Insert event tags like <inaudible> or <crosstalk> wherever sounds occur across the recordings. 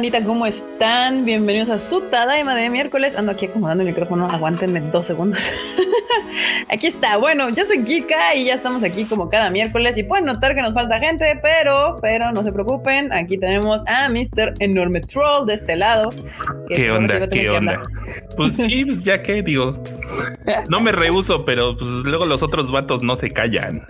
bandita? ¿Cómo están? Bienvenidos a su Tadaima de miércoles. Ando aquí acomodando el micrófono. Aguántenme dos segundos. <laughs> aquí está. Bueno, yo soy Kika y ya estamos aquí como cada miércoles. Y pueden notar que nos falta gente, pero, pero no se preocupen. Aquí tenemos a Mr. Enorme Troll de este lado. ¿Qué onda? ¿Qué onda? Pues <laughs> sí, pues ya que digo. No me rehuso, pero pues luego los otros vatos no se callan.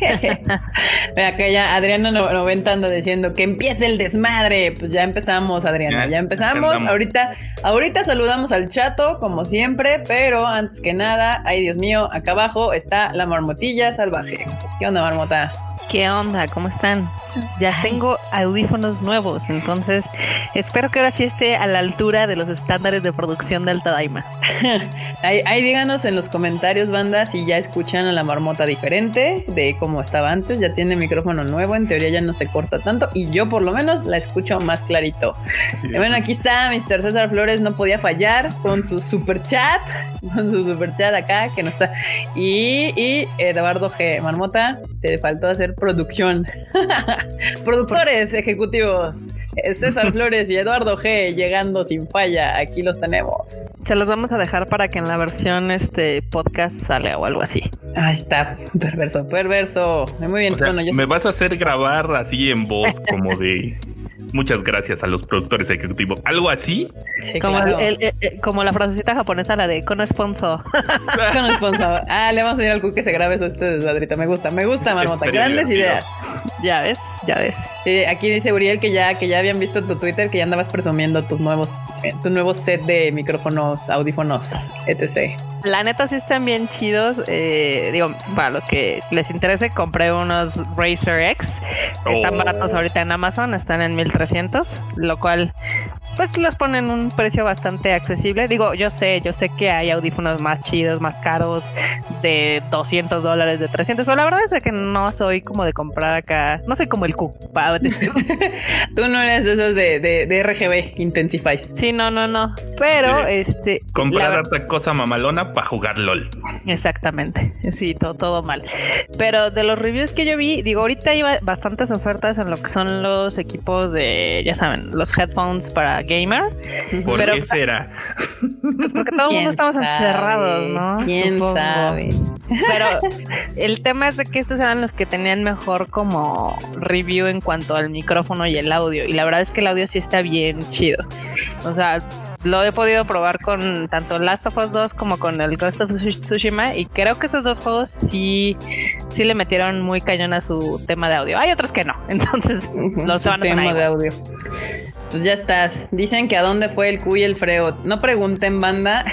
<laughs> Acá ya Adriana 90 anda diciendo que empiece el desmadre. Pues ya empezamos, Adriana, ya, empezamos. Ahorita, ahorita saludamos al chato, como siempre, pero antes que nada, ay Dios mío, acá abajo está la marmotilla salvaje. ¿Qué onda, marmota? ¿Qué onda? ¿Cómo están? Ya tengo audífonos nuevos, entonces espero que ahora sí esté a la altura de los estándares de producción de Altadaima. <laughs> ahí, ahí díganos en los comentarios, banda, si ya escuchan a la marmota diferente de cómo estaba antes. Ya tiene micrófono nuevo, en teoría ya no se corta tanto y yo por lo menos la escucho más clarito. bueno, aquí está Mr. César Flores, no podía fallar con su super chat, <laughs> con su super chat acá que no está. Y, y Eduardo G. Marmota, te faltó hacer producción. <laughs> <laughs> Productores ejecutivos, eh, César <laughs> Flores y Eduardo G llegando sin falla. Aquí los tenemos. Se los vamos a dejar para que en la versión este podcast sale o algo así. Ahí está, perverso, perverso. Muy bien. bueno, me vas a hacer grabar así en voz como de muchas gracias a los productores ejecutivos. ¿Algo así? como, como la frasecita japonesa, la de con sponsor. <laughs> con sponsor. Ah, le vamos a decir al que se grabe eso a ustedes, Adrita. Me gusta, me gusta, Marmota. Grandes ideas. Ya ves, ya ves. aquí dice Uriel que ya, que ya habían visto tu Twitter, que ya andabas presumiendo tus nuevos, eh, tu nuevo set de micrófonos, audífonos, etc. La neta sí están bien chidos. Eh, digo, para los que les interese, compré unos Razer X. Están oh. baratos ahorita en Amazon, están en 1300, lo cual pues los ponen un precio bastante accesible. Digo, yo sé, yo sé que hay audífonos más chidos, más caros, de 200 dólares, de 300, pero la verdad es que no soy como de comprar acá, no soy como el Q. <laughs> Tú no eres de esos de, de, RGB Intensifies. Sí, no, no, no. Pero este. Comprar otra cosa mamalona para jugar LOL. Exactamente. Sí, todo, todo mal. Pero de los reviews que yo vi, digo, ahorita hay bastantes ofertas en lo que son los equipos de, ya saben, los headphones para gamer. ¿Por pero, qué será? Pues porque todo el mundo estamos encerrados, ¿no? ¿Quién sabe? Pero el tema es de que estos eran los que tenían mejor como review en cuanto al micrófono y el audio. Y la verdad es que el audio sí está bien chido. O sea, lo he podido probar con tanto Last of Us 2 como con el Ghost of Tsushima y creo que esos dos juegos sí, sí le metieron muy cañón a su tema de audio. Hay otros que no, <laughs> entonces los van a tema de audio. Pues ya estás. Dicen que a dónde fue el Q y el Freo. No pregunten, banda.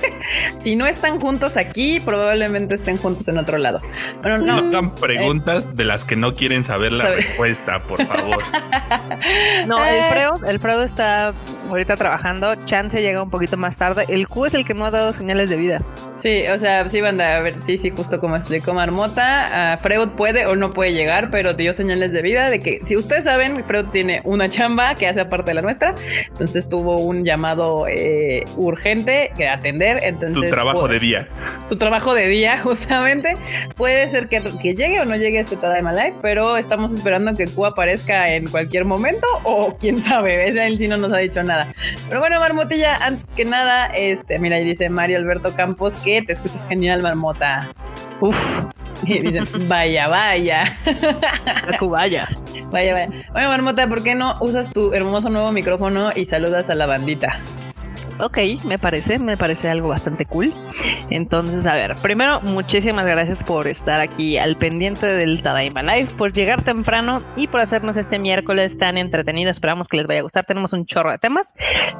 <laughs> si no están juntos aquí, probablemente estén juntos en otro lado. Bueno, no. No hagan preguntas de las que no quieren saber la respuesta, por favor. <laughs> no, el eh. Freo, el Freo está ahorita trabajando. Chance llega un poquito más tarde. El Q es el que no ha dado señales de vida. Sí, o sea, sí, banda. A ver, sí, sí, justo como explicó Marmota. Freud puede o no puede llegar, pero dio señales de vida de que si ustedes saben, Freud tiene una chamba que hace aparte de la nuestra. Entonces tuvo un llamado eh, urgente que atender. Entonces, su trabajo pues, de día. Su trabajo de día, <laughs> justamente. Puede ser que, que llegue o no llegue este Tadaima Live, pero estamos esperando que Q aparezca en cualquier momento o quién sabe. Ese él sí no nos ha dicho nada. Pero bueno, Marmotilla, antes que nada, este, mira, ahí dice Mario Alberto Campos que te escuchas genial, Marmota. Uf, y dicen, <laughs> vaya, vaya. vaya. Vaya, vaya. Bueno, Marmota, ¿por qué no usas tu hermoso nuevo micrófono y saludas a la bandita? Ok, me parece, me parece algo bastante cool. Entonces, a ver, primero, muchísimas gracias por estar aquí al pendiente del Tadaima Live, por llegar temprano y por hacernos este miércoles tan entretenido. Esperamos que les vaya a gustar. Tenemos un chorro de temas,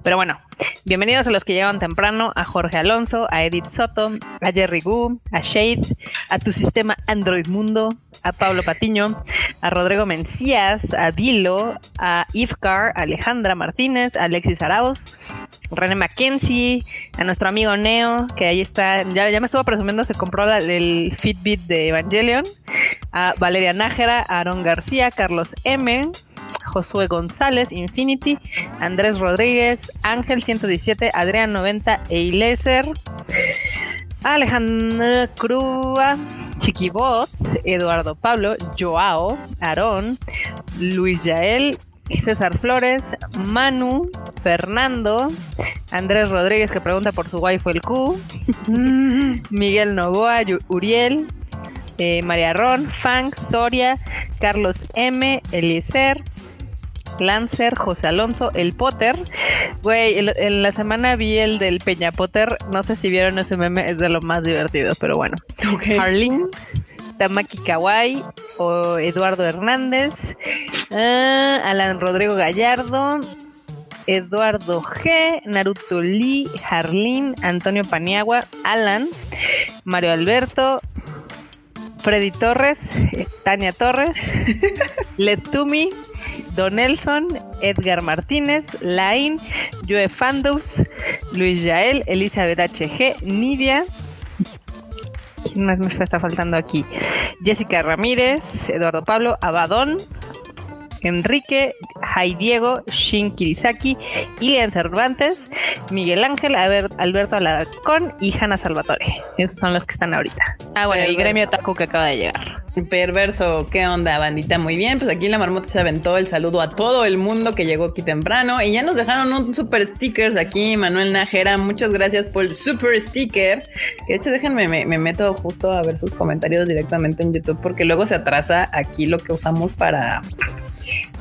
pero bueno, bienvenidos a los que llegaron temprano, a Jorge Alonso, a Edith Soto, a Jerry Gu, a Shade, a tu sistema Android Mundo, a Pablo Patiño, a Rodrigo Mencías, a Vilo, a Ifcar, a Alejandra Martínez, a Alexis Arauz, René Mackenzie, a nuestro amigo Neo, que ahí está, ya, ya me estuvo presumiendo, se compró el Fitbit de Evangelion, a Valeria Nájera, a Aaron García, Carlos M., Josué González, Infinity, Andrés Rodríguez, Ángel 117, Adrián 90, Eileser, Alejandra Crua, Chiquibot, Eduardo Pablo, Joao, Aarón, Luis Yael, César Flores, Manu, Fernando, Andrés Rodríguez que pregunta por su wifi el Q, <laughs> Miguel Novoa, Uriel, eh, María Ron, Fang, Soria, Carlos M, Eliezer, Lancer, José Alonso, el Potter. Güey, en la semana vi el del Peña Potter. No sé si vieron ese meme, es de lo más divertido, pero bueno. Okay. Arlene, Tamaki Kawai Eduardo Hernández, ah, Alan Rodrigo Gallardo, Eduardo G, Naruto Lee, Harlín, Antonio Paniagua, Alan, Mario Alberto, Freddy Torres, Tania Torres, <laughs> Letumi, Don Nelson, Edgar Martínez, Lain, Joe Fandus, Luis Yael, Elizabeth HG, Nidia. ¿Quién más me está faltando aquí? Jessica Ramírez, Eduardo Pablo, Abadón, Enrique, Jai Diego, Shin Kirisaki, Ilian Cervantes, Miguel Ángel, Alberto Alarcón y Hanna Salvatore. Esos son los que están ahorita. Ah, bueno, y Gremio Taku que acaba de llegar. Perverso, ¿qué onda, bandita? Muy bien, pues aquí la marmota se aventó el saludo a todo el mundo que llegó aquí temprano y ya nos dejaron un super sticker aquí, Manuel Najera. Muchas gracias por el super sticker. de hecho, déjenme, me, me meto justo a ver sus comentarios directamente en YouTube porque luego se atrasa aquí lo que usamos para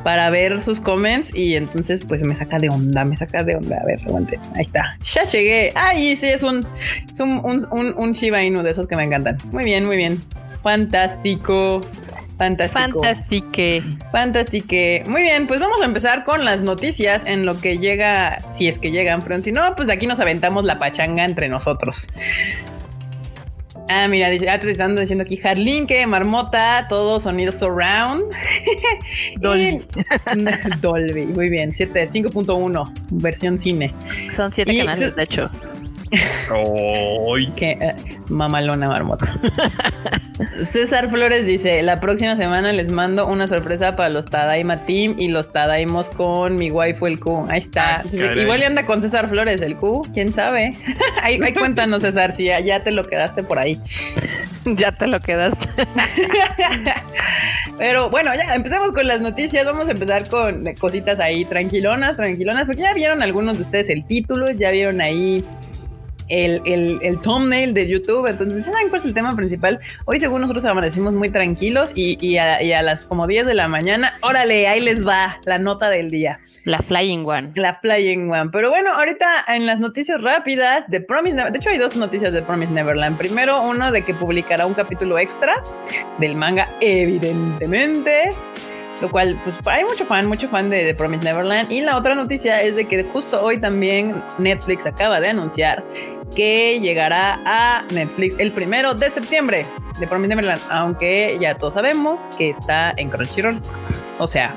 para ver sus comments y entonces pues me saca de onda, me saca de onda. A ver, aguante. Ahí está. Ya llegué. Ay, sí, es un, es un, un, un, Shiba Inu de esos que me encantan. Muy bien, muy bien. Fantástico. Fantástico. Fantastique. Fantastique. Muy bien, pues vamos a empezar con las noticias en lo que llega, si es que llegan, pero si no, pues aquí nos aventamos la pachanga entre nosotros. Ah, mira, dice, ah, te están diciendo aquí Harlin que marmota, todo sonido surround. <laughs> Dolby. <laughs> Dolby, muy bien. 5.1, versión cine. Son siete canales, de hecho. ¡Ay! <laughs> Qué eh, mamalona marmota. <laughs> César Flores dice: La próxima semana les mando una sorpresa para los Tadaima Team y los Tadaimos con mi waifu el Q. Ahí está. Igual y anda con César Flores el Q. Quién sabe. <laughs> ahí, cuéntanos, César, si ya, te lo quedaste por ahí. ya te lo quedaste. Pero bueno, ya empecemos con las noticias. Vamos a empezar con cositas ahí tranquilonas, tranquilonas, porque ya vieron algunos de ustedes el título, ya vieron ahí el, el, el, thumbnail de YouTube. Entonces ya saben cuál es el tema principal. Hoy según nosotros amanecimos muy tranquilos y, y, a, y, a, las como 10 de la mañana, órale, ahí les va la nota del día. La Flying One. La Flying One. Pero bueno, ahorita en las noticias rápidas de Promise Neverland, de hecho hay dos noticias de Promise Neverland. Primero, uno de que publicará un capítulo extra del manga, evidentemente lo cual pues hay mucho fan, mucho fan de, Promise Neverland. Y la otra noticia es de que justo hoy también Netflix acaba de anunciar que llegará a Netflix el primero de septiembre de Promise Neverland, aunque ya todos sabemos que está en Crunchyroll. O sea,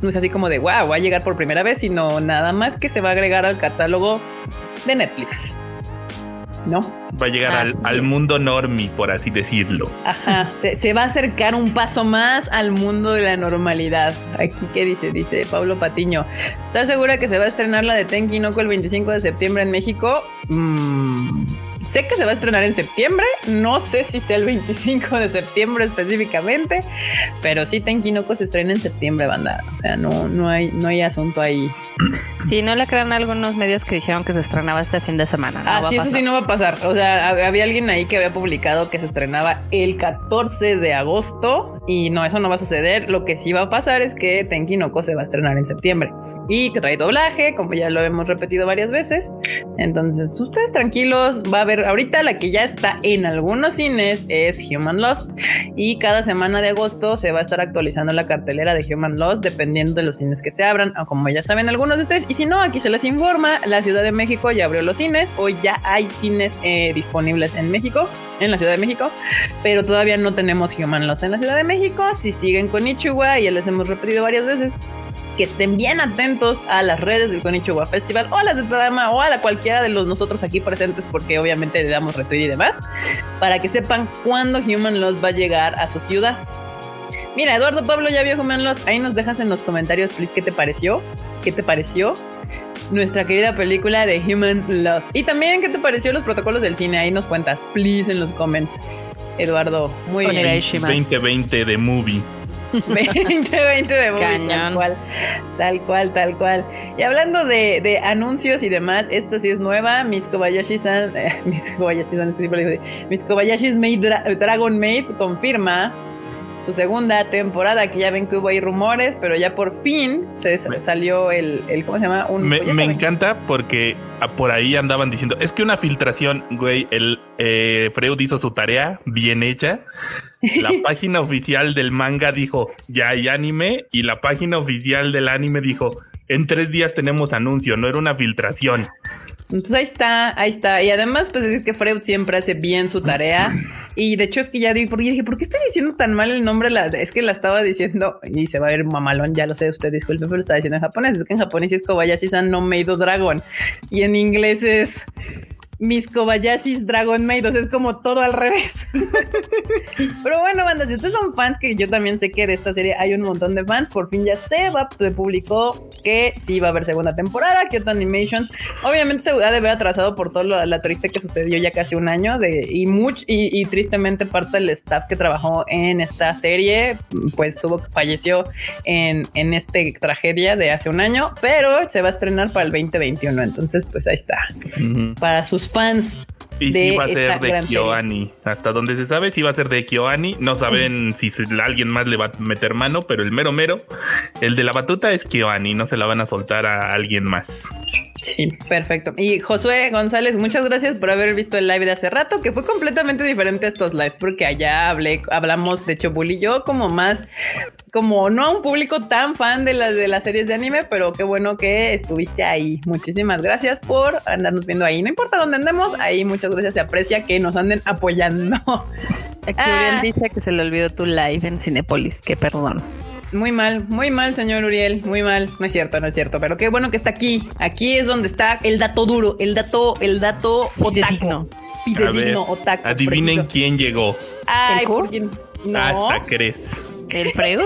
no es así como de wow, va a llegar por primera vez, sino nada más que se va a agregar al catálogo de Netflix. ¿No? Va a llegar al, mundo normi, por así decirlo. Ajá, se, va a acercar un paso más al mundo de la normalidad. Aquí, ¿qué dice? Dice Pablo Patiño. ¿Estás segura que se va a estrenar la de Tenki Noko el 25 de septiembre en México? Mmm Sé que se va a estrenar en septiembre, no sé si sea el 25 de septiembre específicamente, pero sí Tenkinoko se estrena en septiembre, banda. O sea, no, no, hay, no hay asunto ahí. Sí, no le crean algunos medios que dijeron que se estrenaba este fin de semana. ah, sí, eso sí no va a pasar. O sea, había alguien ahí que había publicado que se estrenaba el 14 de agosto y no, eso no va a suceder. Lo que sí va a pasar es que Tenkinoko se va a estrenar en septiembre y que trae doblaje, como ya lo hemos repetido varias veces. Entonces, ustedes tranquilos, va a haber ahorita la que ya está en algunos cines es Human Lost y cada semana de agosto se va a estar actualizando la cartelera de Human Lost dependiendo de los cines que se abran, como ya saben algunos de ustedes. Y si no, aquí se les informa, la Ciudad de México ya abrió los cines, hoy ya hay cines eh, disponibles en México, en la Ciudad de México, pero todavía no tenemos Human Lost en la Ciudad de México. Si siguen con Ichiwa, ya les hemos repetido varias veces, que estén bien atentos a las redes del Konichiwa Festival o a las de Tadama o a la cualquiera de los nosotros aquí presentes porque obviamente le damos retweet y demás para que sepan cuándo Human Lost va a llegar a sus ciudades. Mira, Eduardo Pablo ya vio Human Lost. Ahí nos dejas en los comentarios, please, qué te pareció. ¿Qué te pareció? Nuestra querida película de Human Lost. Y también qué te pareció los protocolos del cine. Ahí nos cuentas, please, en los comments. Eduardo. Muy bien. 2020 de movie. 2020 de movie, tal cual, tal cual, tal cual. Y hablando de, anuncios y demás, esta sí es nueva. Mis Kobayashi-san, eh, mis Kobayashi-san, es que siempre digo, mis Kobayashi's Dragon Maid confirma su segunda temporada, que ya ven que hubo ahí rumores, pero ya por fin se salió el, ¿cómo se llama? Un, me, encanta porque por ahí andaban diciendo, es que una filtración, güey, el eh, Freud hizo su tarea bien hecha. La <laughs> página oficial del manga dijo, ya hay anime, y la página oficial del anime dijo, en tres días tenemos anuncio, no era una filtración. Entonces ahí está, ahí está. Y además, pues es que Freud siempre hace bien su tarea. Y de hecho es que ya porque dije, ¿por qué estoy diciendo tan mal el nombre? Es que la estaba diciendo y se va a ver mamalón, ya lo sé, usted disculpe, pero lo estaba diciendo en japonés. Es que en japonés es Kobayashi-san no Meido Dragon. Y en inglés es mis Kobayashis Dragon Maid, es como todo al revés. <laughs> Pero bueno, banda, si ustedes son fans, que yo también sé que de esta serie hay un montón de fans, por fin ya se va, se publicó que sí va a haber segunda temporada, Kyoto Animation. Obviamente se ha de haber atrasado por todo lo, la triste que sucedió ya casi un año de, y, much, y, tristemente parte del staff que trabajó en esta serie, pues tuvo falleció en, en esta tragedia de hace un año, pero se va a estrenar para el 2021. Entonces, pues ahí está. Para sus fans. Y sí va a ser de KyoAni. Hasta donde se sabe, sí va a ser de KyoAni. No saben si alguien más le va a meter mano, pero el mero mero, el de la batuta es KyoAni. No se la van a soltar a alguien más. Sí, perfecto. Y Josué González, muchas gracias por haber visto el live de hace rato, que fue completamente diferente a estos live, porque allá hablé, hablamos de hecho y yo como más, como no a un público tan fan de las de las series de anime, pero qué bueno que estuviste ahí. Muchísimas gracias por andarnos viendo ahí. No importa dónde andemos, ahí muchas gracias. Se aprecia que nos anden apoyando. Aquí ah. dice que se le olvidó tu live en Cinepolis, que perdón. Muy mal, muy mal, señor Uriel, muy mal. No es cierto, no es cierto, pero qué bueno que está aquí. Aquí es donde está el dato duro, el dato, el dato otaku. Fidedigno, otaku. Adivinen quién llegó. Ay, ¿por No. Hasta crees. ¿El Freud?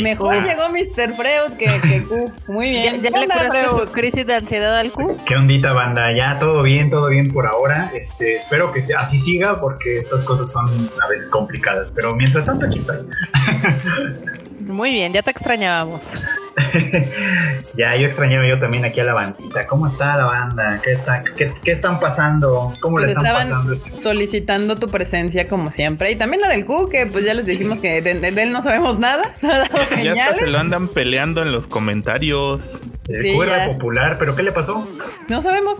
Mejor llegó Mr. Freud que, que Q. Muy bien. ¿Ya, le curaste su crisis de ansiedad al Q? ¿Qué ondita, banda? Ya todo bien, todo bien por ahora. Este, espero que así siga porque estas cosas son a veces complicadas. Pero mientras tanto, aquí estoy. <laughs> Muy bien, ya te extrañábamos. <laughs> ya, yo extrañaba yo también aquí a la bandita. ¿Cómo está la banda? ¿Qué, está, qué, están pasando? ¿Cómo le pues están pasando? Solicitando tu presencia como siempre. Y también la del Q, que pues ya les dijimos que de, él no sabemos nada. <laughs> Ya se lo andan peleando en los comentarios. El Q era popular, pero ¿qué le pasó? No sabemos.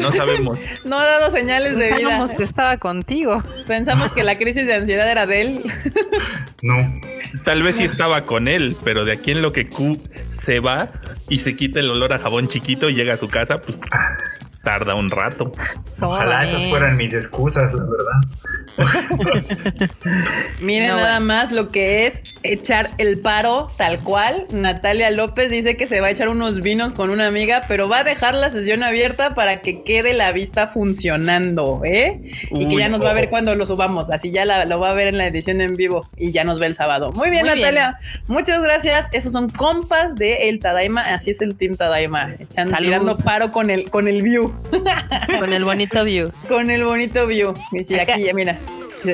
No sabemos. <laughs> no ha dado señales de vida. Pensamos que estaba contigo. Pensamos que la crisis de ansiedad era de él. no. Tal vez sí estaba con él, pero de aquí en lo que Q se va y se quita el olor a jabón chiquito y llega a su casa, pues tarda un rato. Ojalá esas fueran mis excusas, la verdad. <laughs> Miren nada más lo que es echar el paro tal cual. Natalia López dice que se va a echar unos vinos con una amiga, pero va a dejar la sesión abierta para que quede la vista funcionando, ¿eh? y que ya nos va a ver cuando lo subamos. Así ya lo va a ver en la edición en vivo y ya nos ve el sábado. Muy bien, Natalia. Muchas gracias. Esos son compas de El Tadaima. Así es el Team Tadaima. Echando, tirando paro con el, con el view. Con el bonito view. Con el bonito view. Y aquí ya, mira.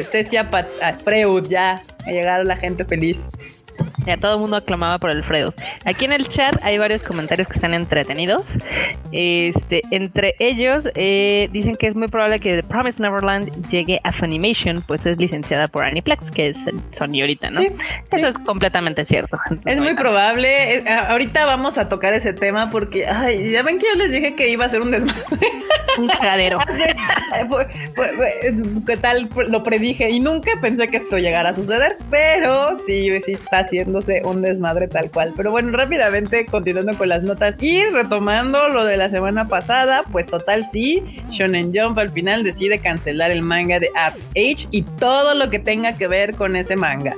Cecia Pat Freud, ya. Ha llegado la gente feliz. Ya todo el mundo aclamaba por Alfredo. Aquí en el chat hay varios comentarios que están entretenidos. Este, entre ellos eh, dicen que es muy probable que The Promise Neverland llegue a Funimation, pues es licenciada por Aniplex, que es Sony ahorita, ¿no? Eso es completamente cierto. es muy probable. ahorita vamos a tocar ese tema porque, ay, ya ven que yo les dije que iba a ser un desmadre. <laughs> Un cagadero. <laughs> ¿Qué tal? Lo predije y nunca pensé que esto llegara a suceder, pero sí, sí está haciéndose un desmadre tal cual. Pero bueno, rápidamente continuando con las notas y retomando lo de la semana pasada, pues total sí, Shonen Jump al final decide cancelar el manga de Art Age y todo lo que tenga que ver con ese manga.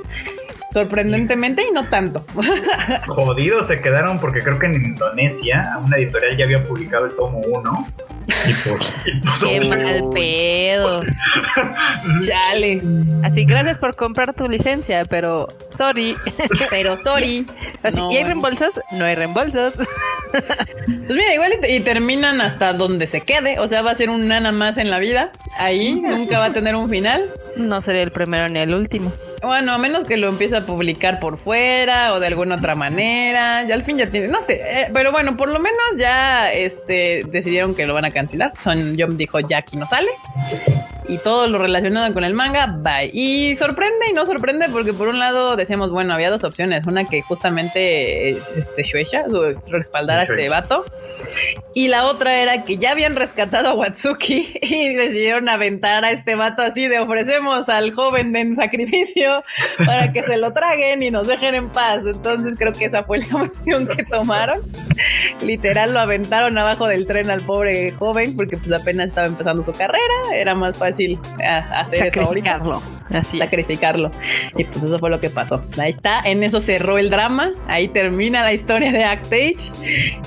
Sorprendentemente y no tanto. <laughs> Jodidos se quedaron porque creo que en Indonesia una editorial ya había publicado el tomo 1 y pues, pues Qué mal pedo. Chale. Así, gracias por comprar tu licencia, pero sorry. <laughs> pero sorry. Así, ¿y hay reembolsos? No hay reembolsos. Pues mira, igual y, y terminan hasta donde se quede. O sea, va a ser un nana más en la vida. Ahí nunca va a tener un final. No sería el primero ni el último. Bueno, a menos que lo empiece a publicar por fuera o de alguna otra manera. Ya al fin ya tiene, no sé, eh, pero bueno, por lo menos ya este decidieron que lo van a cancelar. Son Jump dijo ya aquí no sale. Y todo lo relacionado con el manga, bye. Y sorprende y no sorprende porque por un lado decíamos, bueno, había dos opciones. Una que justamente es este Shueisha, su- respaldar a este vato. Y la otra era que ya habían rescatado a Watsuki <laughs> y decidieron aventar a este vato así de ofrecemos al joven en sacrificio para que se lo traguen y nos dejen en paz. Entonces creo que esa fue la <laughs> opción que tomaron. Literal lo aventaron abajo del tren al pobre joven porque pues apenas estaba empezando su carrera. Era más fácil ah, hacer eso ahorita Sacrificarlo. Así es. sacrificarlo. Y pues eso fue lo que pasó. Ahí está, en eso cerró el drama, ahí termina la historia de Actage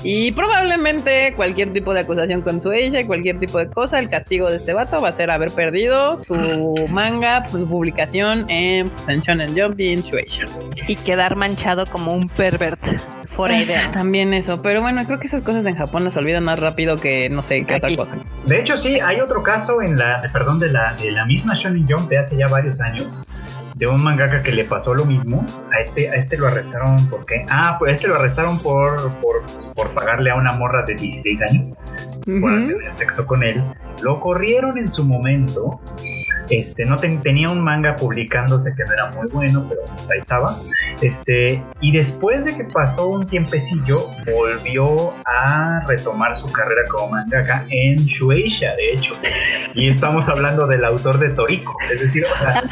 y probablemente cualquier tipo de acusación con su ella, cualquier tipo de cosa, el castigo de este vato va a ser haber perdido su manga, su publicación en, pues, en Shonen Jump y en Shueisha. Y quedar manchado como un pervert. Forever. También eso, pero bueno, creo que esas cosas en Japón las olvidan más rápido que no sé qué Aquí. otra cosa. De hecho, sí, hay otro caso en la, perdón, de la, de la misma Shonen Jump de hace ya varios años, de un mangaka que le pasó lo mismo. A este, a este lo arrestaron por qué? Ah, pues a este lo arrestaron por, por, por pagarle a una morra de 16 años, por Ujú. tener sexo con él. Lo corrieron en su momento. Este, no ten- tenía un manga publicándose que no era muy bueno, pero pues ahí estaba. Este, y después de que pasó un tiempecillo, volvió a retomar su carrera como mangaka en Shueisha, de hecho. Y estamos hablando del autor de Toriko, es decir, o sea,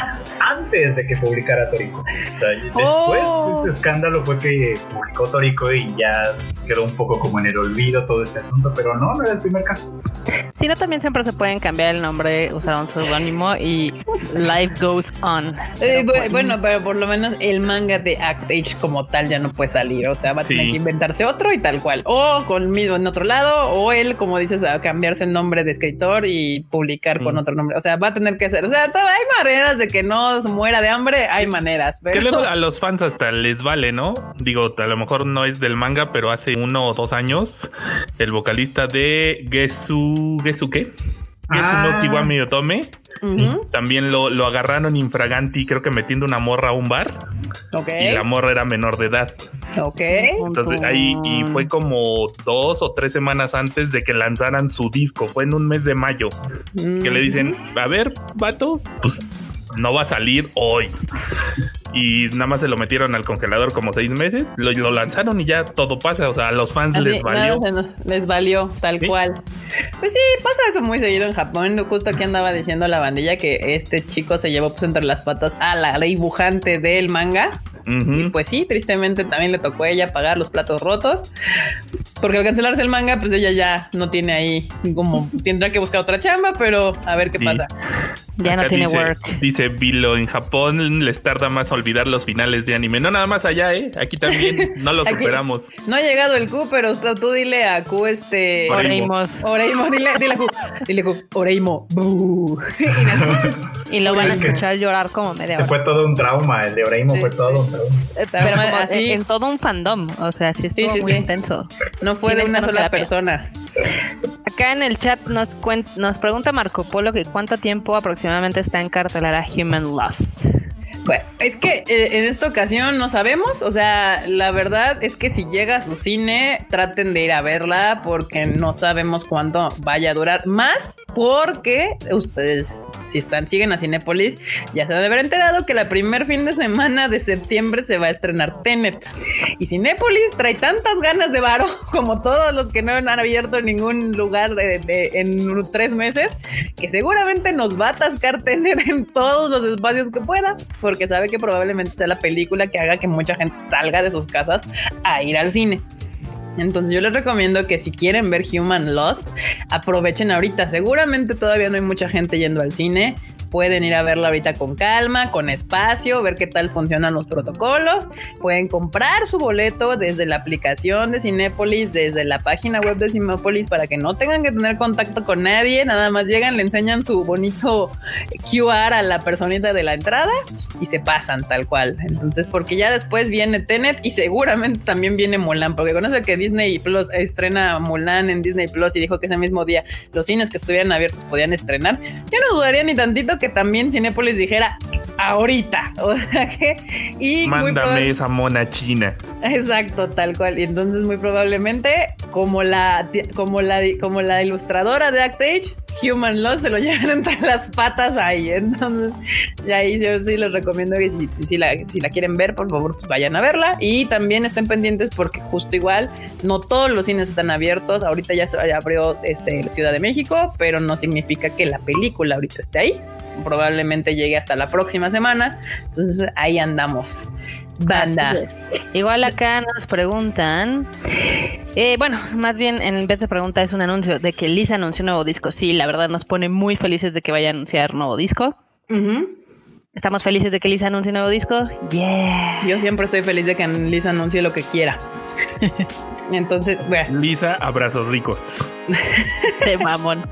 <laughs> antes de que publicara Toriko. O sea, después Oh. este escándalo fue que publicó Toriko y ya quedó un poco como en el olvido todo este asunto, pero no, no era el primer caso. Si no, también siempre se pueden cambiar el nombre, usar un seudónimo y life goes on. Eh, Pero, pues, bueno, pero por lo menos el manga de Act Age como tal ya no puede salir. O sea, va a tener Sí. que inventarse otro y tal cual. O con mismo en otro lado, o él, como dices, a cambiarse el nombre de escritor y publicar con Mm. otro nombre. O sea, va a tener que hacer. O sea, hay maneras de que no se muera de hambre, hay maneras. Que Pero luego a los fans hasta les vale, ¿no? Digo, a lo mejor no es del manga, pero hace uno o dos años, el vocalista de Gesu... ¿Gesu qué? Gesu Ah. no Kiwami Otome. Ujú, También lo, lo agarraron infraganti, creo que metiendo una morra a un bar. Ok. Y la morra era menor de edad. Ok. Entonces ahí y fue como dos o tres semanas antes de que lanzaran su disco. Fue en un mes de mayo. Que le dicen, a ver, vato, pues no va a salir hoy. Y nada más se lo metieron al congelador como seis meses. Lo, lo lanzaron y ya todo pasa. O sea, a los fans Así, les valió. nos- les valió, tal Sí. cual. Pues sí, pasa eso muy seguido en Japón. Justo aquí andaba diciendo la bandilla que este chico se llevó pues entre las patas a la dibujante del manga. Y pues sí, tristemente también le tocó a ella pagar los platos rotos. Porque al cancelarse el manga, pues ella ya no tiene ahí como tendrá que buscar otra chamba, pero a ver qué Sí. pasa. Ya no tiene dice, work. Dice Vilo, en Japón les tarda más olvidar los finales de anime. No nada más allá, ¿eh? Aquí también <laughs> no los Aquí- superamos. No ha llegado el Q, pero tú, dile a Q este. Oreimo. Oreimos. Oreimo, dile, dile a Q. Dile a Q. Oreimo. <laughs> <laughs> Y lo van a escuchar llorar como media Se hora. fue todo un trauma, el de Oreimo Sí, fue todo sí. un trauma. Pero mal, como así. en, en todo un fandom. O sea, sí estuvo sí, muy sí. intenso. No fue Sí, de una sola terapia. persona. Acá en el chat nos, nos pregunta Marco Polo que cuánto tiempo aproximadamente está en cartelera Human Lost. Bueno, es que eh, en esta ocasión no sabemos. O sea, la verdad es que si llega a su cine, traten de ir a verla porque no sabemos cuánto vaya a durar. Más porque ustedes, si están, siguen a Cinépolis, ya se han de haber enterado que la primer fin de semana de septiembre se va a estrenar Tenet. Y Cinépolis trae tantas ganas de varo <laughs> como todos los que no han abierto ningún lugar de- en tres meses, que seguramente nos va a atascar Tenet en todos los espacios que pueda, porque sabe que probablemente sea la película que haga que mucha gente salga de sus casas a ir al cine. Entonces yo les recomiendo que si quieren ver Human Lost, aprovechen ahorita. Seguramente todavía no hay mucha gente yendo al cine, pueden ir a verla ahorita con calma, con espacio, ver qué tal funcionan los protocolos. Pueden comprar su boleto desde la aplicación de Cinépolis, desde la página web de Cinépolis, para que no tengan que tener contacto con nadie. Nada más llegan, le enseñan su bonito QR a la personita de la entrada y se pasan tal cual. Entonces, porque ya después viene Tenet y seguramente también viene Mulan, porque conoce que Disney Plus estrena Mulan en Disney Plus y dijo que ese mismo día los cines que estuvieran abiertos podían estrenar. Yo no dudaría ni tantito que también Cinépolis dijera ahorita. <laughs> O sea que. Y Mándame esa mona china. Exacto, tal cual. Y entonces, muy probablemente, como la, como la, como la ilustradora de Act Age, Human Loss se lo <laughs> llevan entre las patas ahí. Entonces, y ahí yo sí les recomiendo que si, si, la, si la quieren ver, por favor, pues vayan a verla. Y también estén pendientes porque justo igual, no todos los cines están abiertos. Ahorita ya se abrió este, la Ciudad de México, pero no significa que la película ahorita esté ahí probablemente llegue hasta la próxima semana. Entonces ahí andamos. Banda. Igual acá nos preguntan, eh, bueno, más bien en vez de pregunta es un anuncio de que Lisa anunció un nuevo disco. Sí, la verdad nos pone muy felices de que vaya a anunciar nuevo disco. Estamos felices de que Lisa anuncie un nuevo disco. Yeah. Yo siempre estoy feliz de que Lisa anuncie lo que quiera. <laughs> Entonces, bueno. Lisa, abrazos ricos. <laughs> De mamón.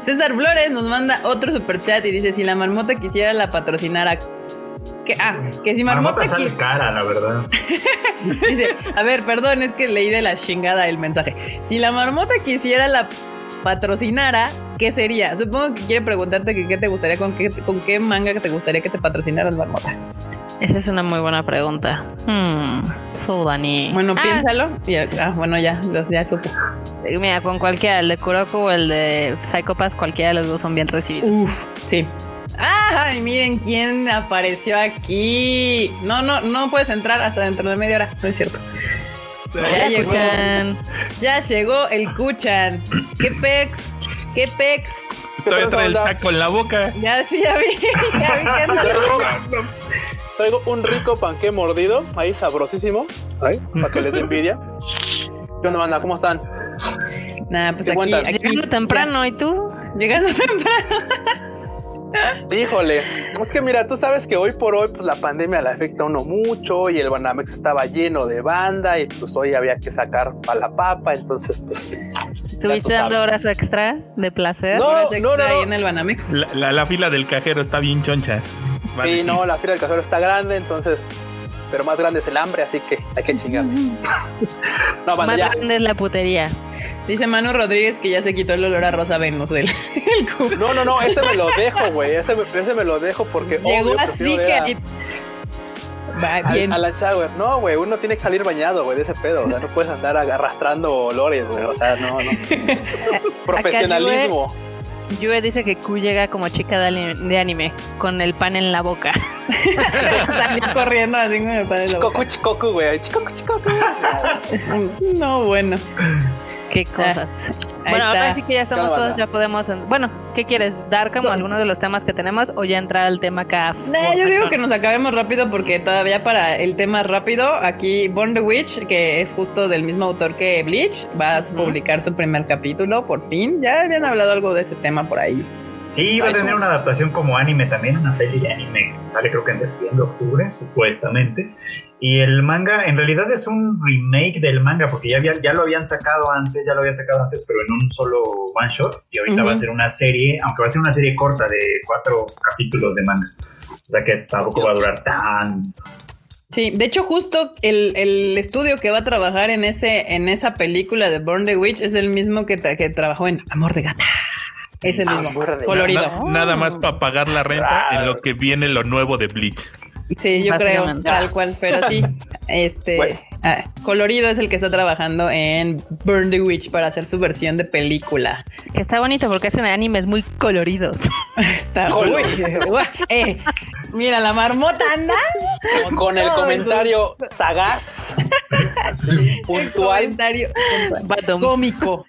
César Flores nos manda otro super chat y dice: Si la marmota quisiera la patrocinara. Que, ah, que si marmota, marmota sale cara, la verdad. <laughs> dice, a ver, perdón, es que leí de la chingada el mensaje. Si la marmota quisiera la patrocinara, ¿qué sería? Supongo que quiere preguntarte que qué te gustaría, con qué, con qué manga que te gustaría que te patrocinaras marmota. Esa es una muy buena pregunta. Hmm, so Dani. Bueno, ah. piénsalo. ah, bueno, ya, ya supo. Mira, con cualquiera, el de Kuroko o el de Psychopath, cualquiera de los dos son bien recibidos. Uf, sí. ¡Ay, miren quién apareció aquí! No, no, no puedes entrar hasta dentro de media hora, no es cierto. Ya llegó. Ya llegó el Kuchan. ¿Qué pex? ¿Qué pex? Todavía trae el taco en la boca. Ya sí, ya vi. Ya vi que <laughs> Traigo un rico panqué mordido, ahí sabrosísimo, ahí, para que les dé envidia. ¿Qué onda, banda? ¿Cómo están? Nada, pues aquí, Llegando temprano, ¿y tú? <laughs> Llegando temprano. Híjole, es que mira, tú sabes que hoy por hoy pues la pandemia le afecta a uno mucho y el Banamex estaba lleno de banda y pues hoy había que sacar para la papa, entonces pues... ¿Estuviste dando horas extra de placer? No, horas no, no, ahí en el Banamex. La, fila del cajero está bien choncha. Sí, no, la fila del cajero está grande, entonces pero más grande es el hambre, así que hay que chingar. <laughs> no, más grande es la putería. Dice Manu Rodríguez que ya se quitó el olor a Rosa Venus del <laughs> el No, no, no, ese me lo dejo, güey. Ese, ese, me lo dejo porque. Llegó así que. Va bien. A, la Chauer. No, güey, uno tiene que salir bañado, güey, de ese pedo. O sea, no puedes andar arrastrando olores, güey. O sea, no, no. <laughs> Profesionalismo. Yue dice que Q llega como chica de anime, con el pan en la boca. <laughs> Salió corriendo así con el pan en la boca. Chicoku, güey. Chicoku, chicoku. <laughs> no, bueno. Qué cosas. bueno, ahora sí que ya estamos todos, ya podemos. Bueno, ¿qué quieres? ¿Dar como algunos de los temas que tenemos o ya entrar al tema acá? No, yo digo que nos acabemos rápido porque todavía para el tema rápido, aquí Born the Witch, que es justo del mismo autor que Bleach, va a publicar su primer capítulo, por fin. Ya habían hablado algo de ese tema por ahí. Sí, va a tener una adaptación como anime también, una serie de anime sale creo que en septiembre, octubre, supuestamente. Y el manga en realidad es un remake del manga, porque ya, había, ya lo habían sacado antes, ya lo había sacado antes, pero en un solo one shot. Y ahorita va a ser una serie, aunque va a ser una serie corta de cuatro capítulos de manga. O sea que tampoco va a durar tan Sí, de hecho, justo el, el, estudio que va a trabajar en ese, en esa película de Born the Witch es el mismo que, que trabajó en Amor de Gata. Es el mismo. colorido. nada más para pagar la renta en lo que viene lo nuevo de Bleach. Sí, yo creo, tal cual, pero sí, <laughs> este ah, colorido es el que está trabajando en Burn the Witch para hacer su versión de película. Que está bonito porque hacen animes muy coloridos. <laughs> está muy <laughs> eh, Mira, la marmota anda con, el comentario sagaz, <laughs> puntual, comentario cómico.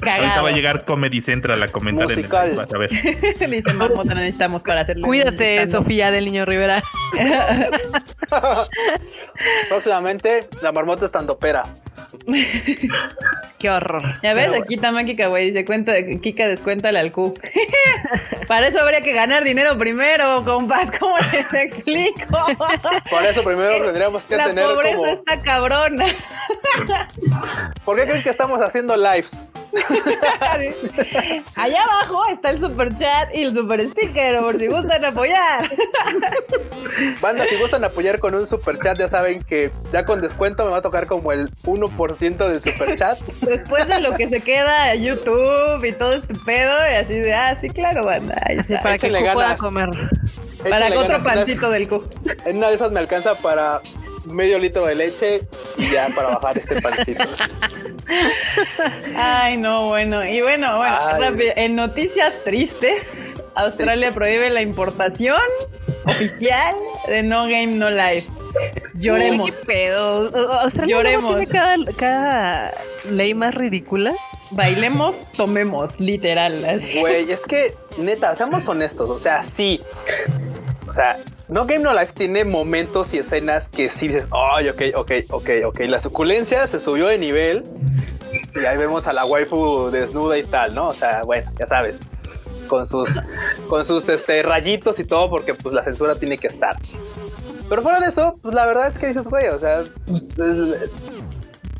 Ahorita va a llegar Comedy Central a comentar Musical. en el vas a ver. <laughs> Dice marmota, necesitamos para hacerlo. Cuídate, Sofía del Niño Rivera. <laughs> Próximamente, la marmota estando pera. <laughs> Qué horror. Ya ves, Pero aquí Tamaki Kawaii dice, cuenta, Kika descuéntale al Q. <laughs> Para eso habría que ganar dinero primero, compas. ¿Cómo les <laughs> explico? Por eso primero tendríamos que La tener pobreza como... está cabrona. ¿Por qué creen que estamos haciendo lives? <laughs> Allá abajo está el super chat y el super sticker, por si gustan apoyar. Banda, si gustan apoyar con un super chat, ya saben que ya con descuento me va a tocar como el 1% del super chat. Después de lo que se queda YouTube y todo este pedo, y así de, ah, sí, claro, banda. ahí para que Q pueda comer. Para Échale que otro ganas, una- pancito del Q. En una de esas me alcanza para medio litro de leche y ya para bajar este pancito. Ay, no, bueno. Y bueno, bueno, rápido. En noticias tristes, Australia prohíbe la importación oficial de No Game No Life. Lloremos. ¿Qué pedo? Australia Lloremos. tiene cada, cada ley más ridícula. Bailemos, tomemos, literal. Güey, es que, neta, seamos honestos. O sea, sí. O sea, No Game No Life tiene momentos y escenas que sí dices, ay, ok, ok, ok, ok. La suculencia se subió de nivel. Y ahí vemos a la waifu desnuda y tal, ¿no? O sea, bueno, ya sabes. Con sus, con sus este, rayitos y todo, porque pues la censura tiene que estar. Pero fuera de eso, pues la verdad es que dices, güey, o sea, pues, es-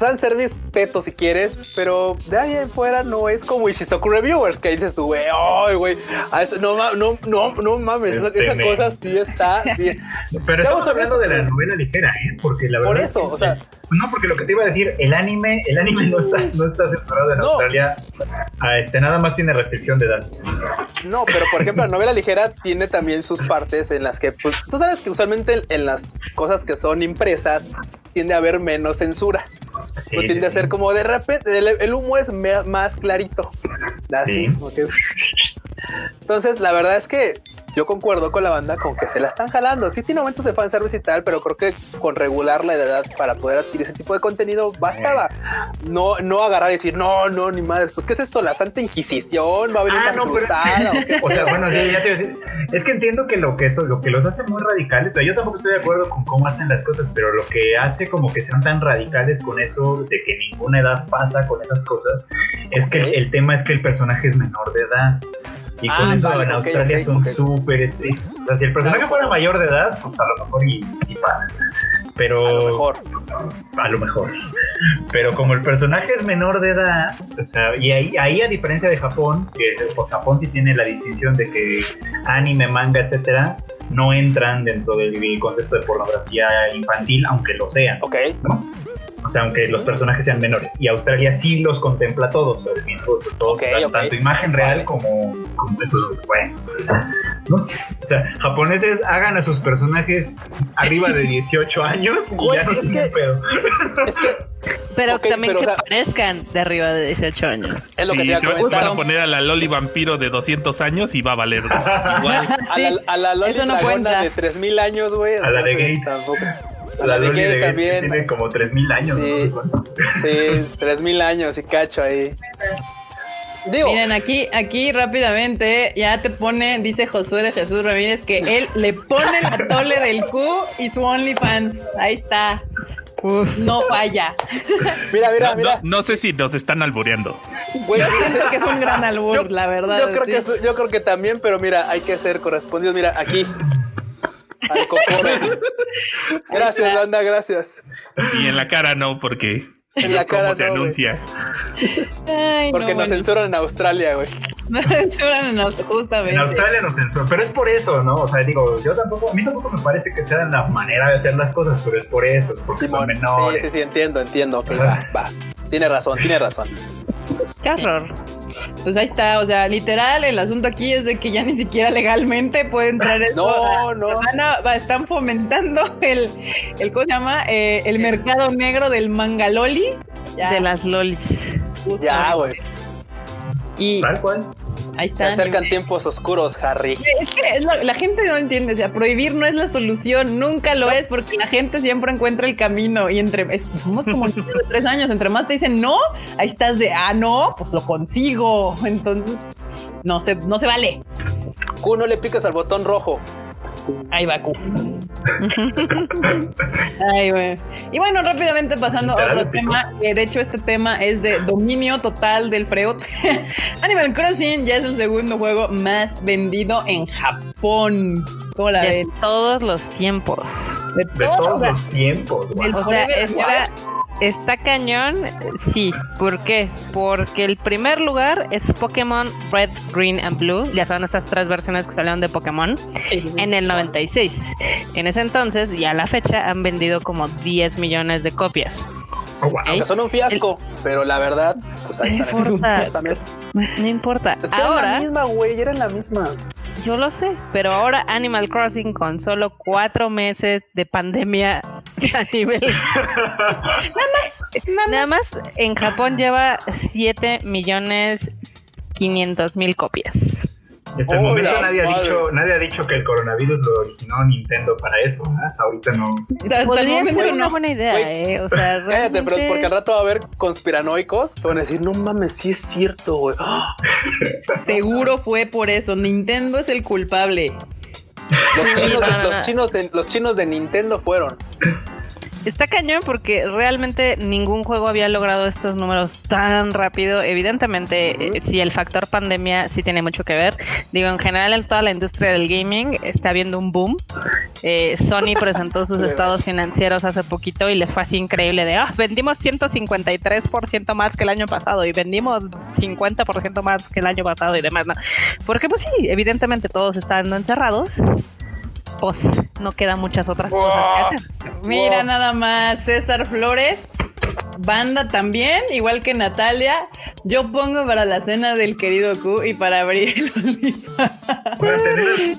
fanservice teto si quieres, pero de ahí en fuera no es como Ishizoku Reviewers, que dices tú, güey, ay, güey, eso- no, no, no, no mames, esa, cosa sí está bien. <laughs> Pero Estamos hablando de la novela ligera, ¿eh? Porque la Por verdad. eso, es que- o sea- No, porque lo que te iba a decir, el anime, el anime no está, no está censurado en No. Australia. Ah, este, nada más tiene restricción de edad. No, pero por ejemplo, la <laughs> novela ligera tiene también sus partes en las que, pues, tú sabes que usualmente en las cosas que son impresas tiende a haber menos censura. Sí, o sí, tiende a sí. ser como de repente, el, el humo es me- más clarito. Así, Sí. como que- <laughs> Entonces, la verdad es que yo concuerdo con la banda con que se la están jalando. Sí tiene momentos de fanservice y tal, pero creo que con regular la edad para poder adquirir ese tipo de contenido bastaba. No, no agarrar y decir, no, no, ni madres. Pues, ¿qué es esto? ¿La Santa Inquisición? ¿Va a venir Ah, no, pero- cruzada? ¿O qué? <laughs> O sea, bueno, sí, ya te iba a decir. Es que entiendo que lo que eso, lo que los hace muy radicales, o sea, yo tampoco estoy de acuerdo con cómo hacen las cosas, pero lo que hace como que sean tan radicales con eso de que ninguna edad pasa con esas cosas, es que el tema es que el personaje es menor de edad. Y con Ah, eso vale, en Australia ok, son ok. súper estrictos. O sea, si el personaje fuera mayor de edad, pues a lo mejor y sí pasa. Pero A lo mejor. a lo mejor. Pero como el personaje es menor de edad, o sea, y ahí, ahí a diferencia de Japón, que por Japón sí tiene la distinción de que anime, manga, etcétera, no entran dentro del concepto de pornografía infantil, aunque lo sean, Ok. ¿no? O sea, aunque los personajes sean menores. Y Australia sí los contempla todos, el mismo, todo, Ok, tan- ok. tanto imagen real Vale. como, como entonces, bueno. ¿no? O sea, japoneses hagan a sus personajes arriba de <laughs> 18 años y ya no es tienen que- pedo. Es que Pero Ok, también pero, que o sea- parezcan de arriba de 18 años. es lo Sí, que te iba a te van- a poner a la Loli vampiro de 200 años y va a valer igual. <laughs> A Sí, la, a la Loli eso no cuenta. de 3000 años, güey. A la de Gate. tampoco. A la Loli de que también. tiene como 3000 años. Sí. ¿no? Sí, 3000 años y cacho ahí. Digo, Miren, aquí, aquí rápidamente ya te pone, dice Josué de Jesús Ramírez, que él le pone la tole del Q y su OnlyFans. Ahí está. Uf, no falla. mira, mira, No, mira. no- no sé si nos están albureando. güey, Yo siento que es un gran <laughs> albur, Yo- la verdad. Yo creo, sí. que, es- yo creo que también, pero mira, hay que ser correspondidos. Mira, aquí. Al. <laughs> Gracias, banda, gracias. Y en la cara no, porque En la cara cómo se no, anuncia. Ay, Porque no, nos bueno. censuran en Australia, güey. <laughs> Nos censuran en Aust- justamente. En Australia nos censuran, pero es por eso, ¿no? O sea, digo, yo tampoco, a mí tampoco me parece que sea la manera de hacer las cosas, pero es por eso, es porque son Simón. Sí, menores. sí, sí, entiendo, entiendo. Ok, va, va. Tiene razón, tiene razón. Qué horror. Pues ahí está, o sea, literal, el asunto aquí es de que ya ni siquiera legalmente puede entrar <laughs> esto. No, no. van a- va- están fomentando el, el, ¿cómo se llama? Eh, el mercado negro del mangaloli. Ya, De las lolis. justamente. Ya, güey. Y Tal cual. ahí Se está. acercan tiempos oscuros, Harry. Es que es lo- la gente no entiende, o sea, prohibir no es la solución, nunca lo es, porque la gente siempre encuentra el camino y entre, es- somos como niños de tres años, entre más te dicen no, ahí estás de, ah, no, pues lo consigo, entonces no se, no se vale. Q, no le picas al botón rojo. Ahí va, Q. Ay, güey. Y bueno, rápidamente pasando a otro tema. que de hecho, este tema es de dominio total del Freud. <laughs> Animal Crossing ya es el segundo juego más vendido en Japón. ¿Cómo la De ven? todos los tiempos. De, De todos, todos o sea, los tiempos, del O sea, está, está cañón, sí. ¿Por qué? Porque el primer lugar es Pokémon Red, Green and Blue. Ya son estas tres versiones que salieron de Pokémon en el 96. En ese entonces y a la fecha han vendido como 10 millones de copias. Oh, son un fiasco, pero la verdad, pues ahí No importa. <laughs> También. No importa. Es que era la Ahora, misma, güey, era la misma. yo lo sé, pero ahora Animal Crossing con solo cuatro meses de pandemia <laughs> a nivel <laughs> Nada más en Japón lleva 7 millones 500 mil copias. Hasta el momento nadie ha, dicho, nadie ha dicho que el coronavirus lo originó Nintendo para eso, ¿verdad? Hasta ahorita no. Hasta el Podría ser una buena idea, ¿eh? O sea, Cállate, pero es realmente- porque al rato va a haber conspiranoicos que van a decir, no mames, sí es cierto, güey. ¡Ah! <laughs> Seguro fue por eso. Nintendo es el culpable. Los, chinos de, los chinos de Nintendo fueron. Está cañón porque realmente ningún juego había logrado estos números tan rápido. Evidentemente, eh, sí, el factor pandemia sí tiene mucho que ver. Digo, en general en toda la industria del gaming está habiendo un boom. Eh, Sony presentó <laughs> sus estados financieros hace poquito y les fue así increíble de, ah, vendimos 153% más que el año pasado y vendimos 50% más que el año pasado y demás, ¿no? Porque pues sí, evidentemente todos están encerrados. Pues no quedan muchas otras cosas que hacer. Mira Wow. nada más, César Flores. Banda también, igual que Natalia. Yo pongo para la cena del querido Q y para abrir el rentable.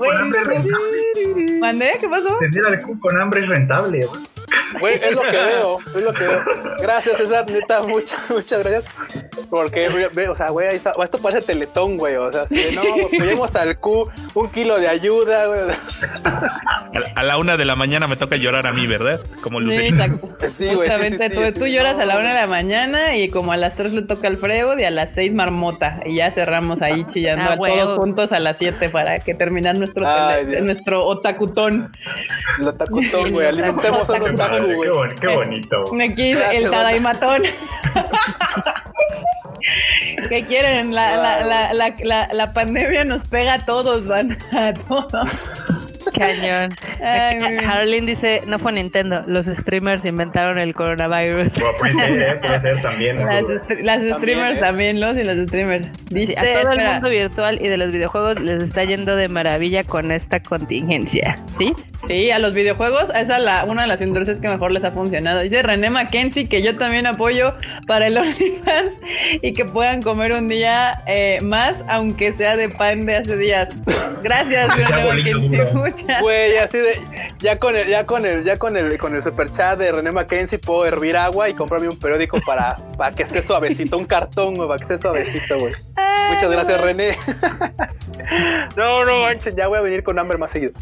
¿Mandé? ¿Qué pasó? Tener al Q con hambre es rentable, güey. Güey, es lo que veo, es lo que veo. Gracias, César, neta, muchas, muchas gracias. Porque, o sea, güey, ahí está- esto parece teletón, güey. O sea, si no, <laughs> apoyemos al Q, un kilo de ayuda, güey. A, la una de la mañana me toca llorar a mí, ¿verdad? Como Sí, Lucerito. exacto. <laughs> Sí, güey, sí, Justamente sí, tú, sí, tú sí, lloras no, a la una de la mañana y como a las 3 le toca al Freud y a las 6 marmota. Y ya cerramos ahí chillando Ah, a todos juntos a las 7 para que terminar nuestro, Ay, tele- nuestro otakutón. Lo tacutón, güey. <laughs> Alimentemos a Qué, bonito. Dice <laughs> Gracias, el Tadaimatón. <laughs> ¿Qué quieren? La, la, la, la, la, la pandemia nos pega a todos, van a todos. Cañón. <laughs> Harleen dice, no fue Nintendo, los streamers inventaron el coronavirus. Bueno, puede ser, puede ser también. no Las, las streamers ¿eh? también, los y los streamers. Dice, Sí, a todo el mundo virtual y de los videojuegos les está yendo de maravilla con esta contingencia, ¿sí? Sí, a los videojuegos, esa es la, una de las industrias que mejor les ha funcionado. Dice René Mackenzie que yo también apoyo para el <laughs> OnlyFans y que puedan comer un día eh, más, aunque sea de pan de hace días. Gracias, <laughs> René Mackenzie. Muchas. <laughs> Güey, así de, ya con el, ya con el, ya con el, con el super chat de René Mackenzie puedo hervir agua y comprarme un periódico para, para que esté suavecito, un cartón, güey, para que esté suavecito, güey. Muchas no. gracias, René. <laughs> no, no manchen, ya voy a venir con hambre más seguido. <laughs>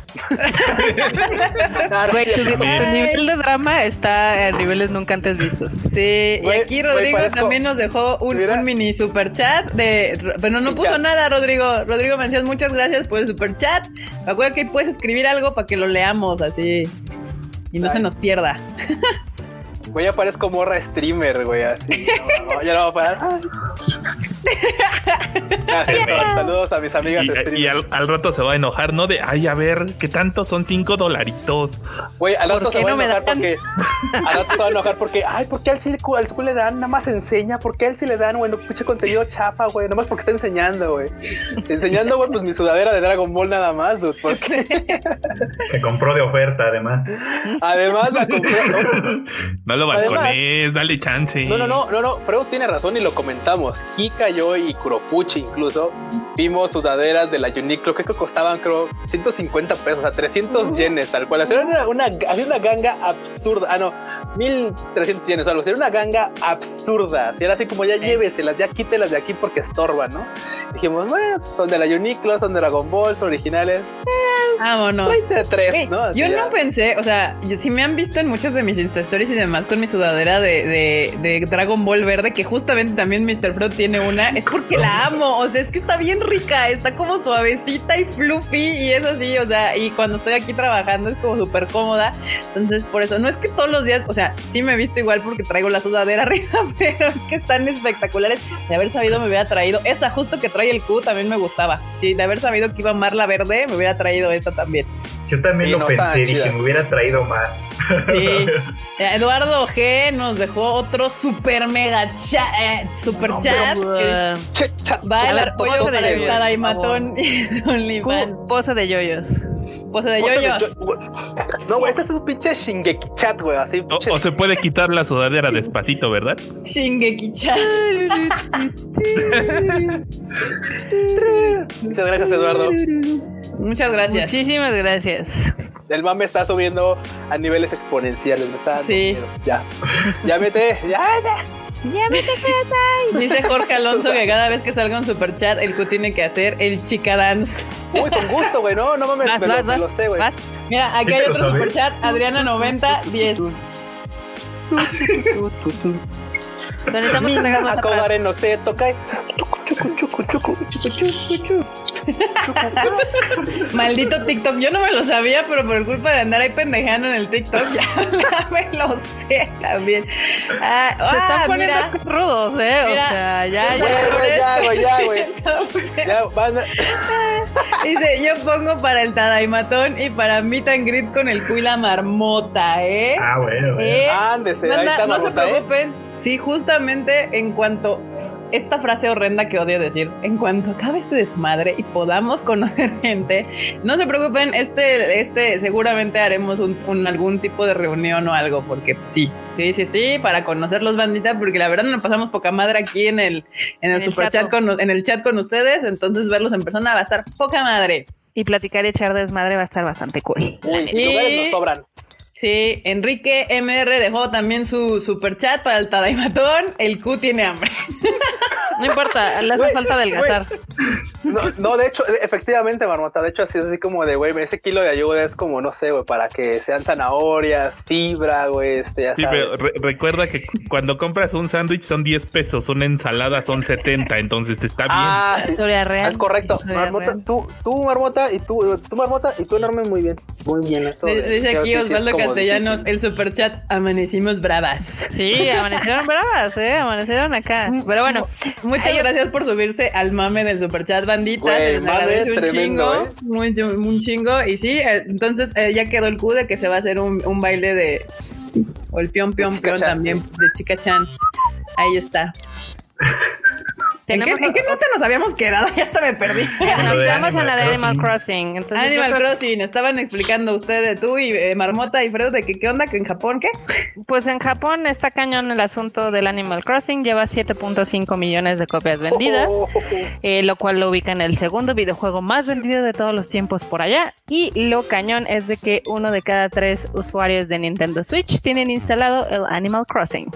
Güey, tu, nivel de drama está a niveles nunca antes vistos. Sí, y aquí güey, Rodrigo parezco- también nos dejó un, mini super chat de, pero no puso chat. nada, Rodrigo. Rodrigo Mencias, muchas gracias por el super chat. Acuérdate que ahí puedes escribir algo para que lo leamos así y no Ay. se nos pierda. Güey, ya parezco morra streamer, güey, así. No, no, ya no va a parar. Ay. Gracias, saludos a mis amigas Y, y al, al rato se va a enojar, ¿no? De, ay, a ver, ¿qué tanto son cinco dolaritos? Güey, al ¿Por rato qué se va a no me enojar dan? porque. Al rato se va a enojar porque. Ay, ¿por qué al sí, al sí le dan? Nada más enseña. ¿Por qué al sí le dan, güey? No, pinche contenido chafa, güey. Nada más porque está enseñando, güey. Enseñando, güey, pues mi sudadera de Dragon Ball nada más, dude. Porque Que <laughs> compró de oferta, además. además la compré. No, No lo Además- balcones, dale chance. no, no, no, no, no. Freud tiene razón y lo comentamos. Kika, yo y Kuropuchi incluso vimos sudaderas de la Uniqlo. Creo que costaban, creo, 150 pesos, o sea, 300 yenes, tal cual. Era una, una, había una ganga absurda. Ah, no, 1300 yenes, algo así. Era una ganga absurda. Así era así como ya lléveselas, ya quítelas de aquí porque estorban, ¿no? Dijimos, bueno, pues, son de la Uniqlo, son de Dragon Ball, son originales. Vámonos. 33, Güey, ¿no? Yo ya. no pensé, o sea, yo, si me han visto en muchas de mis Insta Stories y demás con mi sudadera de, de- de Dragon Ball verde, que justamente también Mr. Fruit tiene una es porque la amo. O sea, es que está bien rica, está como suavecita y fluffy y es así. O sea, y cuando estoy aquí trabajando es como súper cómoda. Entonces, por eso no es que todos los días, o sea, sí me he visto igual porque traigo la sudadera <laughs> arriba, pero es que están espectaculares. De haber sabido, me hubiera traído esa justo que trae el Q también me gustaba. Sí, de haber sabido que iba a amar la verde, me hubiera traído esa también. Yo también Sí, lo no, pensé, dije, me hubiera traído más. Sí. <laughs> Eduardo G nos dejó otro super mega chat, eh, super No, chat. Uh, chat, Va el apoyo pose de el yoyos, y. <laughs> Q, pose de yoyos. Pose de Pose de yoyos. yo- No, güey, este es un pinche Shingeki chat, güey. Así, O, se puede quitar la sudadera despacito, ¿verdad? Shingeki chat. Muchas gracias, Eduardo. Muchas gracias. Muchísimas gracias. El mame está subiendo a niveles exponenciales. Me está dando Sí. miedo. Ya. Ya mete. Ya, ya. Ya me te Dice Jorge Alonso que <laughs> cada vez que salga un super chat, el Q tiene que hacer el chica dance. Uy, con gusto, güey. No, no mames. Vas, me, lo, vas, me vas, lo sé, güey. vas. Mira, aquí Sí, hay otro ¿sabes? super chat. Adriana 90 10. Pero necesitamos que te hagas más no sé, toca. Chucu, chucu, chucu, chucu. <laughs> Maldito TikTok. Yo no me lo sabía, pero por culpa de andar ahí pendejando en el TikTok, <laughs> ya, me lo sé también. Ah, Se ah, están poniendo mira. rudos, ¿eh? Mira. O sea, ya, ya. güey, ya, güey, ya, güey. Ya, van. <laughs> Dice, yo pongo para el Tadaimatón y para Meet and Greet con el Q y la marmota, ¿eh? Ah, bueno, bueno. ¿Eh? Ándese, ahí está no se Marmota, ¿eh? preocupen. Sí, justamente en cuanto esta frase horrenda que odio decir, en cuanto acabe este desmadre y podamos <laughs> conocer gente, no se preocupen, este, este seguramente haremos un, un- algún tipo de reunión o algo, porque pues, sí, sí, sí, sí, para conocerlos, bandita, porque la verdad nos pasamos poca madre aquí en el, en el, En el super chat con, en el chat con ustedes, entonces verlos en persona va a estar poca madre. Y platicar y echar desmadre va a estar bastante cool. Uy, lugares nos sobran. Sí, Enrique MR dejó también su super chat para el Tadaimatón. El Q tiene hambre. <laughs> No importa, le hace falta adelgazar. No, no, de hecho, efectivamente, Marmota. De hecho, así es así como de, güey, ese kilo de ayuda es como, no sé, güey, para que sean zanahorias, fibra, güey, este, ya Sí, sabes. pero re- recuerda que cu- cuando compras un sándwich son 10 pesos, una ensalada son 70, entonces está bien. Ah, sí. Historia real. Es correcto. Marmota, real. tú, tú, Marmota, y tú, tú, Marmota, y tú, enorme, muy bien. Muy bien, eso. de- Dice creo aquí Osvaldo Castellanos, difícil. el super chat, amanecimos bravas. Sí, amanecieron bravas, ¿eh? Amanecieron acá. Pero bueno, Muchas gracias por subirse al mame del super chat, bandita. Se les agradece un tremendo, chingo. ¿eh? Muy, un chingo. Y sí, eh, entonces eh, ya quedó el Q de que se va a hacer un, un baile de. O el pion pion pion también de Chica Chan. Ahí está. <laughs> ¿En qué, en qué nota nos habíamos quedado? <laughs> Ya hasta me perdí. nos quedamos en la de Animal Crossing. Entonces, Animal creo- Crossing, estaban explicando ustedes, tú y eh, Marmota y Fredo, de que qué onda, que en Japón, ¿qué? <laughs> Pues en Japón está cañón el asunto del Animal Crossing. Lleva 7.5 millones de copias vendidas. Oh, oh, oh. eh, lo cual lo ubica en el segundo videojuego más vendido de todos los tiempos por allá. Y lo cañón es de que uno de cada tres usuarios de Nintendo Switch tienen instalado el Animal Crossing.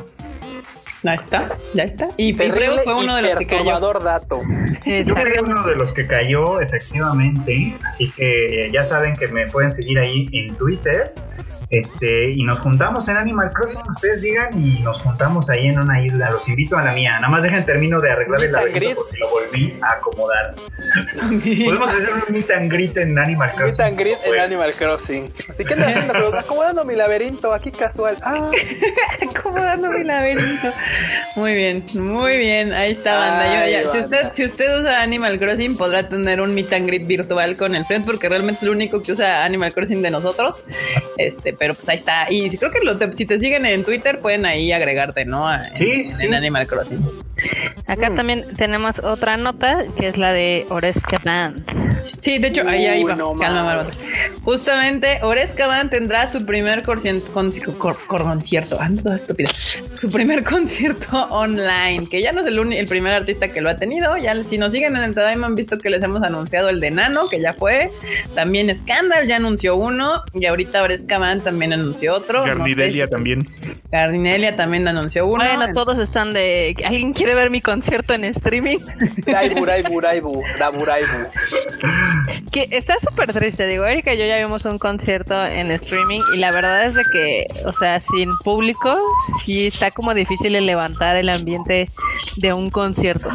Ya está, ya está. Y Fredo fue uno de los que cayó. perturbador dato. Yo fui uno de los que cayó, efectivamente. Así que ya saben que me pueden seguir ahí en Twitter. Este, y nos juntamos en Animal Crossing, ustedes digan, y nos juntamos ahí en una isla. Los invito a la mía. Nada más dejen termino de arreglar el Meet laberinto porque lo volví a acomodar. Podemos hacer un meet and greet en Animal Meet Crossing. and greet en Animal Crossing. Así que andas haciendo, pero acomodando mi laberinto aquí casual. Ah, <laughs> acomodando mi laberinto. Muy bien, muy bien. Ahí está, banda. Yo Ay, ya- si, usted, si usted usa Animal Crossing, podrá tener un meet and greet virtual con el friend, porque realmente es el único que usa Animal Crossing de nosotros. Este, pero pues ahí está. Y si creo que lo- te- si te siguen en Twitter, pueden ahí agregarte, ¿no? En, Sí, en sí. Animal Crossing. Acá Mm. también tenemos otra nota que es la de Oresca Band. Sí, de hecho, ahí, ahí va. no Calma. Marmota. Justamente, Orescaban tendrá su primer concien- con- cor- cor- concierto. Ando toda estúpida. Su primer <laughs> concierto online, que ya no es el, uni- el primer artista que lo ha tenido. Ya si nos siguen en el Tadaima han visto que les hemos anunciado el de Nano, que ya fue. También Scandal ya anunció uno. Y ahorita Orescaban también anunció otro. No. Garnidelia también. Gardinelia también anunció uno. Bueno, todos están de. ¿Alguien quiere ver mi concierto en streaming? Raibu, Raibu, Raibu, Raibu, Raibu. Que está súper triste, digo, Erika y yo ya vimos un concierto en streaming y la verdad es de que, o sea, sin público, sí está como difícil el levantar el ambiente de un concierto.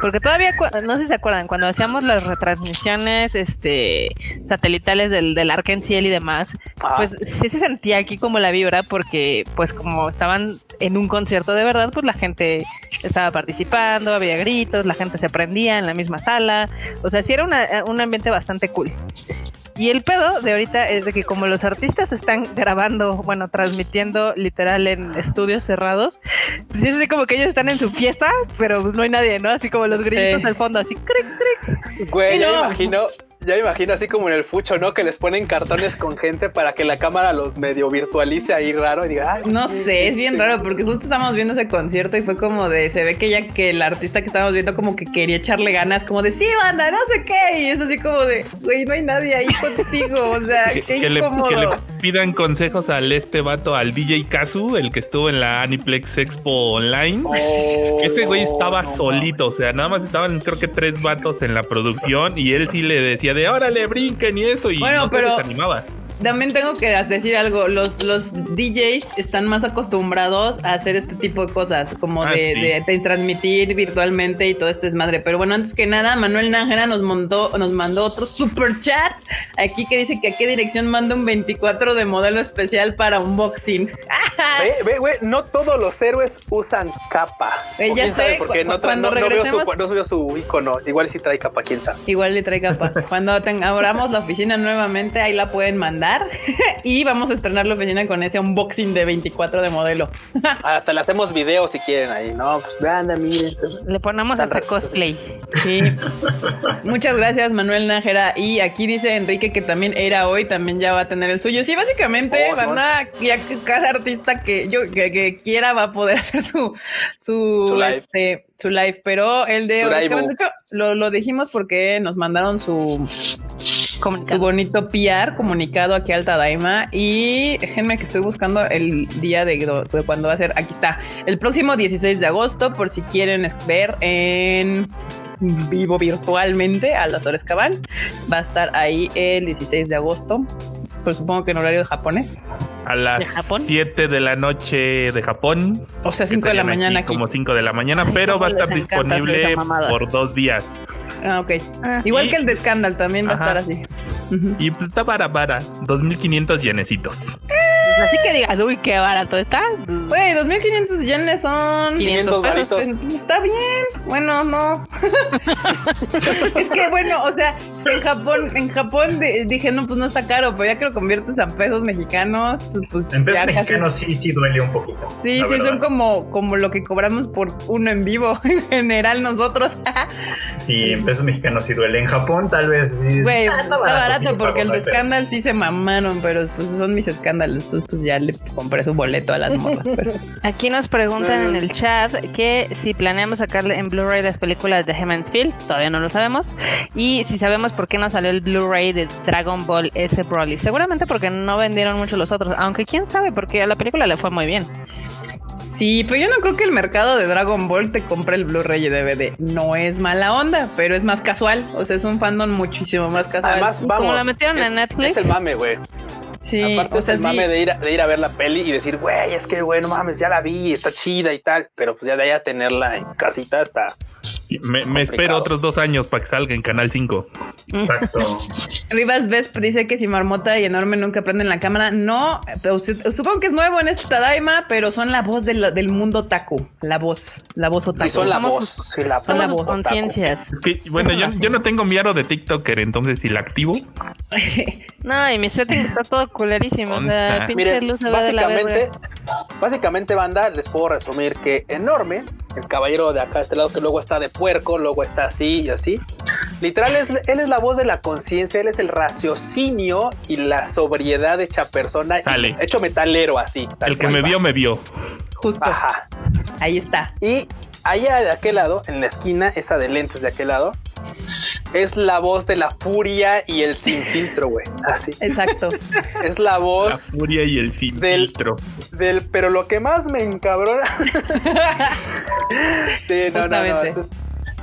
Porque todavía, no sé si se acuerdan, cuando hacíamos las retransmisiones este, satelitales del, del Arken Ciel y demás, pues sí se sentía aquí como la vibra, porque pues como estaban en un concierto de verdad, pues la gente estaba participando, había gritos, la gente se prendía en la misma sala, o sea, sí era una- un ambiente bastante cool. Y el pedo de ahorita es de que como los artistas están grabando, bueno, transmitiendo literal en estudios cerrados, pues es así como que ellos están en su fiesta, pero no hay nadie, ¿no? Así como los gritos Sí. al fondo, así cric, cric. Güey, Sí, imagino, ya me imagino así como en el fucho, ¿no? Que les ponen cartones con gente para que la cámara los medio virtualice ahí raro y diga, "Ay, No sé, es bien sí". raro porque justo estábamos viendo ese concierto y fue como de, se ve que ya que el artista que estábamos viendo como que quería echarle ganas, como de, sí, banda, no sé qué, y es así como de, güey, no hay nadie ahí <laughs> contigo, o sea, Que, qué que le, que le pidan consejos al este vato, al DJ Kazu, el que estuvo en la Aniplex Expo Online. Oh, <laughs> Ese güey no, estaba no solito, o sea, nada más estaban creo que tres vatos en la producción y él sí le decía de órale, brinquen y esto y Bueno, no pero- desanimaba. También tengo que decir algo, los, los DJs están más acostumbrados a hacer este tipo de cosas, como Ah, de, sí. de- de transmitir virtualmente y todo este desmadre. Pero bueno, antes que nada, Manuel Nájera nos mandó, nos mandó otro super chat aquí que dice que a qué dirección manda un 24 de modelo especial para unboxing. <laughs> Ve, ve, güey, no todos los héroes usan capa. Eh, ya sé, porque cu- no, cuando no, no veo regresemos- su, no subió su icono. Igual si trae capa, quién sabe. Igual le trae capa. Cuando abramos la oficina nuevamente, ahí la pueden mandar <laughs> y vamos a estrenar la oficina con ese unboxing de 24 de modelo. <laughs> Hasta le hacemos videos si quieren ahí. No, pues vean, miren. Le ponemos hasta cosplay. Sí. Muchas gracias, Manuel Nájera. Y aquí dice Enrique que también era hoy, también ya va a tener el suyo. Sí, básicamente, Oh, banda, ya que cada artista que yo que, que quiera va a poder <laughs> hacer su su, este su live. Pero el de hecho, lo, lo dijimos porque nos mandaron su, su bonito PR comunicado aquí a Alta Daima. Y déjenme que estoy buscando el día de, de cuando va a ser. Aquí está. El próximo 16 de agosto, por si quieren ver en vivo virtualmente a las horas Cabal. Va a estar ahí el 16 de agosto. Pero supongo que en horario japonés. A las ¿De Japón? 7 de la noche de Japón. O sea, que 5 de la mañana aquí. Como 5 de la mañana, pero cómo va a estar disponible por dos días. Ah, ok. Ah. Igual Y- que el de Scandal también va a estar así. Y pues está para para 2500 yenecitos. Así que digas, uy, qué barato está. Güey, 2500 yenes son 500 pesos. varitos. Pues, Está bien. Bueno, no. <laughs> es que bueno, o sea, en Japón, en Japón de- dije, no, pues no está caro, pero ya que lo conviertes a pesos mexicanos, pues En ya pesos mexicanos sí, sí duele un poquito. Sí, sí, verdad. son como, como lo que cobramos por uno en vivo <laughs> en general nosotros. Sí, en pesos mexicanos sí duele. En Japón tal vez sí. Güey, Ah, está barato sí, porque el de Scandal sí se mamaron, pero pues son mis escándalos. Entonces, pues ya le compré su boleto a las morras. Pero... <laughs> Aquí nos preguntan en el chat que si planeamos sacarle en Blu-ray las películas de Heaven's Field, todavía no lo sabemos. Y si sabemos por qué no salió el Blu-ray de Dragon Ball S Broly. Seguramente porque no vendieron mucho los otros, aunque quién sabe, porque a la película le fue muy bien. Sí, pero yo no creo que el mercado de Dragon Ball te compre el Blu-ray y DVD. No es mala onda, pero es más casual. O sea, es un fandom muchísimo más casual. Además, vamos. Como la metieron es- en Netflix. Es el mame, güey. sí, Aparte o sea, es el sí. mame de ir, a, de ir a ver la peli y decir, güey, es que, güey, no mames, ya la vi, está chida y tal. Pero pues ya de ahí a tenerla en casita está. Me, me espero otros dos años para que salga en Canal 5. Exacto. <laughs> Rivas Vesp dice que si Marmota y Enorme nunca prenden la cámara. No, pero supongo que es nuevo en esta Daima, pero son la voz del, del mundo taku. La voz, la voz otaku. Sí, son la Somos voz. sus- Sí, la son la voz. sus conciencias. Sí, bueno, yo, yo no tengo mi aro de TikToker, entonces si la activo, <laughs> No, y mi setting está todo culerísimo. O sea, pinche Miren, luz se ve de la verga. básicamente, banda, les puedo resumir que enorme, el caballero de acá, de este lado, que luego está de puerco, luego está así y así. Literal, es, él es la voz de la conciencia, él es el raciocinio y la sobriedad hecha persona, y Sale. hecho metalero así. tal el que me va. vio, me vio. Justo. Ajá. Ahí está. Y allá de aquel lado, en la esquina, esa de lentes de aquel lado, es la voz de la furia y el sin filtro, güey. Así. Exacto. Es la voz La furia y el sin Del- filtro. del. Pero lo que más me encabrona. <laughs> sí, no, no, no. Es-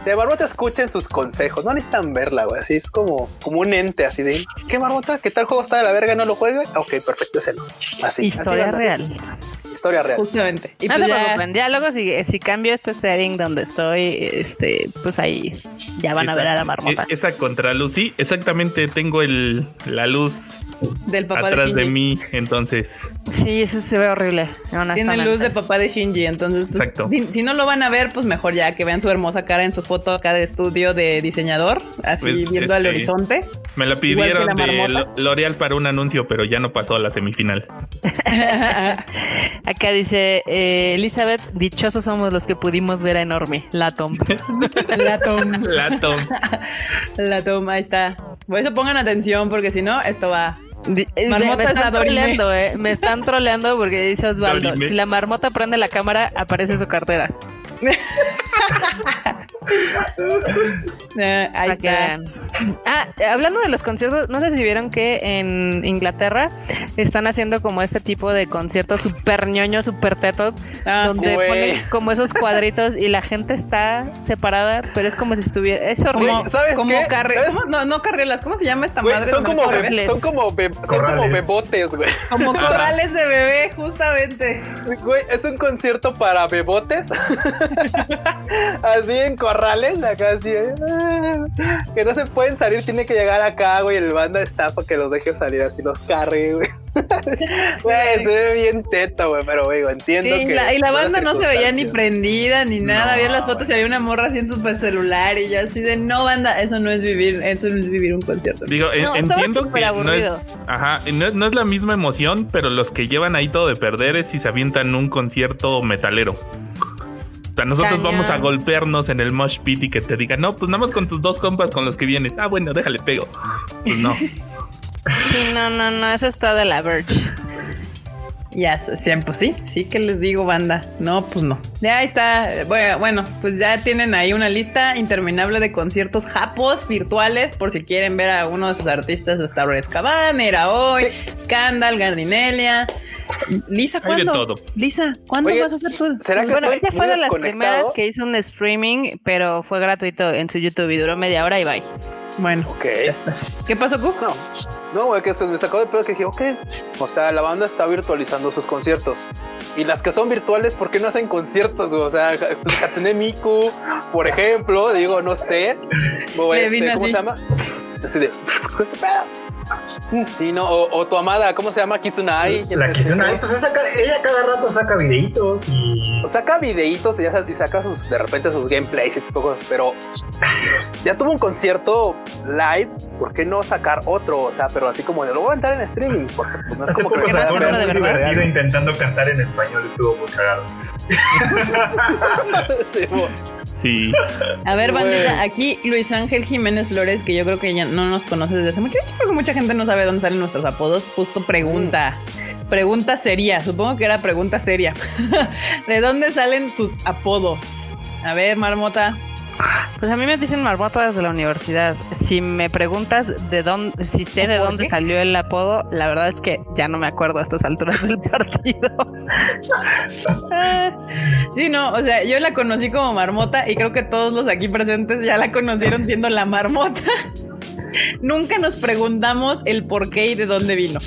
de Marmota escuchen sus consejos. No necesitan verla, güey. Así es como, como un ente así de ¿qué Marmota? ¿Qué tal juego está de la verga? ¿No lo juega? Ok, perfecto, no. Así. Historia así, real. Historia real. Justamente. Y no pues se ya- preocupen, ya luego si, si cambio este setting donde estoy, este, pues ahí ya van a ver a la marmota. e- Esa contraluz, sí, exactamente. Tengo el, la luz del papá atrás de mí, entonces. Sí, eso se ve horrible. Tiene luz de papá de Shinji, entonces pues, Exacto. si, si no lo van a ver, pues mejor ya que vean su hermosa cara en su foto acá de estudio de diseñador, así Pues, viendo al este, horizonte. Me la pidieron la de L'Oreal para un anuncio, pero ya no pasó a la semifinal. <laughs> <laughs> Acá dice eh, Elizabeth, dichosos somos los que pudimos ver a Enorme, la Tom. <laughs> La tom. la toma, <laughs> ahí está. Por eso pongan atención, porque si no, esto va. Eh, Marmota me es están troleando, eh. Me están troleando porque dice Osvaldo, Dorime. si la marmota prende la cámara, aparece su cartera. <laughs> Eh, ahí está. Ah, hablando de los conciertos, no sé si vieron que en Inglaterra están haciendo como este tipo de conciertos super ñoños, super tetos, Ah, donde ponen como esos cuadritos y la gente está separada, pero es como si estuviera. Es horrible. Como, ¿sabes como qué? No, no carrelas, ¿cómo se llama esta madre? son, como son como be- son como Corrales. bebotes, güey. Como corrales de bebé, justamente. Güey, es un concierto para bebotes. <laughs> <laughs> así en corrales, acá así. eh, Que no se pueden salir, tiene que llegar acá, güey. El banda está para que los deje salir así, los cargue, güey. <laughs> Güey, se ve bien teto, güey, pero, güey, entiendo Sí, que. la- y la banda no se veía ni prendida ni nada. No, Había las fotos y había una morra así en su celular y yo así de no banda, eso no es vivir, eso no es vivir un concierto. Digo, en- No, estaba entiendo que no es, aburrido. ajá, no, es- no es la misma emoción, pero los que llevan ahí todo de perder es si se avientan un concierto metalero. O sea, nosotros Cañón. vamos a golpearnos en el mosh pit y que te digan, no, pues nada más con tus dos compas con los que vienes. Ah, bueno, déjale pego. Pues no. <laughs> Sí, no, no, no, eso está de la Verge. Ya, siempre, pues sí, sí que les digo banda. No, pues no. Ya ahí está. Bueno, pues ya tienen ahí una lista interminable de conciertos japos virtuales por si quieren ver a uno de sus artistas. Está Red Caban, Era Hoy, Scandal, Gardinelia. Lisa, de ¿cuándo? todo. Lisa, ¿cuándo Oye, vas a hacer tu ¿será que Bueno, ella fue de las primeras que hizo un streaming, pero fue gratuito en su YouTube y duró media hora y bye. Bueno, Ok. ya estás. ¿Qué pasó, Q? No, no, güey, que se me sacó de pedo que dije, ok. O sea, la banda está virtualizando sus conciertos. Y las que son virtuales, ¿por qué no hacen conciertos? güey? O sea, Hatsune Miku, por ejemplo, digo, no sé. O este, ¿Cómo se llama? Así de, <laughs> ¿qué pedo? Sí, no, o, o tu amada, ¿cómo se llama? Kizunai. La Kizuna, pues ella cada rato saca videitos y. O saca videitos y, ya y saca sus, de repente sus gameplays y tipo cosas, pero pues, ya tuvo un concierto live, ¿por qué no sacar otro? O sea, pero así como de lo voy a entrar en streaming, porque pues, no es Hace como poco que sacó una de muy verdad. divertido intentando cantar en español y estuvo muy cagado. <laughs> Sí. A ver, bandita, aquí Luis Ángel Jiménez Flores, que yo creo que ya no nos conoce desde hace mucho tiempo, porque mucha gente no sabe dónde salen nuestros apodos. Justo pregunta. Pregunta seria. Supongo que era pregunta seria. <laughs> ¿De dónde salen sus apodos? A ver, Marmota. Pues a mí me dicen marmota desde la universidad. Si me preguntas de dónde, si sé de ¿Por dónde qué? salió el apodo, la verdad es que ya no me acuerdo a estas alturas del <laughs> partido. <laughs> Sí, no, o sea, yo la conocí como Marmota y creo que todos los aquí presentes ya la conocieron siendo la Marmota. Nunca nos preguntamos el por qué y de dónde vino.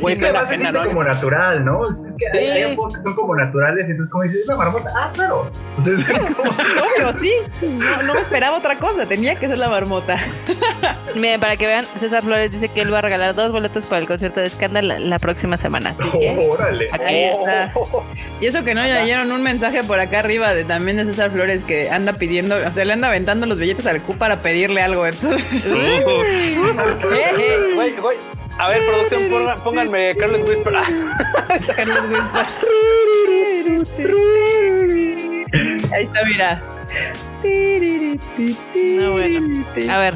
Güey, es que vale la además se pena, siente ¿no? como natural, ¿no? Es que hay, Sí. hay apodos que son como naturales y entonces como dices, una marmota, ah, claro. O sea, es como- <laughs> Obvio, sí. No, no me esperaba otra cosa. Tenía que ser la Marmota. <laughs> Miren, para que vean, César Flores dice que él va a regalar dos boletos para el concierto de Scandal la, la próxima semana. Así que <laughs> Órale. Ahí está. Oh, Y eso que no, ya leyeron un mensaje por acá arriba de también de César Flores que anda pidiendo, o sea, le anda aventando los billetes al Q para pedirle algo. Entonces, Güey, güey. A ver, producción, ponga- pónganme <laughs> Carlos Whisper. Carlos Whisper. Ahí está, mira. No, bueno. A ver,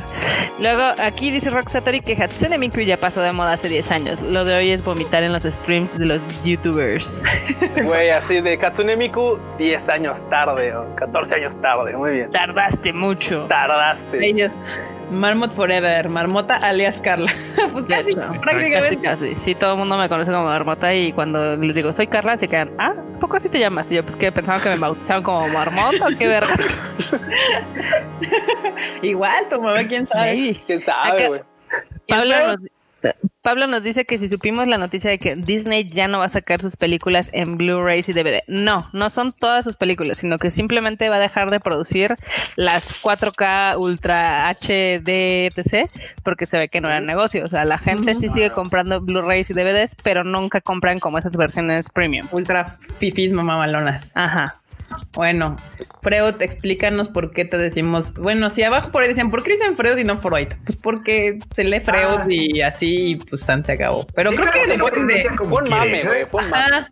luego aquí dice Rock Satori que Hatsune Miku ya pasó de moda hace 10 años. Lo de hoy es vomitar en los streams de los youtubers. <laughs> Güey, así de Katsune Miku, 10 años tarde o 14 años tarde. Muy bien. Tardaste mucho. Tardaste. Dios. Marmot Forever, Marmota alias Carla. <laughs> pues casi, hecho, Casi, prácticamente. casi. Sí, todo el mundo me conoce como Marmota y cuando les digo soy Carla se quedan, ah, ¿poco así te llamas? Y yo, pues que pensaban que me bautizaban como Marmota o qué verga. <laughs> Igual, tomaba quién sabe. Maybe. ¿Quién sabe, güey? Pablo nos, Pablo nos dice que si supimos la noticia de que Disney ya no va a sacar sus películas en Blu-rays y DVD. No, no son todas sus películas, sino que simplemente va a dejar de producir las 4K Ultra HD etc. porque se ve que no era negocio. O sea, la gente sí sigue comprando Blu-rays y DVDs, pero nunca compran como esas versiones premium. Ultra fifis mamalonas. Ajá. Bueno, Freud, explícanos por qué te decimos. Bueno, si abajo por ahí decían, ¿por qué dicen Freud y no Freud? Pues porque se lee Freud Ah. y así, y pues San se acabó. Pero Sí, creo que puede depende. Pon mame, güey. Pon mame.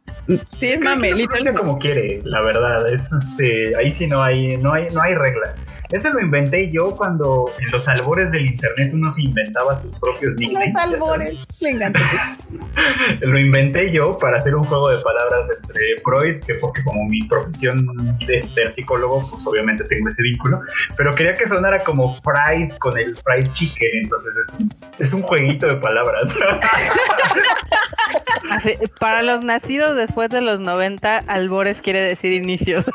Sí, es mame, literal. como quiere, la verdad. Es este, ahí sí no hay, no hay, no hay regla. Eso lo inventé yo cuando en los albores del internet uno se inventaba sus propios nicknames. Los albores. Me encanta. <laughs> Lo inventé yo para hacer un juego de palabras entre Freud, que porque como mi profesión es ser psicólogo, pues obviamente tengo ese vínculo, pero quería que sonara como fried con el fried chicken, entonces es un, es un jueguito de palabras. <laughs> Así, para los nacidos después de los 90, albores quiere decir inicios. <laughs>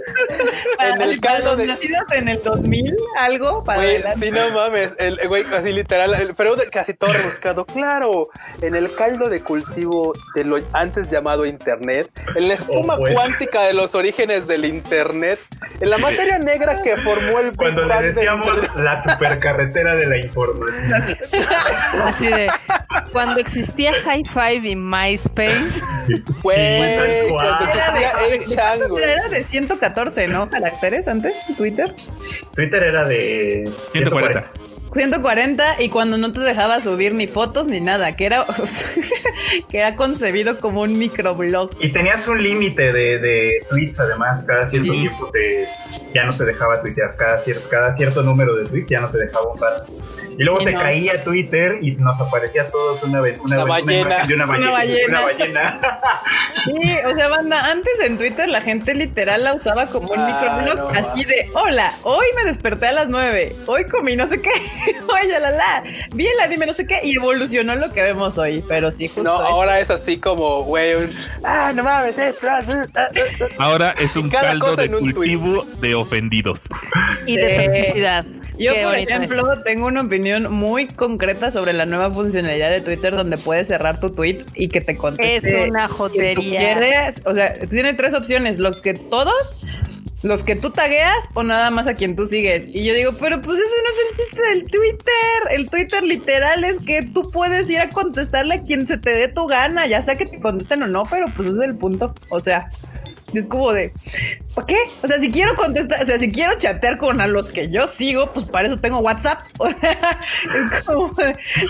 Para, En el para caldo los de- nacidos en el 2000, algo para Güey, adelante. sí, no mames, el güey así literal, el Freud casi todo rebuscado. Claro, en el caldo de cultivo de lo antes llamado Internet, en la espuma Oh, pues. cuántica de los orígenes del Internet, en la materia negra que formó el Big Cuando Bang le decíamos la supercarretera de la información. Así de cuando existía High Five y MySpace. Güey, tal cual. cuando Era de, existía era de 114, ¿no? Caracteres antes, Twitter. Twitter era de 140. 140 y cuando no te dejaba subir ni fotos ni nada, que era, <laughs> o sea, que era concebido como un microblog. Y tenías un límite de, de tweets, además, cada cierto Sí. tiempo te, ya no te dejaba tuitear, cada cierto, cada cierto número de tweets ya no te dejaba un rato. Y luego Sí, se no. caía Twitter y nos aparecía a todos una, una, Una una ballena. imagen de una Una ballena. ballena. Una ballena. <laughs> Sí, o sea, banda, antes en Twitter la gente literal la usaba como un Ah, microblog, no, así de, hola, hoy me desperté a las 9, hoy comí no sé qué, <laughs> ya la la, vi el anime no sé qué, y evolucionó lo que vemos hoy, pero sí, justo No, eso. ahora es así como, güey, un, ah, no mames, eh, ah, ah, ah, ah". Ahora es un caldo de un cultivo de ofendidos. Y de Sí. toxicidad. Yo, Qué por ejemplo, tengo una opinión muy concreta sobre la nueva funcionalidad de Twitter donde puedes cerrar tu tweet y que te conteste. Es una tú jotería. quieres. O sea, tiene tres opciones: los que todos, los que tú tagueas o nada más a quien tú sigues. Y yo digo, pero pues ese no es el chiste del Twitter. El Twitter literal es que tú puedes ir a contestarle a quien se te dé tu gana, ya sea que te contesten o no, pero pues ese es el punto. O sea. Es como de, ¿para qué? O sea, si quiero contestar, o sea, si quiero chatear con a los que yo sigo, pues para eso tengo WhatsApp. <laughs> O sea, es como,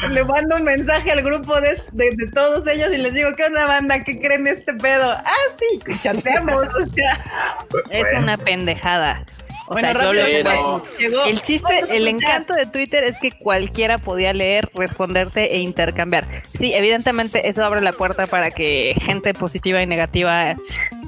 le mando un mensaje al grupo de, de- de todos ellos y les digo, ¿qué onda banda? ¿Qué creen este pedo? Ah, sí, chateamos. O sea, Es una pendejada. O bueno, sea, rápido, lo- llegó. El chiste, el encanto de Twitter es que cualquiera podía leer, responderte e intercambiar. Sí, evidentemente eso abre la puerta para que gente positiva y negativa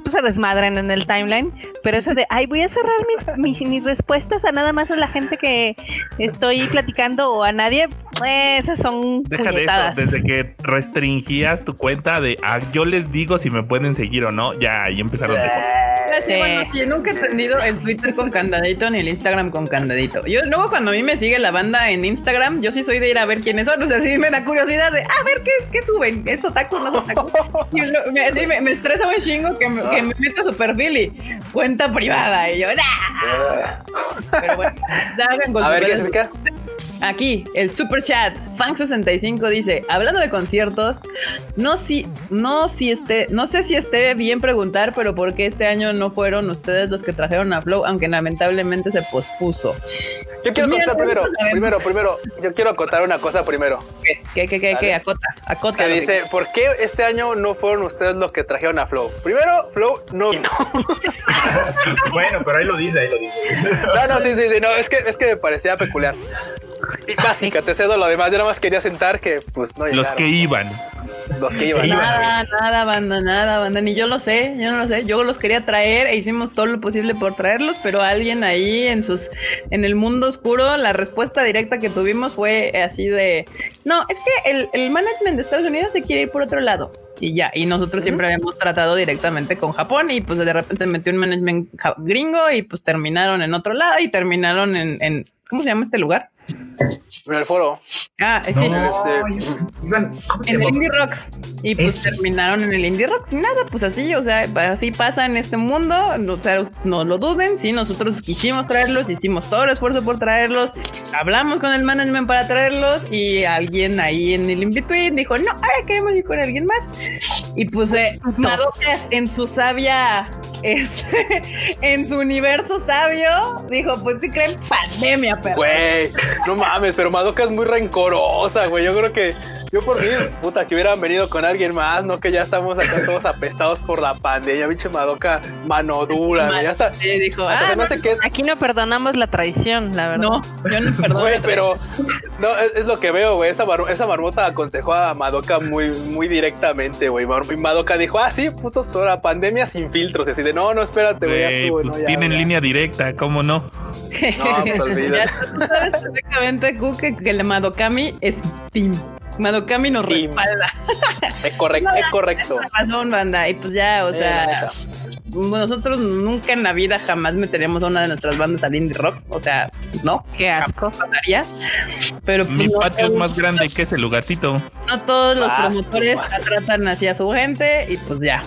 pues, se desmadren en el timeline, pero eso de, ay, voy a cerrar mis, mis, mis respuestas a nada más a la gente que estoy platicando o a nadie, pues, esas son Deja de eso. puñetadas. Desde que restringías tu cuenta de ah, yo les digo si me pueden seguir o no, ya ahí empezaron de. Ah, sí, Sí. bueno, sí, nunca he entendido el Twitter con candadito ni el Instagram con candadito. Yo luego cuando a mí me sigue la banda en Instagram, yo sí soy de ir a ver quiénes son. O sea, sí me da curiosidad de a ver qué, qué suben. ¿Es otaku no es otaku? Y lo- me, así me, me estresa un chingo que me, que me meta a su perfil y cuenta privada. Y yo, ¡nah! Pero bueno, salgan con A ver. Aquí, el super chat, Fan65 dice, hablando de conciertos, no si, no si esté, no sé si esté bien preguntar, pero ¿por qué este año no fueron ustedes los que trajeron a Flow, aunque lamentablemente se pospuso? Yo quiero Mira, contar primero, primero, primero, yo quiero acotar una cosa primero. ¿Qué, qué, qué, qué. Acota, acota. Que lo que- dice, ¿por qué este año no fueron ustedes los que trajeron a Flow? Primero, Flow no vino. <laughs> bueno, pero ahí lo dice, ahí lo dice. No, no, sí, sí, sí, no, es que, es que me parecía peculiar. <laughs> Y básica, te cedo lo demás, yo nada más quería sentar que pues no Los llegaron. que iban. Los que iban. Nada, nada, banda, nada, banda. Ni yo lo sé, yo no lo sé. Yo los quería traer e hicimos todo lo posible por traerlos, pero alguien ahí en sus, en el mundo oscuro, la respuesta directa que tuvimos fue así de, no, es que el, el management de Estados Unidos se quiere ir por otro lado. y ya. Y nosotros siempre habíamos tratado directamente con Japón y pues de repente se metió un management gringo y pues terminaron en otro lado y terminaron en, en ¿cómo se llama este lugar? En el foro. Ah, sí. No, este- iban- ¿cómo se En el? Indie Rocks. Y pues terminaron en el Indie Rocks. Y nada, pues así, o sea, así pasa en este mundo. No, o sea, no lo duden. Sí, nosotros quisimos traerlos, hicimos todo el esfuerzo por traerlos. Hablamos con el management para traerlos. Y alguien ahí en el in-between dijo: No, ahora queremos ir con alguien más. Y pues eh, Madocas en su sabia. este, <laughs> en su universo sabio, dijo: Pues que creen pandemia, perro. Güey, no mames, pero Madoka es muy rencorosa, güey. Yo creo que yo por mí, puta, que hubieran venido con alguien más, no que ya estamos acá todos apestados por la pandemia, pinche Madoka, mano dura, güey. Ya está. Sí, dijo: Hasta Ah, se me hace que es Aquí no perdonamos la traición, la verdad. no, yo no perdono. Güey, pero no, es, es lo que veo, güey. Esa, mar- esa marmota aconsejó a Madoka muy, muy directamente, güey. Y Madoka dijo, ah, sí, putos, ahora pandemia sin filtros. Y así de, no, no, espérate, güey. pues no, tienen ya". línea directa, ¿cómo no? No, pues <laughs> olvídate. Gu, que, el Madokami es Team. Madokami nos Team. respalda. Es correcto, es correcto. Razón, banda. Y pues ya, o sea, nosotros nunca en la vida jamás meteremos a una de nuestras bandas al Indie Rocks. O sea, no, Qué asco. pasaría. Pero pues, Mi no, patio es más grande que ese lugarcito. no todos los Basta, promotores tratan así a su gente y pues ya.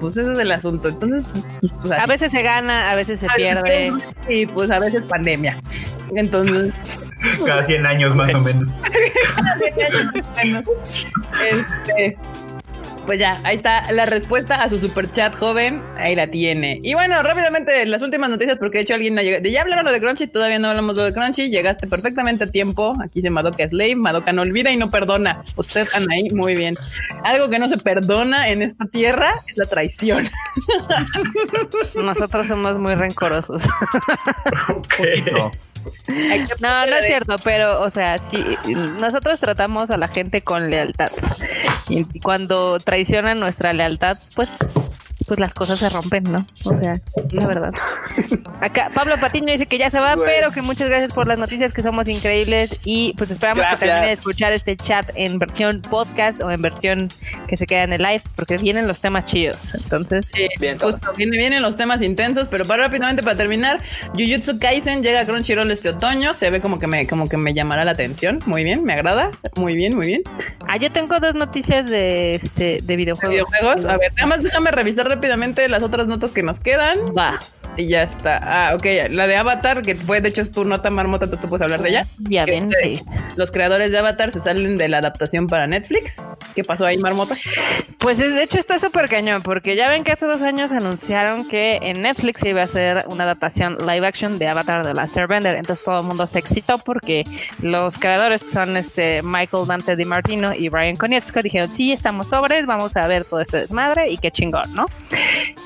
Pues ese es el asunto. Entonces, pues, pues, A veces se gana, a veces se A pierde. Y pues a veces pandemia. Entonces, Cada 100 años más o menos. <laughs> Bueno, este, pues ya, ahí está la respuesta a su super chat joven. Ahí la tiene. Y bueno, rápidamente las últimas noticias, porque de hecho alguien ha llegado- de ya hablaron lo de Crunchy, todavía no hablamos lo de Crunchy. Llegaste perfectamente a tiempo. Aquí se Madoka Slave. Madoka no olvida y no perdona. Usted, Anaí, muy bien. Algo que no se perdona en esta tierra es la traición. <laughs> Nosotros somos muy rencorosos. <laughs> Ok. No. No es cierto, pero, o sea, sí, nosotros tratamos a la gente con lealtad. Y cuando traicionan nuestra lealtad, pues, pues las cosas se rompen, ¿no? O sea, la verdad. Acá Pablo Patiño dice que ya se va, pero que muchas gracias por las noticias, que somos increíbles y pues esperamos Gracias. que termine de escuchar este chat en versión podcast o en versión que se queda en el live, porque vienen los temas chidos. Entonces, Sí, Bien, justo, viene, vienen los temas intensos, pero para rápidamente para terminar, Jujutsu Kaisen llega a Crunchyroll este otoño, se ve como que me como que me llamará la atención, muy bien, me agrada, muy bien, muy bien. ah, yo tengo dos noticias de este de videojuegos. Videojuegos, a ver, nada más déjame revisar rápidamente las otras notas que nos quedan. Va, y ya está. Ah, ok, la de Avatar, que fue de hecho es tu nota marmota, tú, tú puedes hablar de ella. obviamente. Los creadores de Avatar se salen de la adaptación para Netflix. ¿Qué pasó ahí, marmota? Pues es- de hecho está súper cañón, porque ya ven que hace dos años anunciaron que en Netflix iba a hacer una adaptación live action de Avatar de Last Airbender. Entonces todo el mundo se excitó porque los creadores que son este Michael Dante Di Martino y Brian Konietzko dijeron, sí, estamos sobres, vamos a ver todo este desmadre y qué chingón, ¿no?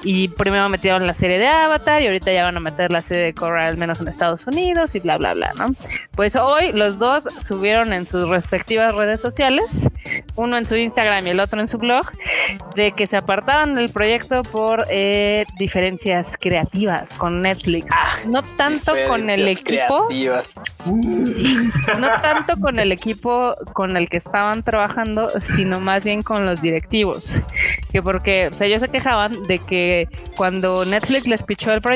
Y primero metieron la serie de Avatar y ahorita ya van a meter la serie de Korra al menos en Estados Unidos y bla, bla, bla, ¿no? Pues hoy los dos subieron en sus respectivas redes sociales, uno en su Instagram y el otro en su blog, de que se apartaban del proyecto por eh, diferencias creativas con Netflix. no tanto con el equipo, creativas. no tanto con el equipo con el que estaban trabajando, sino más bien con los directivos. Que porque, o sea, ellos se quejaban de que cuando Netflix les pichó el proyecto,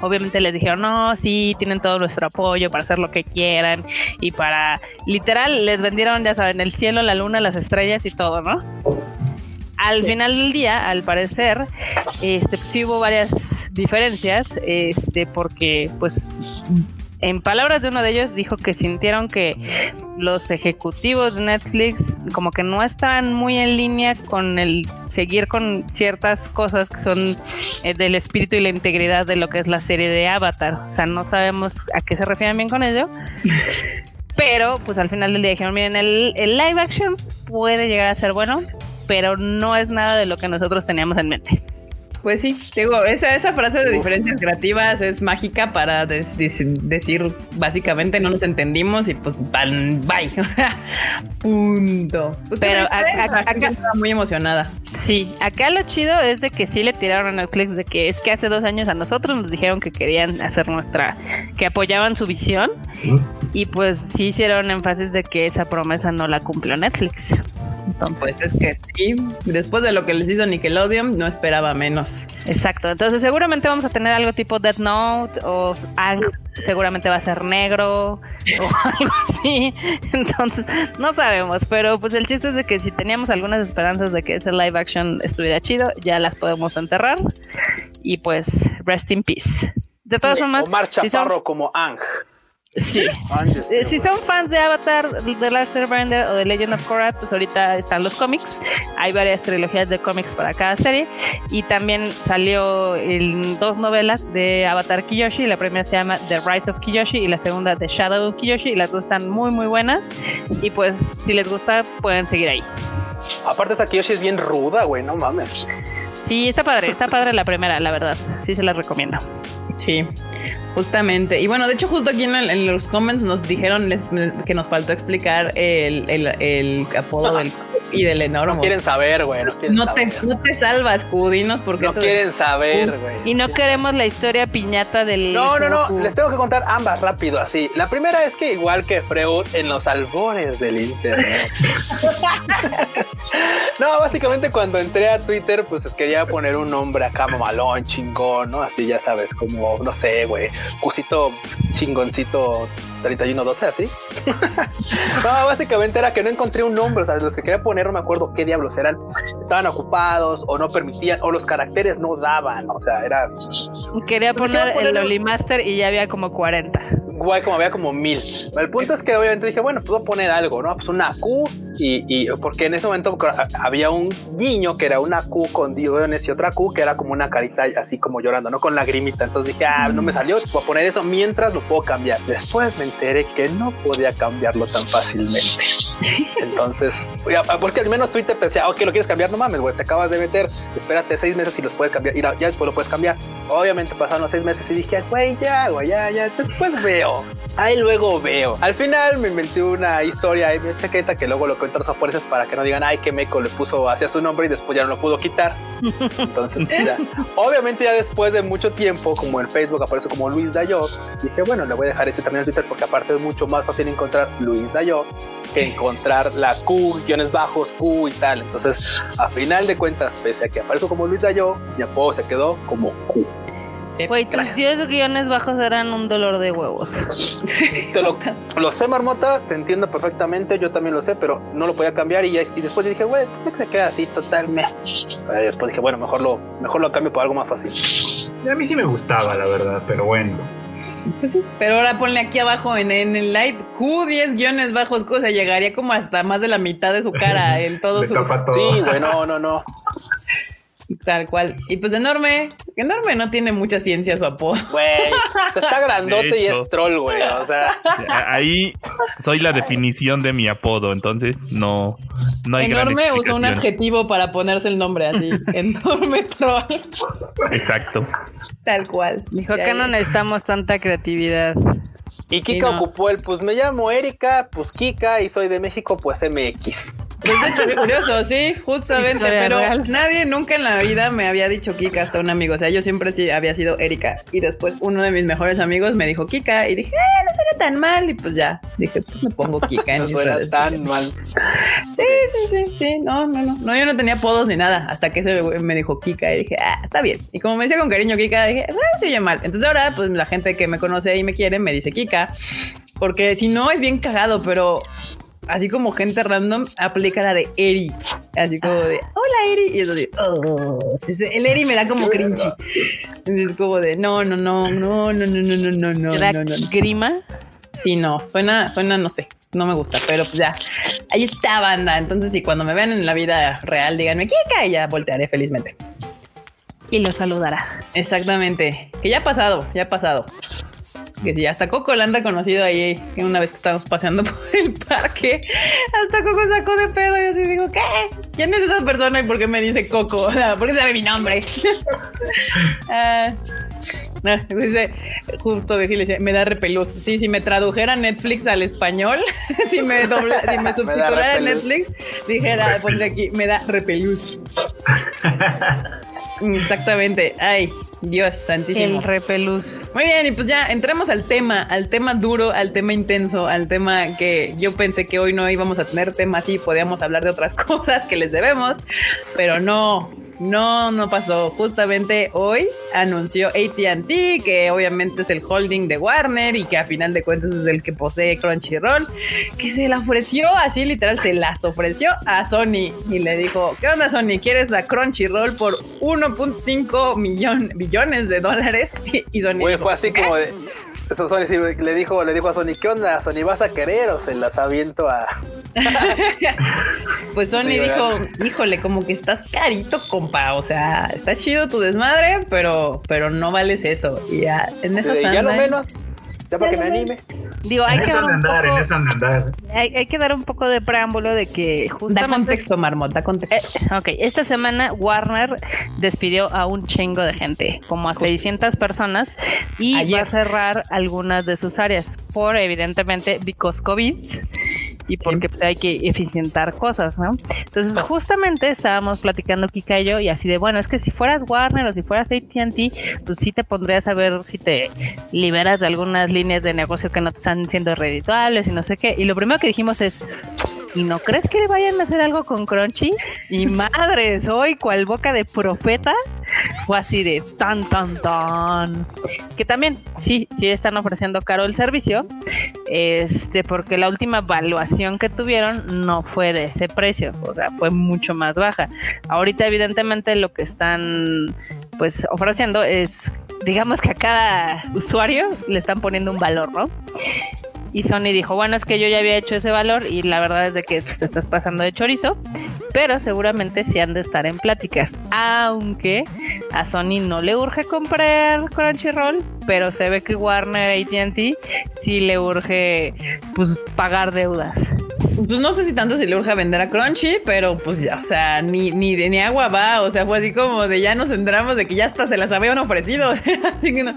obviamente les dijeron, no, sí, tienen todo nuestro apoyo para hacer lo que quieran y para, literal, les vendieron, ya saben, el cielo, la luna, las estrellas y todo, ¿no? Al final del día, al parecer, este, pues, sí hubo varias diferencias, este, porque, pues, en palabras de uno de ellos, dijo que sintieron que los ejecutivos de Netflix como que no estaban muy en línea con el seguir con ciertas cosas que son eh, del espíritu y la integridad de lo que es la serie de Avatar. O sea, no sabemos a qué se refieren bien con ello. <laughs> Pero, pues al final del día dijeron, miren, el, el live action puede llegar a ser bueno, pero no es nada de lo que nosotros teníamos en mente. Pues sí, digo, esa, esa frase de diferencias creativas es mágica para des- des- decir básicamente no nos entendimos y pues van, bye, <laughs> o sea, punto. Pero ¿qué crees? a- a- La gente acá- estaba muy emocionada. Sí, acá lo chido es de que sí le tiraron a Netflix de que es que hace dos años a nosotros nos dijeron que querían hacer nuestra, que apoyaban su visión y pues sí hicieron énfasis de que esa promesa no la cumplió Netflix. Entonces, Pues es que sí, después de lo que les hizo Nickelodeon, no esperaba menos. exacto. Entonces, seguramente vamos a tener algo tipo Death Note o Ang seguramente va a ser negro o <laughs> algo así. Entonces, no sabemos, pero pues el chiste es de que si teníamos algunas esperanzas de que ese live action estuviera chido, ya las podemos enterrar y pues rest in peace. De todas formas, Omar si Chaparro como Ang. Sí. <laughs> Eh, si son fans de Avatar, de Last Airbender o de Legend of Korra, pues ahorita están los cómics. Hay varias trilogías de cómics para cada serie. Y también salió el- dos novelas de Avatar Kiyoshi. La primera se llama The Rise of Kiyoshi y la segunda The Shadow of Kiyoshi. Y las dos están muy, muy buenas. Y pues, si les gusta, pueden seguir ahí. Aparte, esa Kiyoshi es bien ruda, güey, no mames. Sí, está padre, está padre la primera, la verdad. Sí, se las recomiendo. Sí, justamente. Y bueno, de hecho, justo aquí en, el- en los comments nos dijeron les- que nos faltó explicar el, el, el apodo del y del enorme. No quieren saber, güey, no quieren no te, no te salvas, Cudinos, porque No quieren saber, güey. Y no queremos la historia piñata del. No, no, no, les tengo que contar ambas rápido, así. La primera es que igual que Freud en los albores del internet. <laughs> no, básicamente cuando entré a Twitter, pues quería poner un nombre acá mamalón, chingón, ¿no? Así ya sabes, como, no sé, güey, cusito chingoncito 3112, así. <laughs> no, básicamente era que no encontré un nombre, o sea, los que quería poner, no me acuerdo qué diablos eran, estaban ocupados o no permitían, o los caracteres no daban, o sea, era Quería poner el Lolimaster y ya había como 40. Guay, como había como mil. El punto es que obviamente dije, bueno, puedo poner algo, ¿no? Pues una Q y, y- porque en ese momento había un guiño que era una Q con diones y otra Q que era como una carita así como llorando, ¿no? Con lagrimita. Entonces dije, ah, no me salió, pues voy a poner eso mientras lo puedo cambiar. Después me enteré que no podía cambiarlo tan fácilmente. <laughs> Entonces, porque al menos Twitter te decía, ok, lo quieres cambiar, no mames, güey, te acabas de meter, espérate seis meses y los puedes cambiar, y ya después lo puedes cambiar. Obviamente pasaron los seis meses y dije, güey, ya, güey, ya, ya, después veo. Ahí luego veo. Al final me inventé una historia ahí, mi chaqueta, que luego lo cuento a los japoneses para que no digan, ay, que meco le puso hacia su nombre y después ya no lo pudo quitar. <laughs> Entonces, ya. Obviamente, ya después de mucho tiempo, como en Facebook aparece como Luis Dayo, dije, bueno, le voy a dejar ese también en Twitter porque aparte es mucho más fácil encontrar Luis Dayo que encontrar la Q, guiones bajos, Q y tal. Entonces, a final de cuentas, pese a que aparezco como Luis Dayo, mi apodo se quedó como Q. Güey, tus Gracias. 10 guiones bajos eran un dolor de huevos. Te lo, lo sé, Marmota, te entiendo perfectamente, yo también lo sé, pero no lo podía cambiar y, y después dije, güey, pues es que se queda así, total, me. Eh, Después dije, bueno, mejor lo, mejor lo cambio por algo más fácil. Y a mí sí me gustaba, la verdad, pero bueno. Pues sí, pero ahora ponle aquí abajo en, en el live Q10 guiones bajos, Q, o sea, llegaría como hasta más de la mitad de su cara <laughs> en todo Me su tapa todo. Sí, güey, no, no, no. Tal cual. Y pues enorme, enorme no tiene mucha ciencia su apodo. Güey, o sea, está grandote y es troll, güey. O sea, Ahí soy la definición de mi apodo, entonces no, no hay gran enorme usó un adjetivo para ponerse el nombre así. <laughs> enorme troll. Exacto. Tal cual. Dijo Ya, que no necesitamos tanta creatividad. Y Kika Sí, no. ocupó el, pues me llamo Erika, pues Kika, y soy de México, pues MX. Pues de hecho es curioso, sí, justamente, Historia pero real. nadie nunca en la vida me había dicho Kika hasta un amigo. O sea, yo siempre sí había sido Erika. Y después uno de mis mejores amigos me dijo Kika y dije, eh, no suena tan mal. Y pues ya, dije, pues me pongo Kika en No suena tan mal. Sí, sí, sí, sí, no, no, no. No, yo no tenía apodos ni nada hasta que ese güey me dijo Kika y dije, ah, está bien. Y como me decía con cariño Kika, dije, ah, se oye mal. Entonces ahora, pues la gente que me conoce y me quiere me dice Kika, porque si no es bien cagado, pero así como gente random aplica la de Eri, así como de, hola Eri, y eso de, oh, el Eri me da como cringy. Es como de, no, no, no, no, no, no, no, no, no, no, ¿Era no, no, no. grima? Sí, no, suena, suena, no sé, no me gusta, pero pues ya, ahí está banda. Entonces, si cuando me vean en la vida real, díganme Kika y ya voltearé felizmente. Y lo saludará. Exactamente, que ya ha pasado, ya ha pasado. Que si hasta Coco la han reconocido ahí una vez que estábamos paseando <laughs> por el parque, hasta Coco sacó de pedo y así digo, ¿qué? ¿Quién es esa persona y por qué me dice Coco? <laughs> O sea, ¿por qué sabe mi nombre? <laughs> Ah, ah, dice, justo decirle, me da repelús. Sí, si me tradujera Netflix al español, si me, dobla, si me subtitulara. Netflix, dijera, pondré aquí, me da repelús. Exactamente. Ay, Dios santísimo. El repelús. Muy bien, y pues ya entremos al tema, al tema duro, al tema intenso, al tema que yo pensé que hoy no íbamos a tener tema así, podíamos hablar de otras <laughs> cosas que les debemos, pero no, no, no pasó. Justamente hoy anunció ATT, que obviamente es el holding de Warner y que a final de cuentas es el que posee Crunchyroll, que se la ofreció así, literal, se las ofreció a Sony y le dijo: ¿Qué onda, Sony? ¿Quieres la Crunchyroll por 1.5 millón, billones de dólares? <laughs> Y Sony. Dijo, fue así "¿Qué?". como de. Eso Sony sí, le dijo, le dijo a Sony, ¿qué onda? Sony, ¿vas a querer o se las aviento a. <laughs> Pues Sony Sí, dijo, ¿verdad? híjole, como que estás carito, compa. O sea, está chido tu desmadre, pero, pero no vales eso. Y ya, en Así esa ya sanda- menos. Ya para que me anime. Digo, hay En que, eso dar un andar, en poco, eso de andar. hay, hay que dar un poco de preámbulo de que Da justamente contexto, Marmot, da contexto. Eh, ok, esta semana Warner despidió a un chingo de gente, como a 600 personas, y Ayer. va a cerrar algunas de sus áreas, por evidentemente, because COVID, y porque pues, hay que eficientar cosas, ¿no? Entonces, justamente estábamos platicando Kika y yo, y así de, bueno, es que si fueras Warner o si fueras ATT, pues sí te pondrías a ver si te liberas de algunas líneas de negocio que no te están siendo redituables y no sé qué. Y lo primero que dijimos es, ¿y no crees que vayan a hacer algo con Crunchy? Y madres, hoy cual boca de profeta fue así de tan tan tan. Que también sí, sí están ofreciendo caro el servicio. Este, porque la última evaluación que tuvieron no fue de ese precio, o sea, fue mucho más baja. Ahorita, evidentemente, lo que están pues ofreciendo es, digamos que a cada usuario le están poniendo un valor, ¿no? Y Sony dijo, bueno, es que yo ya había hecho ese valor y la verdad es de que pues, te estás pasando de chorizo, pero seguramente sí han de estar en pláticas, aunque a Sony no le urge comprar Crunchyroll, pero se ve que Warner AT&T sí le urge pues pagar deudas. Pues no sé si tanto si le urge vender a Crunchy, pero pues ya, o sea, ni, ni ni agua va. O sea, fue así como de ya nos enteramos de que ya hasta se las habían ofrecido. <laughs> así que no,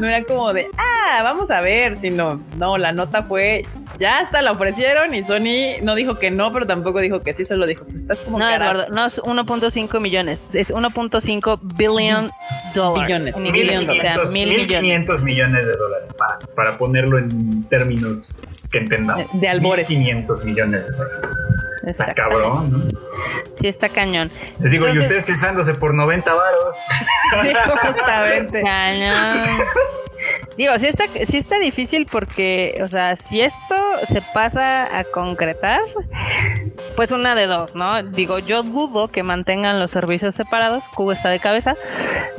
no era como de, ah, vamos a ver, sino, no, la nota fue, ya hasta la ofrecieron y Sony no dijo que no, pero tampoco dijo que sí, solo dijo que estás como No, cara. Eduardo, no es 1.5 millones, es 1.5 billion dólares. Billones, En mil inglés, o sea, 1500, mil millones. 1500 millones de dólares para, para ponerlo en términos que entendamos. De albores. 500 millones de dólares. Está Exactamente. cabrón, ¿no? Sí, está cañón. Les digo, y ustedes quejándose por 90 varos. <laughs> Sí, justamente. Cañón. Digo, sí está, sí está difícil porque, o sea, si esto se pasa a concretar, pues una de dos, ¿no? Digo, yo dudo que mantengan los servicios separados, Cubo está de cabeza.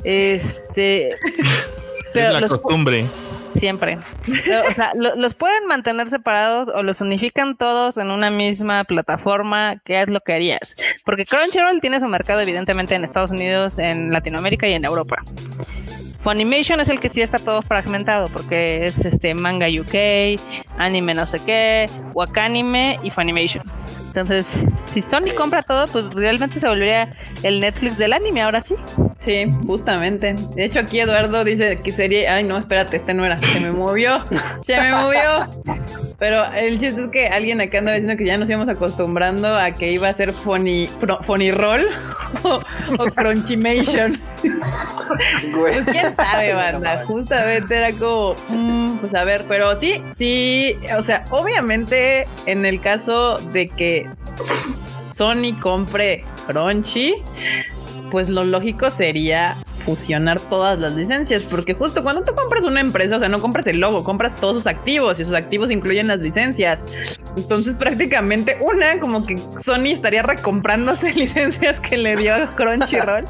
Este. <laughs> es la los, costumbre. Siempre. Pero, o sea, lo- los pueden mantener separados o los unifican todos en una misma plataforma. ¿Qué es lo que harías? Porque Crunchyroll tiene su mercado, evidentemente, en Estados Unidos, en Latinoamérica y en Europa. Funimation es el que sí está todo fragmentado porque es este manga UK, anime no sé qué, Wakanime y Funimation. Entonces, si Sony compra todo, pues realmente se volvería el Netflix del anime, ahora sí. Sí, justamente. De hecho, aquí Eduardo dice que sería. Ay, no, espérate, este no era. Se me movió. <laughs> Se me movió. Pero el chiste es que alguien acá andaba diciendo que ya nos íbamos acostumbrando a que iba a ser Funny, Fro- Funny Roll <laughs> o, o Crunchimation. Güey. Pues quién sabe, banda. Justamente era como, mm, pues a ver, pero sí, sí, o sea, obviamente en el caso de que Sony compre Crunchy, pues lo lógico sería fusionar todas las licencias, porque justo cuando tú compras una empresa, o sea, no compras el logo, compras todos sus activos y sus activos incluyen las licencias. Entonces prácticamente una, como que Sony estaría recomprándose <laughs> licencias que le dio Crunchyroll,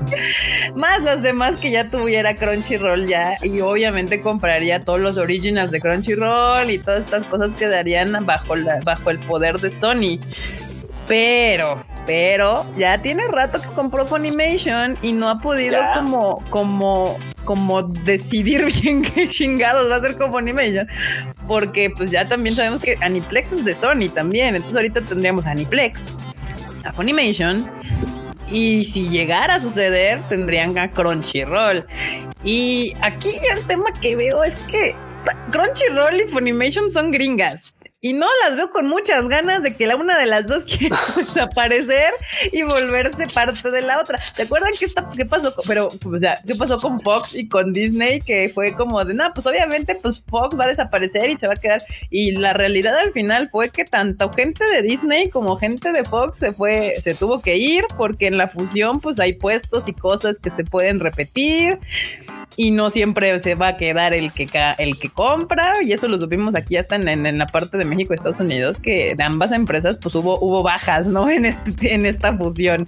más las demás que ya tuviera Crunchyroll ya, y obviamente compraría todos los originals de Crunchyroll y todas estas cosas quedarían bajo, bajo el poder de Sony. Pero, pero ya tiene rato que compró Funimation y no ha podido Ya. como, como, como decidir <laughs> bien qué chingados va a ser con Funimation. Porque pues ya también sabemos que Aniplex es de Sony también. Entonces ahorita tendríamos a Aniplex, a Funimation. Y si llegara a suceder, tendrían a Crunchyroll. Y aquí ya el tema que veo es que Crunchyroll y Funimation son gringas. Y no las veo con muchas ganas de que la una de las dos <laughs> quiera desaparecer y volverse parte de la otra. ¿Se acuerdan qué, está, qué pasó? Pero, o sea, ¿qué pasó con Fox y con Disney? Que fue como de, no, pues obviamente, pues Fox va a desaparecer y se va a quedar. Y la realidad al final fue que tanto gente de Disney como gente de Fox se fue, se tuvo que ir porque en la fusión, pues hay puestos y cosas que se pueden repetir y no siempre se va a quedar el que, el que compra y eso lo supimos aquí hasta en, en, la parte de México y Estados Unidos que de ambas empresas pues hubo, hubo bajas no <laughs> en, este, en esta fusión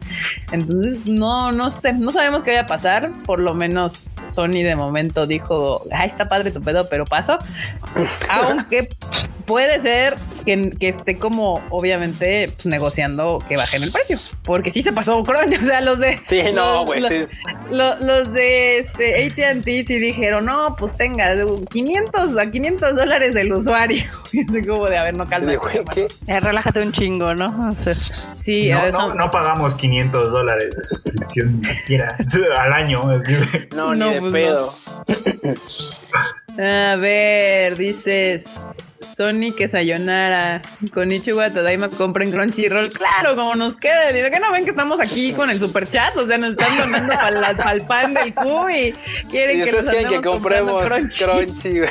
entonces no no sé no sabemos qué vaya a pasar por lo menos Sony de momento dijo ay está padre tu pedo pero paso <laughs> aunque puede ser que, que, esté como obviamente pues, negociando que bajen el precio porque sí se pasó <laughs> o sea los de sí no güey los, sí. los, los de este AT&T sí dijeron, no, pues tenga 500 a 500 dólares el usuario. Y así como de, a ver, no calma. Eh, relájate un chingo, ¿no? O sea, sí. No, a no, no pagamos 500 dólares de suscripción ni siquiera <laughs> al año. No, No, ni de pues pedo. A ver, dices... Sony que sayonara con Ichiwa Tadaima compren Crunchyroll. Claro, como nos queda. ¿De que no ven que estamos aquí con el super chat? O sea, nos están donando para el pan del y quieren Y que los que compremos Crunchy. Crunchy.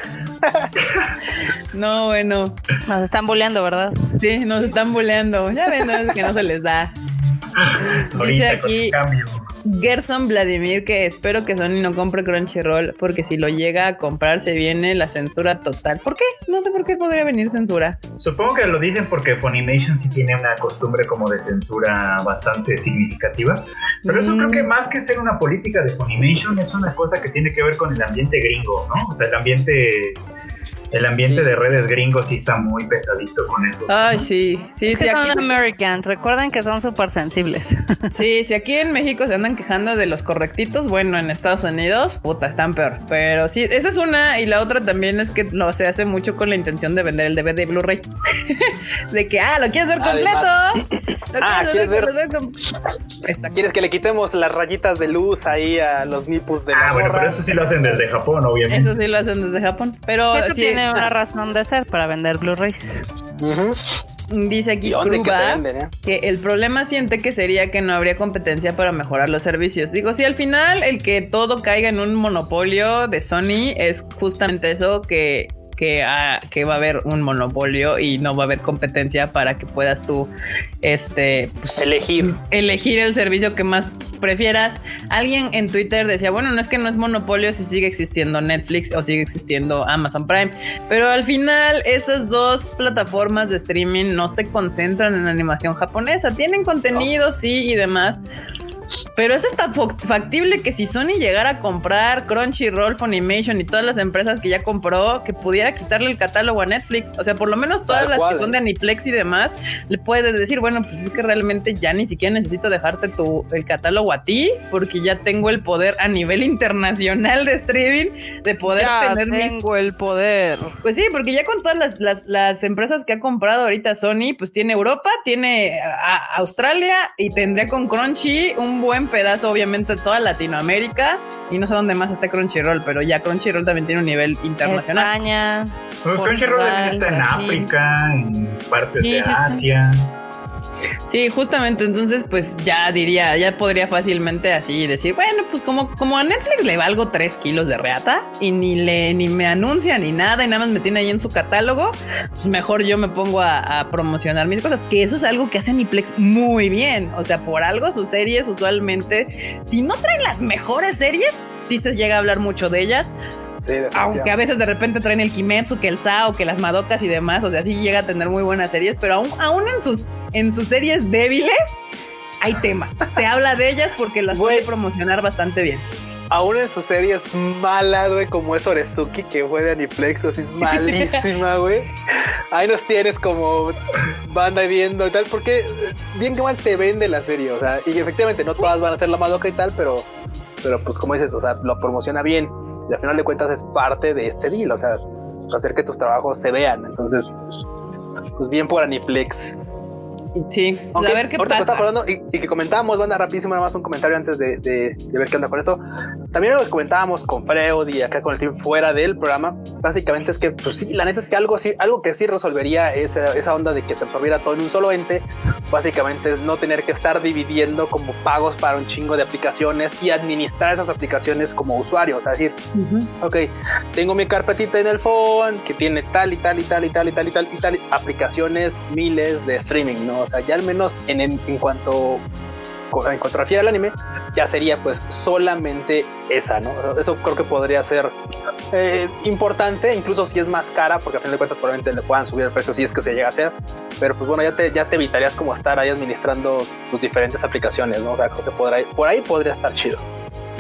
<laughs> No, bueno. nos están bulleando, ¿verdad? Sí, nos están buleando. Ya ven, no, es que no se les da. Dice Ahorita con aquí el cambio. Gerson Vladimir que espero que Sony no compre Crunchyroll porque si lo llega a comprar se viene la censura total. ¿Por qué? No sé por qué podría venir censura. Supongo que lo dicen porque Funimation sí tiene una costumbre como de censura bastante significativa. Pero eso Mm. creo que más que ser una política de Funimation es una cosa que tiene que ver con el ambiente gringo, ¿no? O sea, el ambiente, el ambiente Sí, de sí, redes gringos sí está muy pesadito con eso. Ay, sí, sí, Es sí. que Aquí, son Americans, recuerden que son súper sensibles. <laughs> sí, si aquí en México se andan quejando de los correctitos, bueno, en Estados Unidos, puta, están peor. Pero sí, esa es una y la otra también es que lo se hace mucho con la intención de vender el DVD Blu-ray. <laughs> de que, ah, lo quieres ver Además. completo. <clears throat> Lo Ah, ¿quieres ver? com- Exacto. ¿Quieres que le quitemos las rayitas de luz ahí a los nipus de la Ah, bueno, pero eso sí lo hacen desde Japón, obviamente. Eso sí lo hacen desde Japón. Pero Eso sí, tiene ah, una razón de ser para vender Blu-rays. Dice aquí ¿Y dónde que eh? que el problema siente que sería que no habría competencia para mejorar los servicios. Digo, si al final el que todo caiga en un monopolio de Sony es justamente eso que que, ah, que va a haber un monopolio y no va a haber competencia para que puedas tú este pues, Elegir. elegir el servicio que más prefieras. Alguien en Twitter decía, bueno, no es que no es monopolio si sigue existiendo Netflix o sigue existiendo Amazon Prime, pero al final esas dos plataformas de streaming no se concentran en animación japonesa, tienen contenido, sí, y demás. Pero es hasta fo- factible que si Sony llegara a comprar Crunchyroll, Funimation y todas las empresas que ya compró, que pudiera quitarle el catálogo a Netflix. O sea, por lo menos todas Tal las cual, que son ¿eh? de Aniplex y demás, le puedes decir, bueno, pues es que realmente ya ni siquiera necesito dejarte tu, el catálogo a ti, porque ya tengo el poder a nivel internacional de streaming de poder Ya tener mis tengo el poder. pues sí, porque ya con todas las, las, las empresas que ha comprado ahorita Sony, pues tiene Europa, tiene a- a Australia y tendría con Crunchy un buen pedazo, obviamente, toda Latinoamérica. Y no sé dónde más está Crunchyroll, pero ya Crunchyroll también tiene un nivel internacional. España. Pues Crunchyroll también está en. África, en partes Sí, de sí, sí. Sí, justamente, entonces, pues ya diría, ya podría fácilmente así decir, bueno, pues como, como a Netflix le valgo tres kilos de reata y ni le ni me anuncia ni nada y nada más me tiene ahí en su catálogo, pues mejor yo me pongo a, promocionar mis cosas, que eso es algo que hace Aniplex muy bien. O sea, por algo sus series usualmente, si no traen las mejores series, sí se llega a hablar mucho de ellas, Sí, aunque a veces de repente traen el Kimetsu, que el Sao, que las Madokas y demás, o sea, sí llega a tener muy buenas series, pero aún, aún en sus en sus series débiles hay tema. Se habla de ellas porque las suele promocionar bastante bien. Aún en sus series malas, güey, como es Orezuki, que fue de Aniplex, así es <laughs> malísima, güey. Ahí nos tienes como banda viendo y tal, porque bien que mal te vende la serie, o sea, y efectivamente no todas van a ser la Madoka y tal, pero, pero pues como dices, o sea, lo promociona bien y al final de cuentas es parte de este deal, o sea, hacer que tus trabajos se vean, entonces, pues bien por Aniplex. Sí, pues a ver qué pasa. estaba acordando y, y que comentábamos, banda, rapidísimo, nada más un comentario antes de, de- de ver qué onda con esto. También lo que comentábamos con Freud y acá con el team fuera del programa, básicamente es que, pues sí, la neta es que algo así, algo que sí resolvería esa, esa onda de que se absorbiera todo en un solo ente, básicamente es no tener que estar dividiendo como pagos para un chingo de aplicaciones y administrar esas aplicaciones como usuario. O sea, decir, ok, tengo mi carpetita en el phone que tiene tal y tal y tal y tal y tal y tal y tal aplicaciones, miles de streaming, ¿no? O sea, ya al menos en, en, en cuanto en cuanto refiere al anime, ya sería pues solamente esa, ¿no? Eso creo que podría ser eh, importante, incluso si es más cara, porque a fin de cuentas probablemente le puedan subir el precio si es que se llega a hacer, pero pues bueno, ya te, ya te evitarías como estar ahí administrando tus diferentes aplicaciones, ¿no? O sea, creo que podrá, por ahí podría estar chido.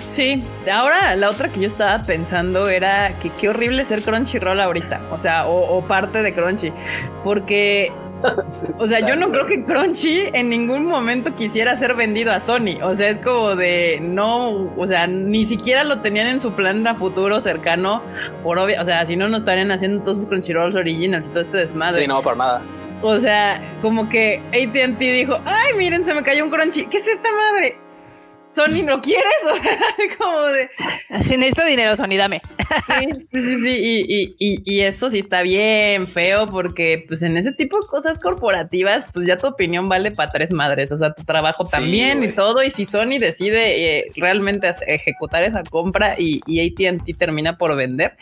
Sí, ahora la otra que yo estaba pensando era que qué horrible ser Crunchyroll ahorita, o sea, o, o parte de Crunchy, porque o sea, yo no creo que Crunchy en ningún momento quisiera ser vendido a Sony. O sea, es como de no, o sea, ni siquiera lo tenían en su plan a futuro cercano. Por obvio, o sea, si no, no estarían haciendo todos sus Crunchyrolls originals y todo este desmadre. Sí, no, por nada. O sea, como que ATT dijo: Ay, miren, se me cayó un Crunchy. ¿Qué es esta madre? Sony, ¿lo quieres? <laughs> O sea, como de. Si necesito dinero, Sony, dame. Sí, sí, sí. Y, y, y, eso sí está bien feo porque, pues, en ese tipo de cosas corporativas, pues ya tu opinión vale para tres madres. O sea, tu trabajo también sí, y todo. Y si Sony decide eh, realmente ejecutar esa compra y, y ATT termina por vender,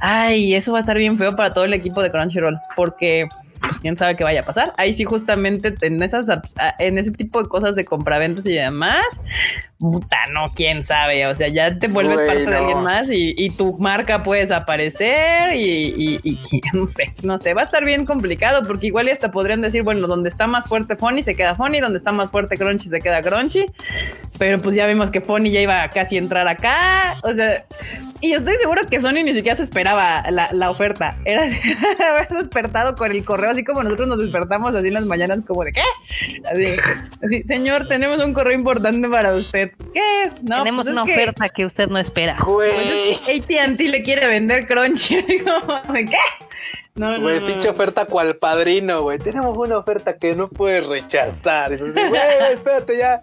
ay, eso va a estar bien feo para todo el equipo de Crunchyroll porque pues quién sabe qué vaya a pasar. Ahí sí, justamente en esas, en ese tipo de cosas de compraventas y demás, puta, no, quién sabe. O sea, ya te vuelves parte no. de alguien más y, y, tu marca puede desaparecer y, y, y, <laughs> no sé, no sé, va a estar bien complicado porque igual y hasta podrían decir, bueno, donde está más fuerte Fonny se queda Fonny, donde está más fuerte Crunchy se queda Crunchy, pero pues ya vimos que Fonny ya iba a casi a entrar acá. O sea, y estoy seguro que Sony ni siquiera se esperaba la, la oferta. Era <laughs> haber despertado con el correo, así como nosotros nos despertamos así en las mañanas, como de qué? Así, así señor, tenemos un correo importante para usted. ¿Qué es? No, tenemos pues una es oferta que... que... usted no espera. Güey. Pues ATT le quiere vender Crunchy. <laughs> ¿De qué? No, güey, no, pinche oferta cual padrino, güey. Tenemos una oferta que no puedes rechazar. Güey, <laughs> espérate ya.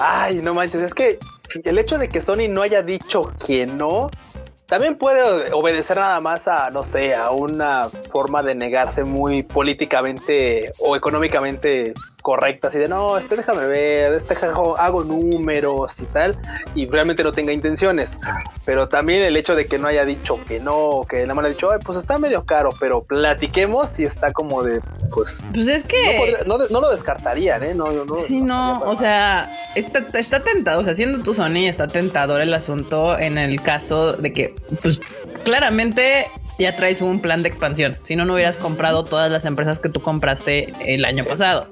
Ay, no manches, es que el hecho de que Sony no haya dicho que no, también puede obedecer nada más a, no sé, a una forma de negarse muy políticamente o económicamente correcta, así de no, este déjame ver, este hago, hago, números y tal, y realmente no tenga intenciones. Pero también el hecho de que no haya dicho que no, que nada más ha dicho, pues está medio caro, pero platiquemos y está como de, pues. Pues es que. No, podría, no, no lo descartarían, ¿eh? No, no sí, no, o sea, está, está tentado, o sea, siendo tu Sony, está tentador el asunto en el caso de que, pues claramente ya traes un plan de expansión. Si no, no hubieras comprado todas las empresas que tú compraste el año pasado.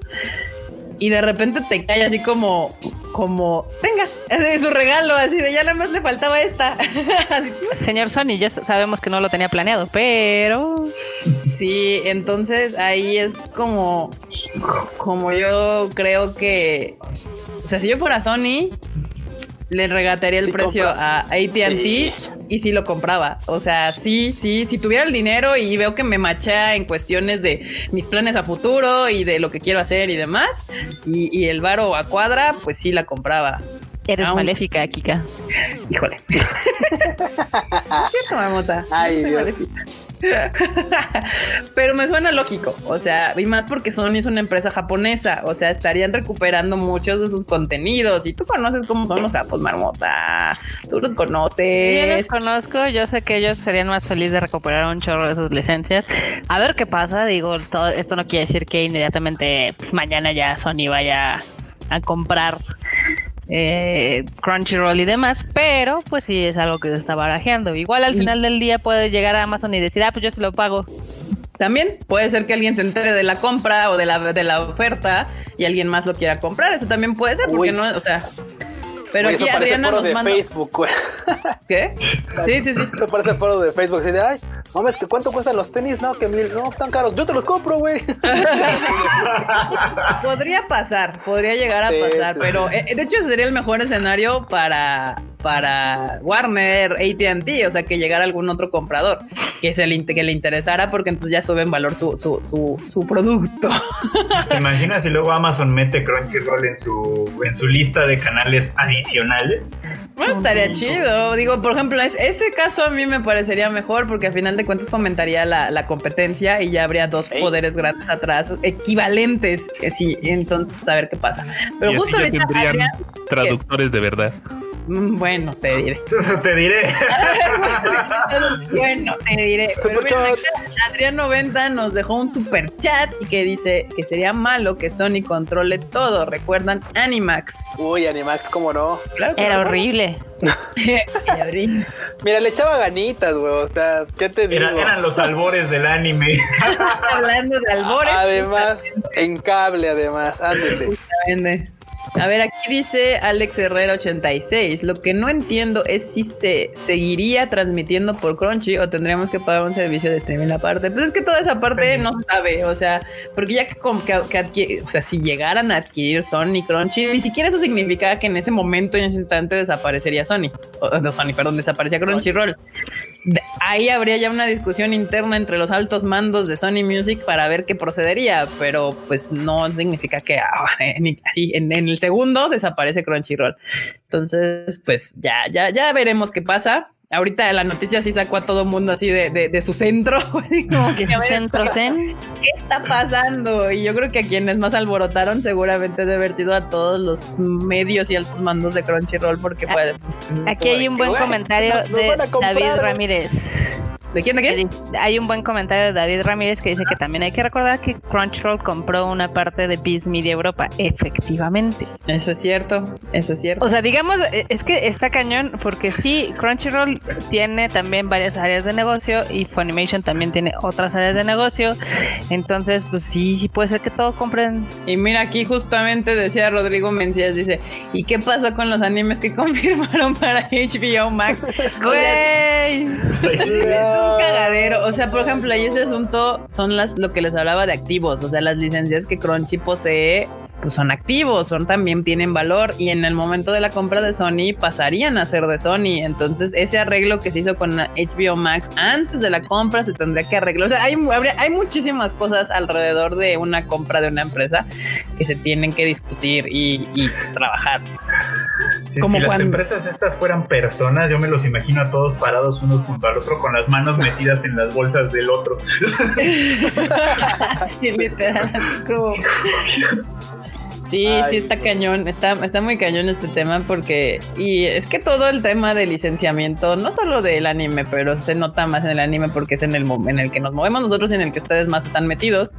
Y de repente te cae así como, como, venga, <laughs> es su regalo, así de ya nada más le faltaba esta. <laughs> Señor Sony, ya sabemos que no lo tenía planeado, pero... Sí, entonces ahí es como, como yo creo que, o sea, si yo fuera Sony, le regatearía el sí, precio compra. a ATT sí. y sí lo compraba. O sea, sí, sí, si tuviera el dinero y veo que me machea en cuestiones de mis planes a futuro y de lo que quiero hacer y demás, y, y el varo a cuadra, pues sí la compraba. Eres Aún... maléfica, Kika. Híjole. <laughs> cierto, mamota. Ay, Dios. <laughs> Pero me suena lógico, o sea, y más porque Sony es una empresa japonesa, o sea, estarían recuperando muchos de sus contenidos y tú conoces cómo son los japos, marmota, tú los conoces. Yo los conozco, yo sé que ellos serían más felices de recuperar un chorro de sus licencias. A ver qué pasa, digo, todo esto no quiere decir que inmediatamente, pues mañana ya Sony vaya a comprar eh, Crunchyroll y demás, pero pues sí es algo que se está barajeando. Igual al final del día puede llegar a Amazon y decir, ah, pues yo se lo pago. También puede ser que alguien se entere de la compra o de la, de la oferta y alguien más lo quiera comprar. Eso también puede ser, porque Uy. no, o sea. Pero Oye, aquí Adriana nos manda... Facebook, güey. ¿Qué? Sí, sí, sí. Me parece foro de Facebook así de, ay, mames, que cuánto cuestan los tenis, no, que mil, no, están caros, yo te los compro, güey. <laughs> podría pasar, podría llegar a sí, pasar, sí. pero eh, de hecho sería el mejor escenario para para Warner, AT&T, o sea, que llegara algún otro comprador que se le, que le interesara porque entonces ya sube en valor su, su, su, su producto. ¿Te imaginas si luego Amazon mete Crunchyroll en su, en su lista de canales adicionales? Bueno, estaría chido. Digo, por ejemplo, es- ese caso a mí me parecería mejor porque al final de cuentas fomentaría la, la competencia y ya habría dos poderes grandes atrás, equivalentes. sí, entonces, pues, a ver qué pasa. Pero y así justo ya ahorita, tendrían Adrián, traductores de verdad. Mm, bueno, te diré. <laughs> Te diré. <laughs> bueno, te diré. Pero mira, Adrián 90 nos dejó un super chat y que dice que sería malo que Sony controle todo. ¿Recuerdan Animax? Uy, Animax, cómo no. Claro que Era no. horrible. <laughs> Mira, le echaba ganitas, güey. O sea, ¿qué te digo? Era- eran los albores del anime. hablando de albores. Además, en cable, además. Ándese. Justamente. A ver, aquí dice Alex Herrera 86. Lo que no entiendo es si se seguiría transmitiendo por Crunchy o tendríamos que pagar un servicio de streaming aparte. Pues es que toda esa parte no se sabe, o sea, porque ya que, que, o sea, si llegaran a adquirir Sony Crunchy, ni siquiera eso significa que en ese momento y en ese instante desaparecería Sony. O, no, Sony, perdón, desaparecía Crunchyroll. Ahí habría ya una discusión interna entre los altos mandos de Sony Music para ver qué procedería, pero pues no significa que ah, <laughs> así en, en el segundo desaparece Crunchyroll. Entonces, pues ya, ya, ya veremos qué pasa. Ahorita la noticia sí sacó a todo mundo así de, de- de su centro. <laughs> así como que, De a sus ver, centros en. ¿Qué está pasando? Y yo creo que a quienes más alborotaron seguramente debe haber sido a todos los medios y altos mandos de Crunchyroll porque Ah, pues, Aquí hay un buen comentario de a David. Ramírez. ¿De quién de quién? Hay un buen comentario de David Ramírez que dice que también hay que recordar que Crunchyroll compró una parte de Biz Media Europa. Efectivamente. Eso es cierto, eso es cierto. O sea, digamos, eh, es que está cañón porque sí, Crunchyroll tiene también varias áreas de negocio y Funimation también tiene otras áreas de negocio. Entonces, pues sí, sí puede ser que todo compren. Y mira, aquí justamente decía Rodrigo Mencías, dice, ¿y qué pasó con los animes que <laughs> confirmaron para HBO Max? Güey. Un cagadero. O sea, por ejemplo, ahí ese asunto son las lo que les hablaba de activos. O sea, las licencias que Crunchy posee, pues son activos, son también tienen valor. Y en el momento de la compra de Sony pasarían a ser de Sony. Entonces, ese arreglo que se hizo con HBO Max antes de la compra se tendría que arreglar. O sea, hay, habría- hay muchísimas cosas alrededor de una compra de una empresa que se tienen que discutir y, y, pues, trabajar. Si, Como si las cuando- empresas estas fueran personas, yo me los imagino a todos parados uno junto al otro con las manos metidas en las bolsas del otro. <laughs> sí, literal. como- Sí, Ay, sí está cañón, está, está muy cañón este tema porque, y es que todo el tema de licenciamiento, no solo del anime, pero se nota más en el anime porque es en el, en el que nos movemos nosotros y en el que ustedes más están metidos,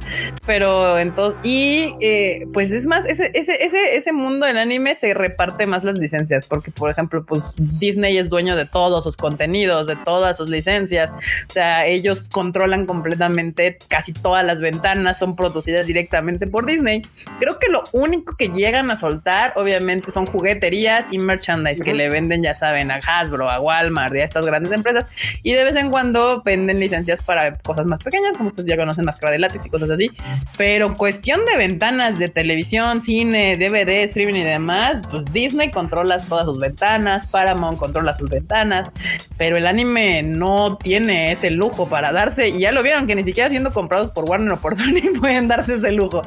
pero entonces, y eh, pues es más, ese, ese, ese, ese mundo del anime se reparte más las licencias, porque por ejemplo, pues Disney es dueño de todos sus contenidos, de todas sus licencias, o sea, ellos controlan completamente casi todas las ventanas, son producidas directamente por Disney. Creo que lo único que llegan a soltar, obviamente, son jugueterías y merchandise que Ujú. le venden, ya saben, a Hasbro, a Walmart y a estas grandes empresas. Y de vez en cuando venden licencias para cosas más pequeñas, como ustedes ya conocen, máscara de látex y cosas así. Pero cuestión de ventanas de televisión, cine, DVD, streaming y demás, pues Disney controla todas sus ventanas, Paramount controla sus ventanas, pero el anime no tiene ese lujo para darse. Y ya lo vieron que ni siquiera siendo comprados por Warner o por <laughs> Sony pueden darse ese lujo.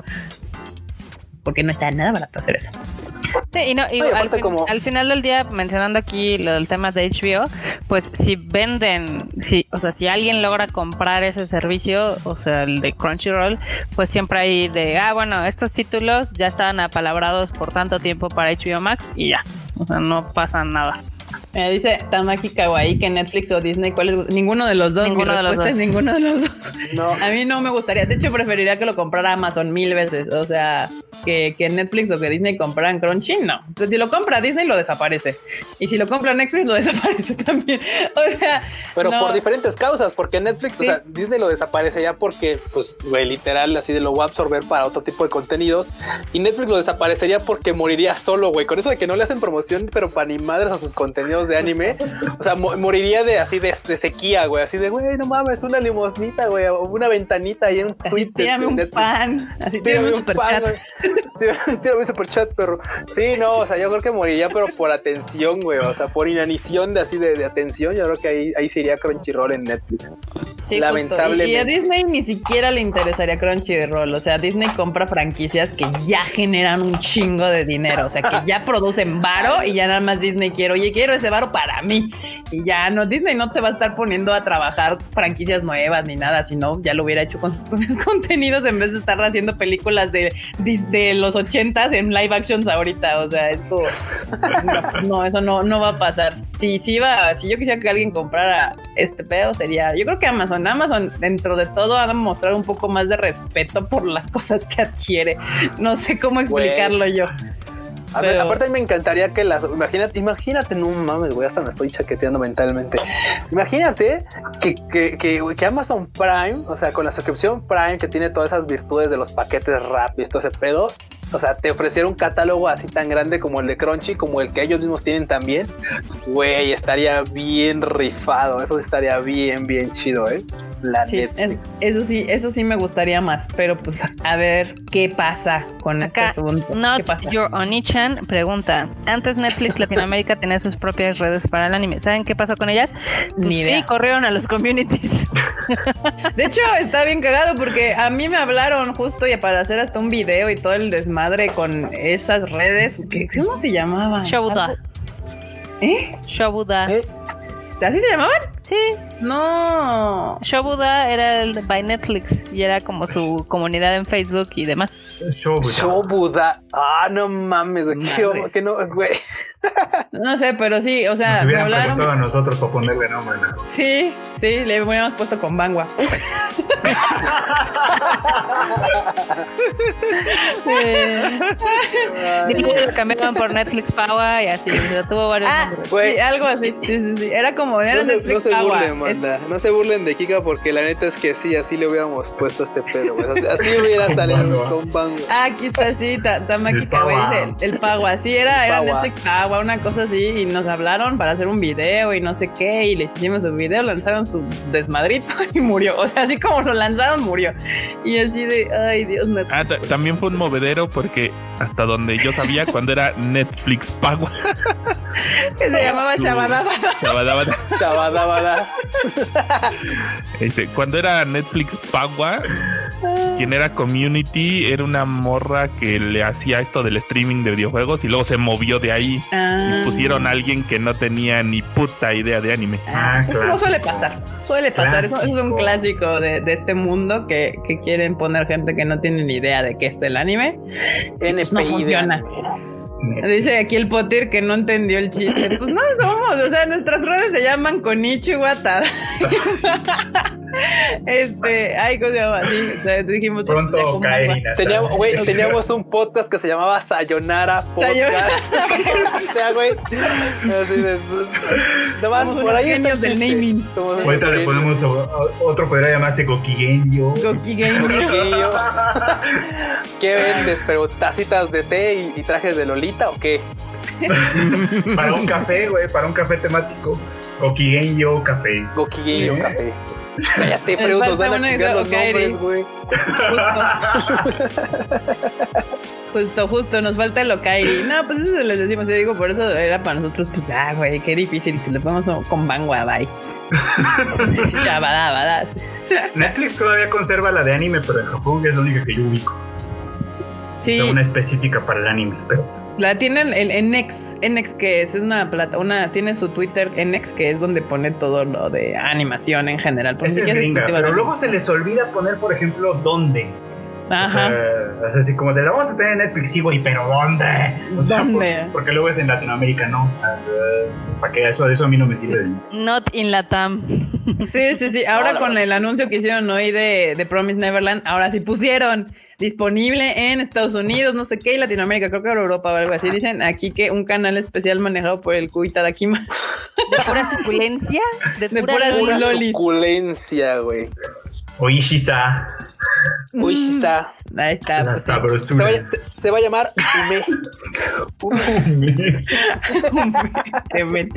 Porque no está nada barato hacer eso. Sí, y no, y Oye, al, fin- como- al final del día, mencionando aquí lo del tema de HBO, pues si venden, si, o sea, si alguien logra comprar ese servicio, o sea, el de Crunchyroll, pues siempre hay de, ah, bueno, estos títulos ya estaban apalabrados por tanto tiempo para HBO Max y ya. O sea, no pasa nada. Me dice Tamaki Kawaii que Netflix o Disney, ¿cuál es? Ninguno de los dos. Ninguno Mi de los dos. ninguno de los dos. <laughs> No. A mí no me gustaría. De hecho, preferiría que lo comprara Amazon mil veces. O sea, que, que Netflix o que Disney compraran Crunchy, no. Pues si lo compra Disney, lo desaparece. Y si lo compra Netflix, lo <laughs> desaparece también. O sea, Pero no. por diferentes causas, porque Netflix, Sí. o sea, Disney lo desaparece ya porque, pues, güey, literal, así de lo voy a absorber para otro tipo de contenidos. Y Netflix lo desaparecería porque moriría solo, güey. Con eso de que no le hacen promoción, pero para ni madres a sus contenidos de anime, o sea, mo- moriría de así de, de sequía, güey, así de, güey, no mames, una limosnita, güey, o una ventanita ahí en un tweet. tírame un pan. Así, Tírame tírame un superchat. Tírame- un superchat, perro. Sí, no, o sea, yo creo que moriría, pero por atención, güey. O sea, por inanición de así de, de atención. Yo creo que ahí, ahí sería Crunchyroll en Netflix. Sí, Lamentablemente. Y a Disney ni siquiera le interesaría Crunchyroll. O sea, Disney compra franquicias que ya generan un chingo de dinero. O sea, que ya producen varo y ya nada más Disney quiere, oye, quiero ese varo para mí. Y ya no, Disney no se va a estar poniendo a trabajar franquicias nuevas ni nada, sino ya lo hubiera hecho con sus <laughs> propios contenidos en vez de estar haciendo películas de, de, de los ochentas en live actions ahorita. O sea, esto no, <laughs> no, eso no, no va a pasar. Si, si iba, si yo quisiera que alguien comprara este pedo, sería, yo creo que Amazon. Amazon, dentro de todo, ha de mostrar un poco más de respeto por las <laughs> cosas que adquiere. No sé cómo explicarlo yo. A ver, Pero- aparte me encantaría que las... Imagínate, imagínate, no mames, güey, hasta me estoy chaqueteando mentalmente. Imagínate que, que, que, que Amazon Prime, o sea, con la suscripción Prime que tiene todas esas virtudes de los paquetes rápidos, todo ese pedo, o sea, te ofreciera un catálogo así tan grande como el de Crunchy, como el que ellos mismos tienen también, güey, estaría bien rifado, eso estaría bien, bien chido, ¿eh? La Sí, eso sí, eso sí me gustaría más, pero pues a ver qué pasa con Acá, este asunto. ¿Qué Not pasa? Your Onichan pregunta: Antes Netflix Latinoamérica tenía sus propias redes para el anime. ¿Saben qué pasó con ellas? Pues Ni idea. sí, corrieron a los communities. <laughs> De hecho, está bien cagado porque a mí me hablaron justo y para hacer hasta un video y todo el desmadre con esas redes. ¿Qué- ¿Cómo se llamaban? Shobuda. ¿Eh? Shobuda. ¿Eh? ¿Así se llamaban? Sí, No. Shobuda era el by Netflix y era como su comunidad en Facebook y demás. Show, Shobuda. Ah, no mames, qué- que no, güey. No sé, pero sí, o sea, Nos me hubieran hablaron. a nosotros para ponerle nombre. ¿no? Sí, sí, le hubiéramos puesto con Bangua. <laughs> Lo cambiaron por Netflix Power y así. o sea, tuvo varios Ah, sí, algo así. Sí, sí, sí. Era como, era no se, Netflix no se Power. burlen, Es- manda. No se burlen de Kika porque la neta es que sí, así le hubiéramos puesto este pedo, güey. Así, así hubiera Con salido con Bango. Ah, aquí está, sí, ta- Tamakika, El güey, Pagua. dice el, Pagua. Sí, era, era Pagua. Netflix Pagua, una cosa así, y nos hablaron para hacer un video y no sé qué, y les hicimos un video, lanzaron su desmadrito <laughs> y murió. O sea, así como lo lanzaron, murió. Y así de, ay, Dios, Netflix. Ah, ta- también fue un movedero porque hasta donde yo sabía <laughs> cuando era Netflix Pago. que se llamaba Shabadaba. Chavadaba- Chabadabada. Este, cuando era Netflix Pagua, quien era community era una morra que le hacía esto del streaming de videojuegos y luego se movió de ahí Ah. y pusieron a alguien que no tenía ni puta idea de anime. Ah, Ah, pues, clásico. suele pasar, suele pasar. Eso es un clásico de, de este mundo que, que quieren poner gente que no tiene ni idea de qué es el anime. No de funciona. anime. Dice aquí el Potter que no entendió el chiste. Pues no somos, o sea, nuestras redes se llaman Konichiwa Tada. <laughs> este, ay, ¿cómo se llama? Sí, o sea, dijimos Pronto cae. Teníamos, güey, teníamos un podcast que se llamaba Sayonara Podcast. <laughs> Sayonara. o sea, güey. Así de, nomás Somos por ahí genios el del naming. Ahorita le ponemos otro, podría llamarse Gokigenyo. Goki Gaming. Pequeño. <laughs> ¿Qué vendes? ¿Pero tacitas de té y, y trajes de Lolita o qué? <laughs> para un café, güey, para un café temático. Gokigenyo Café. Goquillo ¿Eh? café. <laughs> Cállate, Les pero nos falta van a chingar los nombres, güey. <laughs> Justo, justo, nos falta el Okairi. No, pues eso se les decimos, yo digo, por eso era para nosotros, pues ah, güey, qué difícil, que le ponemos con Bangua, bye. ya, bada, bada. Netflix todavía conserva la de anime, pero en Japón es la única que yo ubico. Sí, Una específica para el anime, pero la tienen en, en Nex, en Nex que es, es una plata, una, tiene su Twitter en Nex que es donde pone todo lo de animación en general. porque es gringa. Pero de- luego se les olvida poner, por ejemplo, dónde. O Ajá. sea, es así como de la vamos a tener en Netflix, sí, güey, pero ¿dónde? O sea, ¿Dónde? por- porque luego es en Latinoamérica, ¿no? Ah, ¿Para qué? Eso, eso a mí no me sirve. Not in Latam. Sí, sí, sí. Ahora Ahora, <laughs> con el anuncio que hicieron hoy de, de Promise Neverland, ahora sí pusieron disponible en Estados Unidos, no sé qué, y Latinoamérica, creo que era Europa o algo así. Dicen aquí que un canal especial manejado por el Kuita Dakima. De pura suculencia. De, De pura pura loli. Pura Lolis. suculencia, güey. O Ishisa. Uy, sí está. Ahí está. Pues, sí. Se va, se- va a llamar Ume. <laughs> Qué men-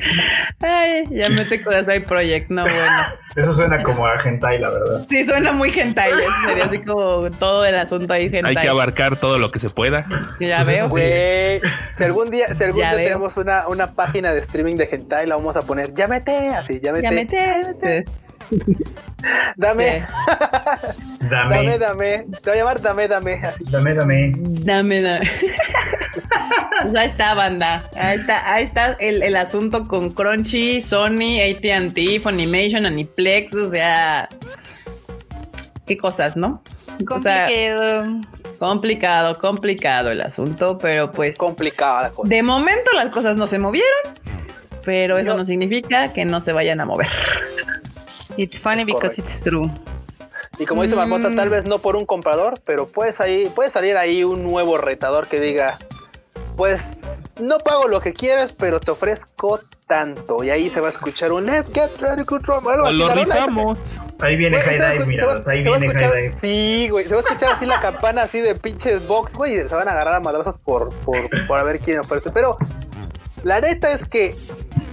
Ay, ya mete Kudasai Project, no bueno. Eso suena como a hentai, la verdad. Sí, suena muy hentai, sería así como todo el asunto ahí hentai. Hay que abarcar todo lo que se pueda. Ya Pues veo. Güey, si algún día, si algún día tenemos una, una página de streaming de hentai, la vamos a poner, ya mete, así, ya mete, Ya mete. <laughs> dame, Dame, dame, dame, te voy a llamar dame, dame, dame, dame. Dame, dame. Pues <laughs> ahí está, banda. Ahí está, ahí está el, el asunto con Crunchy, Sony, ATT, Funimation, Aniplex, o sea. Qué cosas, ¿no? O sea, Complicado. complicado, complicado el asunto, pero pues. complicada la cosa. De momento las cosas no se movieron, pero eso no significa que no se vayan a mover. <laughs> It's funny because correcto. it's true. Y como dice Marmota, Mm. tal vez no por un comprador, pero puedes ahí, puede salir ahí un nuevo retador que diga, pues no pago lo que quieres, pero te ofrezco tanto. Y ahí se va a escuchar un Let's get ready to rumble", algo lo rifamos. Ahí viene Güey, High se va a Dive, escu- mirados. se va- Ahí viene Dive. Sí, güey. Se va a escuchar así la campana así de pinches box, güey. y Se van a agarrar a madrazos por, por, por a ver quién ofrece. Pero la neta es que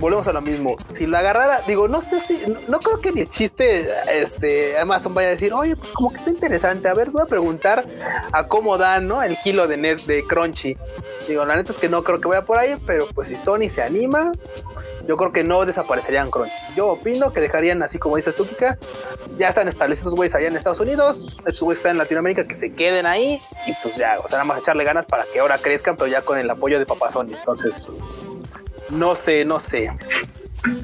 volvemos a lo mismo. Si la agarrara, digo, no sé si, no, creo que el chiste, este, Amazon vaya a decir, oye, pues como que está interesante. A ver, voy a preguntar a cómo dan, ¿no? El kilo de net de Crunchy. Digo, la neta es que no creo que vaya por ahí, pero pues si Sony se anima, yo creo que no desaparecerían Crunchy. Yo opino que dejarían así como dices tú, Kika. Ya están establecidos güeyes allá en Estados Unidos. Estos güeyes están en Latinoamérica que se queden ahí. Y pues ya, o sea, nada más echarle ganas para que ahora crezcan, pero ya con el apoyo de Papá Sony. Entonces, no sé, no sé.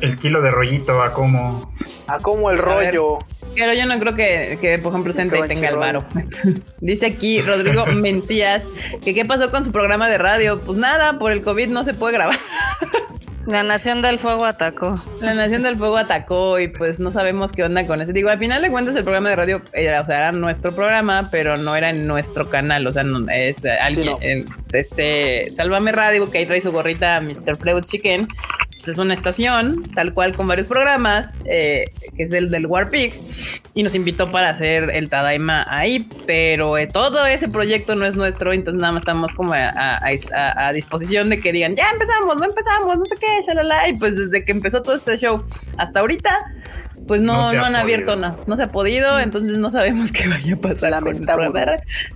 El kilo de rollito a como. A cómo el A ver. Pero yo no creo que, que por ejemplo, Sentai tenga el varo. <laughs> Dice aquí Rodrigo <laughs> Mentías que qué pasó con su programa de radio. Pues nada, por el COVID no se puede grabar. <laughs> La Nación del Fuego atacó. La Nación del Fuego atacó y pues no sabemos qué onda con eso. Digo, al final de cuentas el programa de radio era, o sea, era nuestro programa, pero no era en nuestro canal. O sea, no, es eh, alguien, no. en- este, Sálvame Radio, que ahí trae su gorrita Mr. Freud Chicken. Pues es una estación, tal cual, con varios programas, eh, que es el del Warpig, y nos invitó para hacer el Tadaima ahí, pero eh, todo ese proyecto no es nuestro, entonces nada más estamos como a, a- a- disposición de que digan, ya empezamos, no empezamos, no sé qué, shalala, y pues desde que empezó todo este show hasta ahorita, pues no, No no, se ha han abierto nada, no se ha podido, entonces no sabemos <laughs> qué vaya a pasar. con el Lamentable.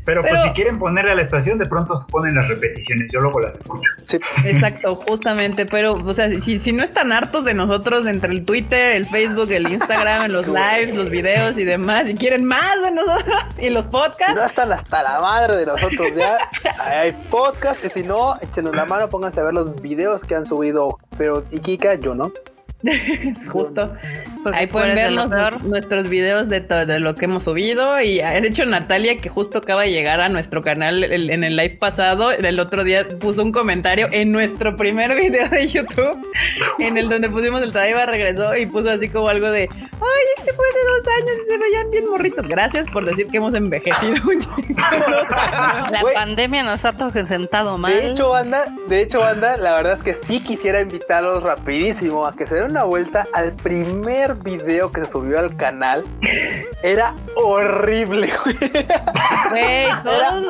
Pero, Pero- pues si quieren ponerle a la estación, de pronto se ponen las repeticiones. Yo luego las escucho. Sí. Exacto, justamente, pero, o sea, si, si no están hartos de nosotros entre el Twitter, el Facebook, el Instagram, <laughs> los lives, los videos y demás, y quieren más de nosotros <laughs> y los Si podcasts, no están hasta la madre de nosotros ya. Hay podcast y si no, échenos la mano, pónganse a ver los videos que han subido Pero y Kika, yo no. Justo. Porque Ahí pueden ver los- nuestros videos de, to- de lo que hemos subido. Y ah, de hecho, Natalia, que justo acaba de llegar a nuestro canal el- en el live pasado, el otro día puso un comentario en nuestro primer video de YouTube, <laughs> en el donde pusimos el Tadaiba, regresó y puso así como algo de: Ay, este fue hace dos años y se veían bien morritos. Gracias por decir que hemos envejecido. La pandemia nos ha sentado mal. De hecho, banda, de hecho, banda, la verdad es que sí quisiera invitarlos rapidísimo a que se den una vuelta al primer video que se subió al canal. Era horrible, güey. <laughs> Era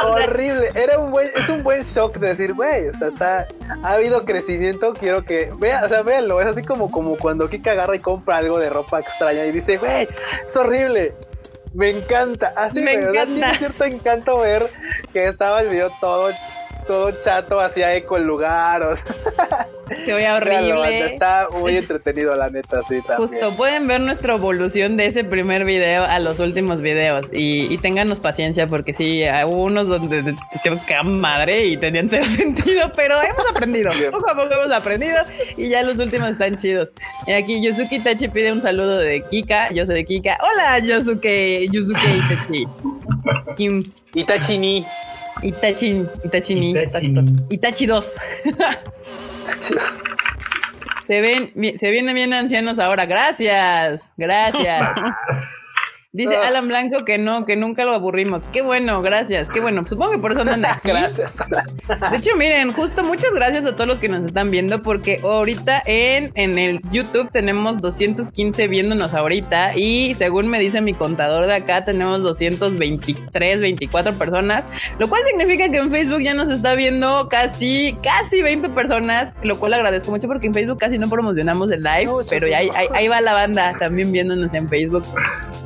horrible. Era un buen, es un buen shock de decir, güey, o sea, está, ha habido crecimiento, quiero que, vea, o sea, véanlo, es así como, como cuando Kika agarra y compra algo de ropa extraña y dice, güey, es horrible. Me encanta, así Me encanta. tiene cierto encanto ver que estaba el video todo, todo chato, hacía eco el lugar, o sea, se banda, <laughs> horrible. está muy entretenido, la neta, sí, también. Justo, pueden ver nuestra evolución de ese primer video a los últimos videos y, y ténganos paciencia porque sí, hubo unos donde decíamos que madre y tenían cero <laughs> sentido, pero hemos aprendido, poco a poco hemos aprendido y ya los últimos están chidos. Y aquí Yusuke Itachi pide un saludo de Kika, yo soy de Kika. Hola Yusuke, Yusuke Itachi. Kim, Itachi ni. Itachi, Itachi, ni, Itachi. exacto. Itachi 2. Se ven, se vienen bien ancianos ahora. Gracias, gracias. Dice Ah. Alan Blanco que no, que nunca lo aburrimos. Qué bueno, gracias. Qué bueno. Supongo que por eso andan aquí. Gracias. De hecho, miren, justo muchas gracias a todos los que nos están viendo, porque ahorita en, en el YouTube tenemos 215 viéndonos ahorita y según me dice mi contador de acá, tenemos 223, 24 personas, lo cual significa que en Facebook ya nos está viendo casi, casi 20 personas, lo cual agradezco mucho porque en Facebook casi no promocionamos el live, pero ahí, ahí- ahí va la banda también viéndonos en Facebook.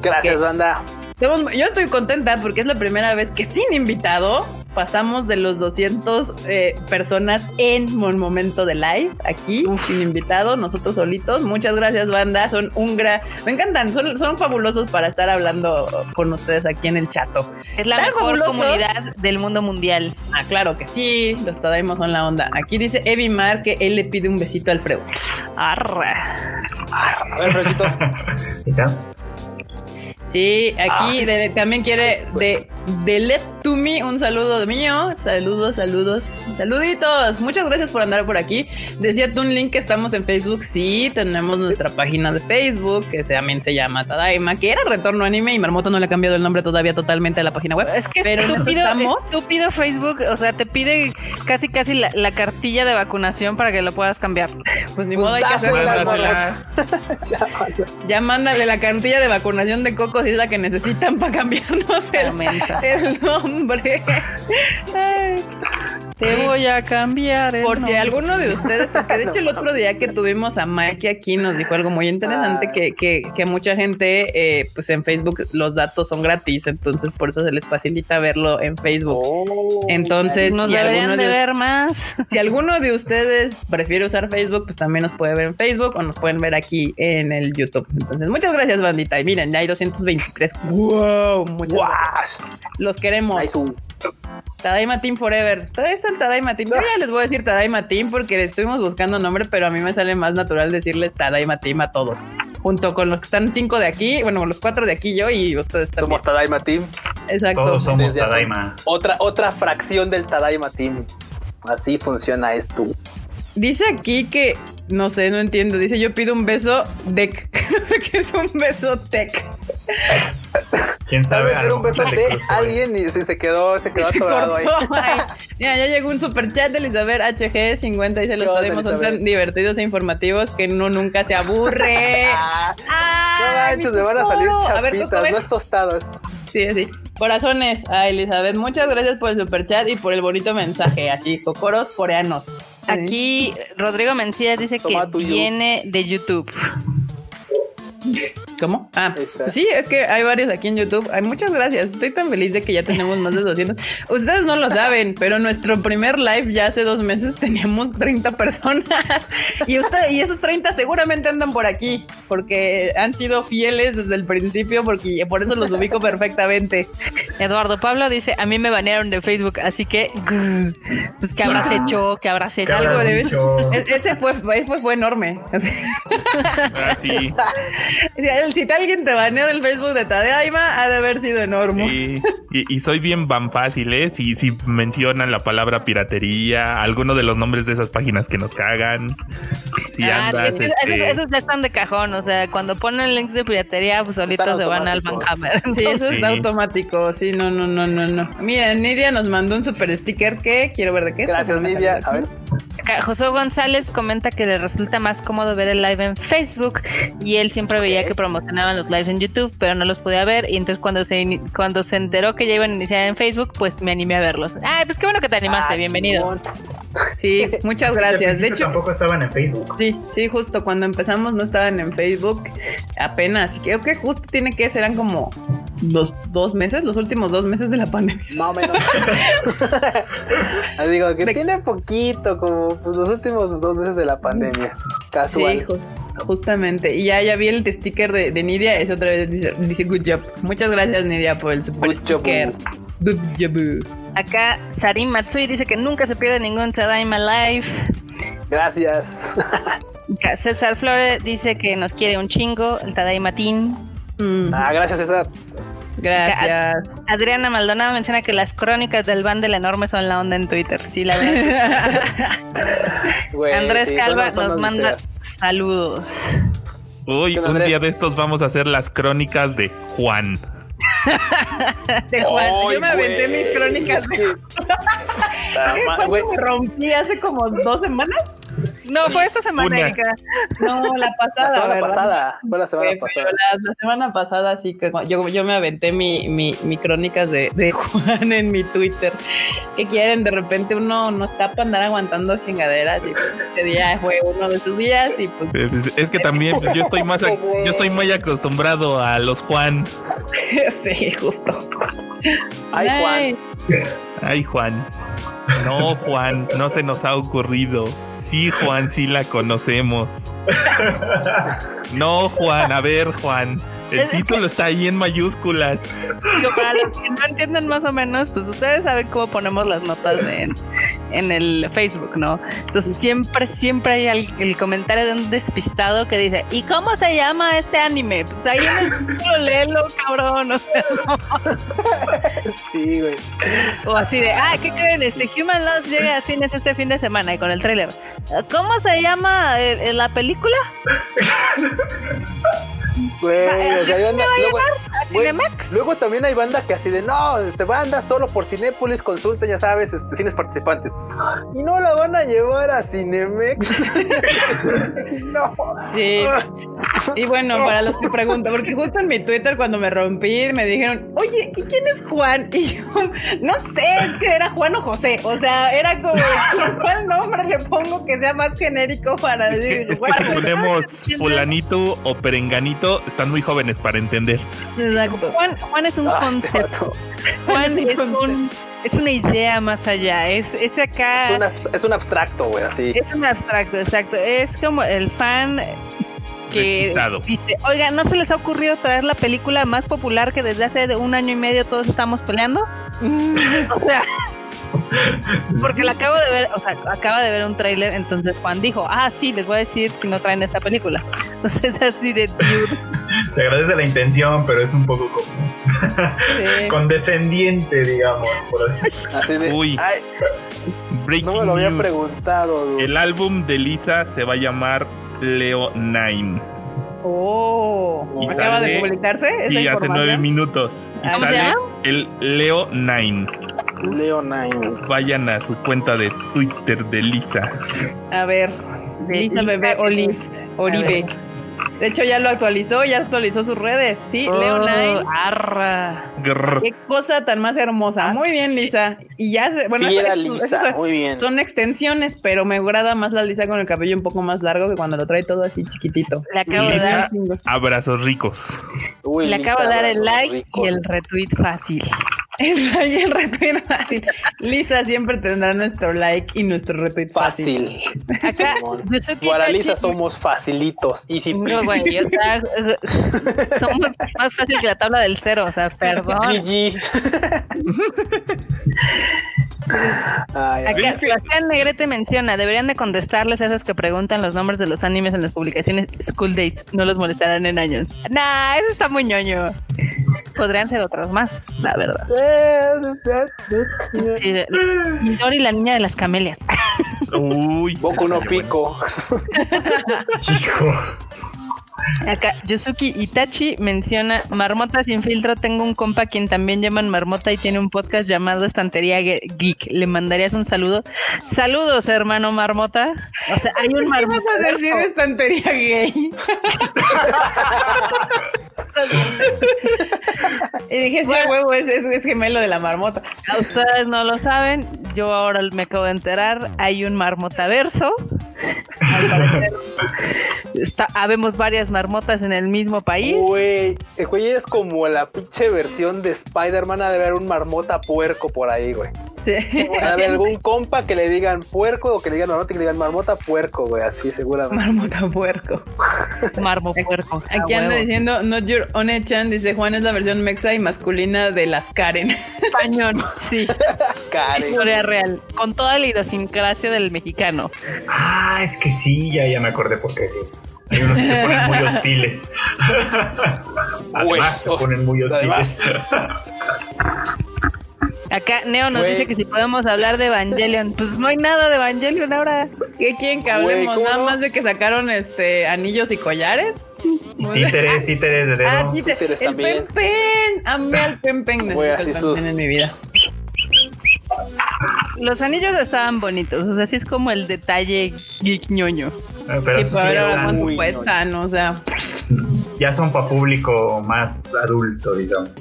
Gracias, banda. Estamos- Yo estoy contenta porque es la primera vez que sin invitado pasamos de los 200 eh, personas en un momento de live aquí, sin invitado, nosotros solitos. Muchas gracias, banda. Son un gran. Me encantan, son, son fabulosos para estar hablando con ustedes aquí en el chato. Es la Tan mejor fabulosos. comunidad del mundo mundial. Ah, claro que sí, los Tadaimos son la onda. Aquí dice Evi Mar que él le pide un besito al Freud. Arra. A ver, Fredito. <laughs> Sí, aquí de- también quiere de, de Let to Me un saludo mío. Saludos, saludos, saluditos. Muchas gracias por andar por aquí. Decía tú un link que estamos en Facebook. Sí, tenemos nuestra página de Facebook que se- también se llama Tadaima, que era Retorno Anime y Marmota no le ha cambiado el nombre todavía totalmente a la página web. Es que Pero estúpido, estamos. estúpido Facebook, o sea, te pide casi casi la, la cartilla de vacunación para que lo puedas cambiar. <laughs> Pues ni modo, hay que hacerlo. Ya, <laughs> Ya mándale la cartilla de vacunación de Coco si es la que necesitan para cambiarnos el, el nombre. Ay. Te voy a cambiar. el Por si alguno de ustedes, porque de hecho el otro día que tuvimos a Mikey aquí nos dijo algo muy interesante, Ah. que, que, que mucha gente, eh, pues en Facebook los datos son gratis, entonces por eso se les facilita verlo en Facebook. Oh, Entonces, Nos si deberían alguno de ver más. Si alguno de ustedes prefiere usar Facebook, pues también nos puede ver en Facebook o nos pueden ver aquí en el YouTube. Entonces, muchas gracias, bandita. Y miren, ya hay 223. ¡Wow! Muchas gracias. Guash. Los queremos. Nice. Tadaima Team Forever. Todo es el Tadaima Team. Yo ya les voy a decir Tadaima Team porque estuvimos buscando nombre, pero a mí me sale más natural decirles Tadaima Team a todos. Junto con los que están cinco de aquí, bueno, los cuatro de aquí yo y ustedes también. Somos Tadaima Team. Exacto. Todos somos Tadaima. Otra, otra fracción del Tadaima Team. Así funciona esto. Dice aquí que no sé, no entiendo. Dice yo pido un beso deck. <laughs> qué es un beso tech. ¿Quién sabe? era un beso se de alguien y sí, se quedó, se quedó <laughs> Se atorado ahí. Mira, ya llegó un super chat de Elizabeth HG 50 dice los ¿Qué onda, Tadaimos son tan divertidos e informativos que uno nunca se aburre. Ah, <laughs> ¡Ay, no manches, me van a salir Coco! A ver, chapitas, no es tostadas. Sí, sí. Corazones a Elizabeth. Muchas gracias por el super chat y por el bonito mensaje. Así, cocoros coreanos. Aquí Rodrigo Mencías dice que tuyo. viene de YouTube. ¿Cómo? Ah, pues sí, es que hay varios aquí en YouTube. Ay, muchas gracias. Estoy tan feliz de que ya tenemos más de 200. Ustedes no lo saben, pero nuestro primer live ya hace dos meses teníamos 30 personas y usted y esos 30 seguramente andan por aquí porque han sido fieles desde el principio porque por eso los ubico perfectamente. Eduardo Pablo dice, a mí me banearon de Facebook, así que pues qué habrás hecho, qué habrás hecho. ¿Qué Algo de? <laughs> E- ese fue, fue, fue enorme. Ah, sí. <laughs> <laughs> si, si alguien te baneó del Facebook de Tadaima, ha de haber sido enorme. Sí. Y, y soy bien van fácil, ¿eh? Si, si mencionan la palabra piratería, alguno de los nombres de esas páginas que nos cagan. Si Ah, andas. este, esos, esos ya están de cajón, o sea, cuando ponen links de piratería, pues solitos se van al. Banhammer. Sí, eso está Sí. automático. Sí, no, no, no, no, no. Mira, Nidia nos mandó un super sticker que quiero ver de qué es. Gracias, Nidia. A ver. Acá, José González comenta que le resulta más cómodo ver el live en Facebook y él siempre veía que promocionaban los lives en YouTube, pero no los podía ver y entonces cuando se cuando se enteró que ya iban a iniciar en Facebook, pues me animé a verlos. Ay, pues qué bueno que te animaste, Ah, bienvenido. chingón. Sí, <laughs> muchas gracias. De hecho, tampoco estaban en Facebook. sí, sí, justo cuando empezamos no estaban en Facebook apenas. Y creo que justo tiene que ser, eran como los dos meses, los últimos dos meses de la pandemia. Más o menos. <laughs> Digo que De- tiene poquito, como pues, los últimos dos meses de la pandemia. Casual. Sí, ju- justamente. Y ya, ya vi el sticker de, de Nidia. Es otra vez dice, dice good job. Muchas gracias, Nidia, por el super Good job. sticker. Good job. Acá Sarim Matsui dice que nunca se pierde ningún Tadaima Live. Gracias. Acá César Flores dice que nos quiere un chingo, el Tadaima Team. Mm, Ah, gracias, César. gracias. Adriana Maldonado menciona que las crónicas del van del enorme son la onda en Twitter. Sí, la verdad. <laughs> Güey, Andrés sí, Calva son- son nos manda saludos. Hoy, ¿Qué onda, un Andrés? día de estos vamos a hacer las crónicas de Juan. <laughs> De Juan. Yo me aventé mis crónicas es de <laughs> que- ¿Cuándo güey, me rompí hace como dos semanas? No, fue esta semana, Una. Erika. No, la La pasada, semana ¿verdad? pasada. Fue la semana pasada. la, la semana pasada sí que yo, yo me aventé mi, mi, mi crónicas de, de <laughs> Juan en mi Twitter. ¿Qué quieren? De repente uno no está para andar aguantando chingaderas y pues, este día fue uno de esos días y pues Eh, pues, Es que también yo estoy más <laughs> yo estoy muy acostumbrado a los Juan. <laughs> sí, justo. Ay, Juan. Ay, Juan. No, Juan, no se nos ha ocurrido. Sí, Juan, sí la conocemos. No, Juan, a ver, Juan. El título está ahí en mayúsculas. Digo, para los que no entienden más o menos, pues ustedes saben cómo ponemos las notas en, en el Facebook, ¿no? Entonces siempre, siempre hay el, el comentario de un despistado que dice, ¿y cómo se llama este anime? Pues ahí en el título léelo, cabrón. O, sea, <laughs> Sí, güey. o así de, ah, ¿qué creen? Este Human Loss llega a cines este fin de semana y con el tráiler. ¿Cómo se llama eh, eh, la película? <laughs> Güey, o sea, banda- luego, güey, Cinemax. luego también hay banda que así de no, este banda solo por Cinépolis consulta, ya sabes, este, cines participantes. Y no la van a llevar a Cinemex. <laughs> no. sí. Y bueno, para los que preguntan, porque justo en mi Twitter cuando me rompí me dijeron, oye, ¿y quién es Juan? Y yo, no sé, es que era Juan o José. O sea, era como, ¿cuál nombre le pongo que sea más genérico para Es que, decir es que si ponemos fulanito o perenganito, están muy jóvenes para entender. Exacto. Juan, Juan es un Ah, concepto. Juan <laughs> Es un es, concepto. un, es una idea más allá. Es, es acá. Es, un es un abstracto, güey, así. Es un abstracto, exacto. Es como el fan que dice, oiga, ¿no se les ha ocurrido traer la película más popular que desde hace de un año y medio todos estamos peleando? <laughs> O sea, porque la acabo de ver, o sea, acaba de ver un tráiler, entonces Juan dijo, ah, sí, les voy a decir si no traen esta película. <laughs> Entonces es así de dude. Se agradece la intención, pero es un poco como Sí. <laughs> condescendiente, digamos. Por así. Así de, Uy. ay, Breaking no me lo había news. preguntado, dude. El álbum de Lisa se va a llamar Leo Nine. Oh, Y acaba de publicarse esa Y hace nueve minutos. Y ¿Cómo se sale llama? el Leo Nine. Leo Nine. Vayan a su cuenta de Twitter de Lisa. A ver, De Lisa Lisa Bebé. Olive, Oribe. De hecho, ya lo actualizó, ya actualizó sus redes. Sí, Leo Oh, Nine. arra. Grr. Qué cosa tan más hermosa. Muy bien, Lisa. Y ya se, bueno, sí, eso- era eso- Lisa, eso son- muy bien. son extensiones, pero me agrada más la Lisa con el cabello un poco más largo que cuando lo trae todo así chiquitito. Le acabo de Lisa. dar, Abrazos ricos. Uy, le acabo de Lisa, dar el like y el retweet fácil. El, y el retweet fácil. Lisa siempre tendrá nuestro like y nuestro retweet fácil. Fácil. Acá, Para Lisa somos facilitos. Easy No, güey, o sea, <laughs> somos más fácil que la tabla del cero, o sea, perdón. GG. <laughs> Ay, ay. Acá Sebastián Negrete menciona, deberían de contestarles a esos que preguntan los nombres de los animes en las publicaciones School Days, no los molestarán en años. Nah, eso está muy ñoño. Podrían ser otros más, la verdad. Sí, de- Midori, la niña de las camelias. Uy. Boku no pico. <laughs> <laughs> Hijo. Acá, Yusuki Itachi menciona Marmota sin filtro. Tengo un compa quien también llaman Marmota y tiene un podcast llamado Estantería Ge- Geek. ¿Le mandarías un saludo? Saludos, hermano Marmota. O sea, hay un Marmota. Vamos a decir estantería gay. <laughs> y dije, sí, a huevo, es, es, es gemelo de la marmota. A ustedes no lo saben, yo ahora me acabo de enterar, hay un marmotaverso. Al parecer, está, habemos varias marmotas en el mismo país. Güey, el güey es como la pinche versión de Spider-Man. Ha de haber un marmota puerco por ahí, güey. Sí. Ha de algún compa que le digan puerco o que le digan marmota y que le digan marmota puerco, güey. Así seguramente. Marmota puerco. <laughs> Marmo puerco. Aquí A anda diciendo Not Your One-chan, dice Juan es la versión mexa y masculina de las Karen. Español, <laughs> sí. <laughs> Karen. Historia real. Con toda la idiosincrasia del mexicano. Ah, es que sí, ya, ya me acordé porque sí. Hay unos que se ponen muy hostiles. <laughs> Además, se ponen muy hostiles. Acá Neo nos dice que si podemos hablar de Evangelion. Pues no hay nada de Evangelion ahora. ¿Qué quieren que hablemos? Güey, ¿cómo Nada no? más de que sacaron este anillos y collares. Títeres, títeres de dedo. Ah, títer. Títeres El también. pen pen. Amé al pen pen. Güey, así sus- en mi vida. Los anillos estaban bonitos, o sea, sí es como el detalle geek ñoño. Ah, sí, pero ver ya ahora cuánto cuestan, o sea. ya son para público más adulto, digamos.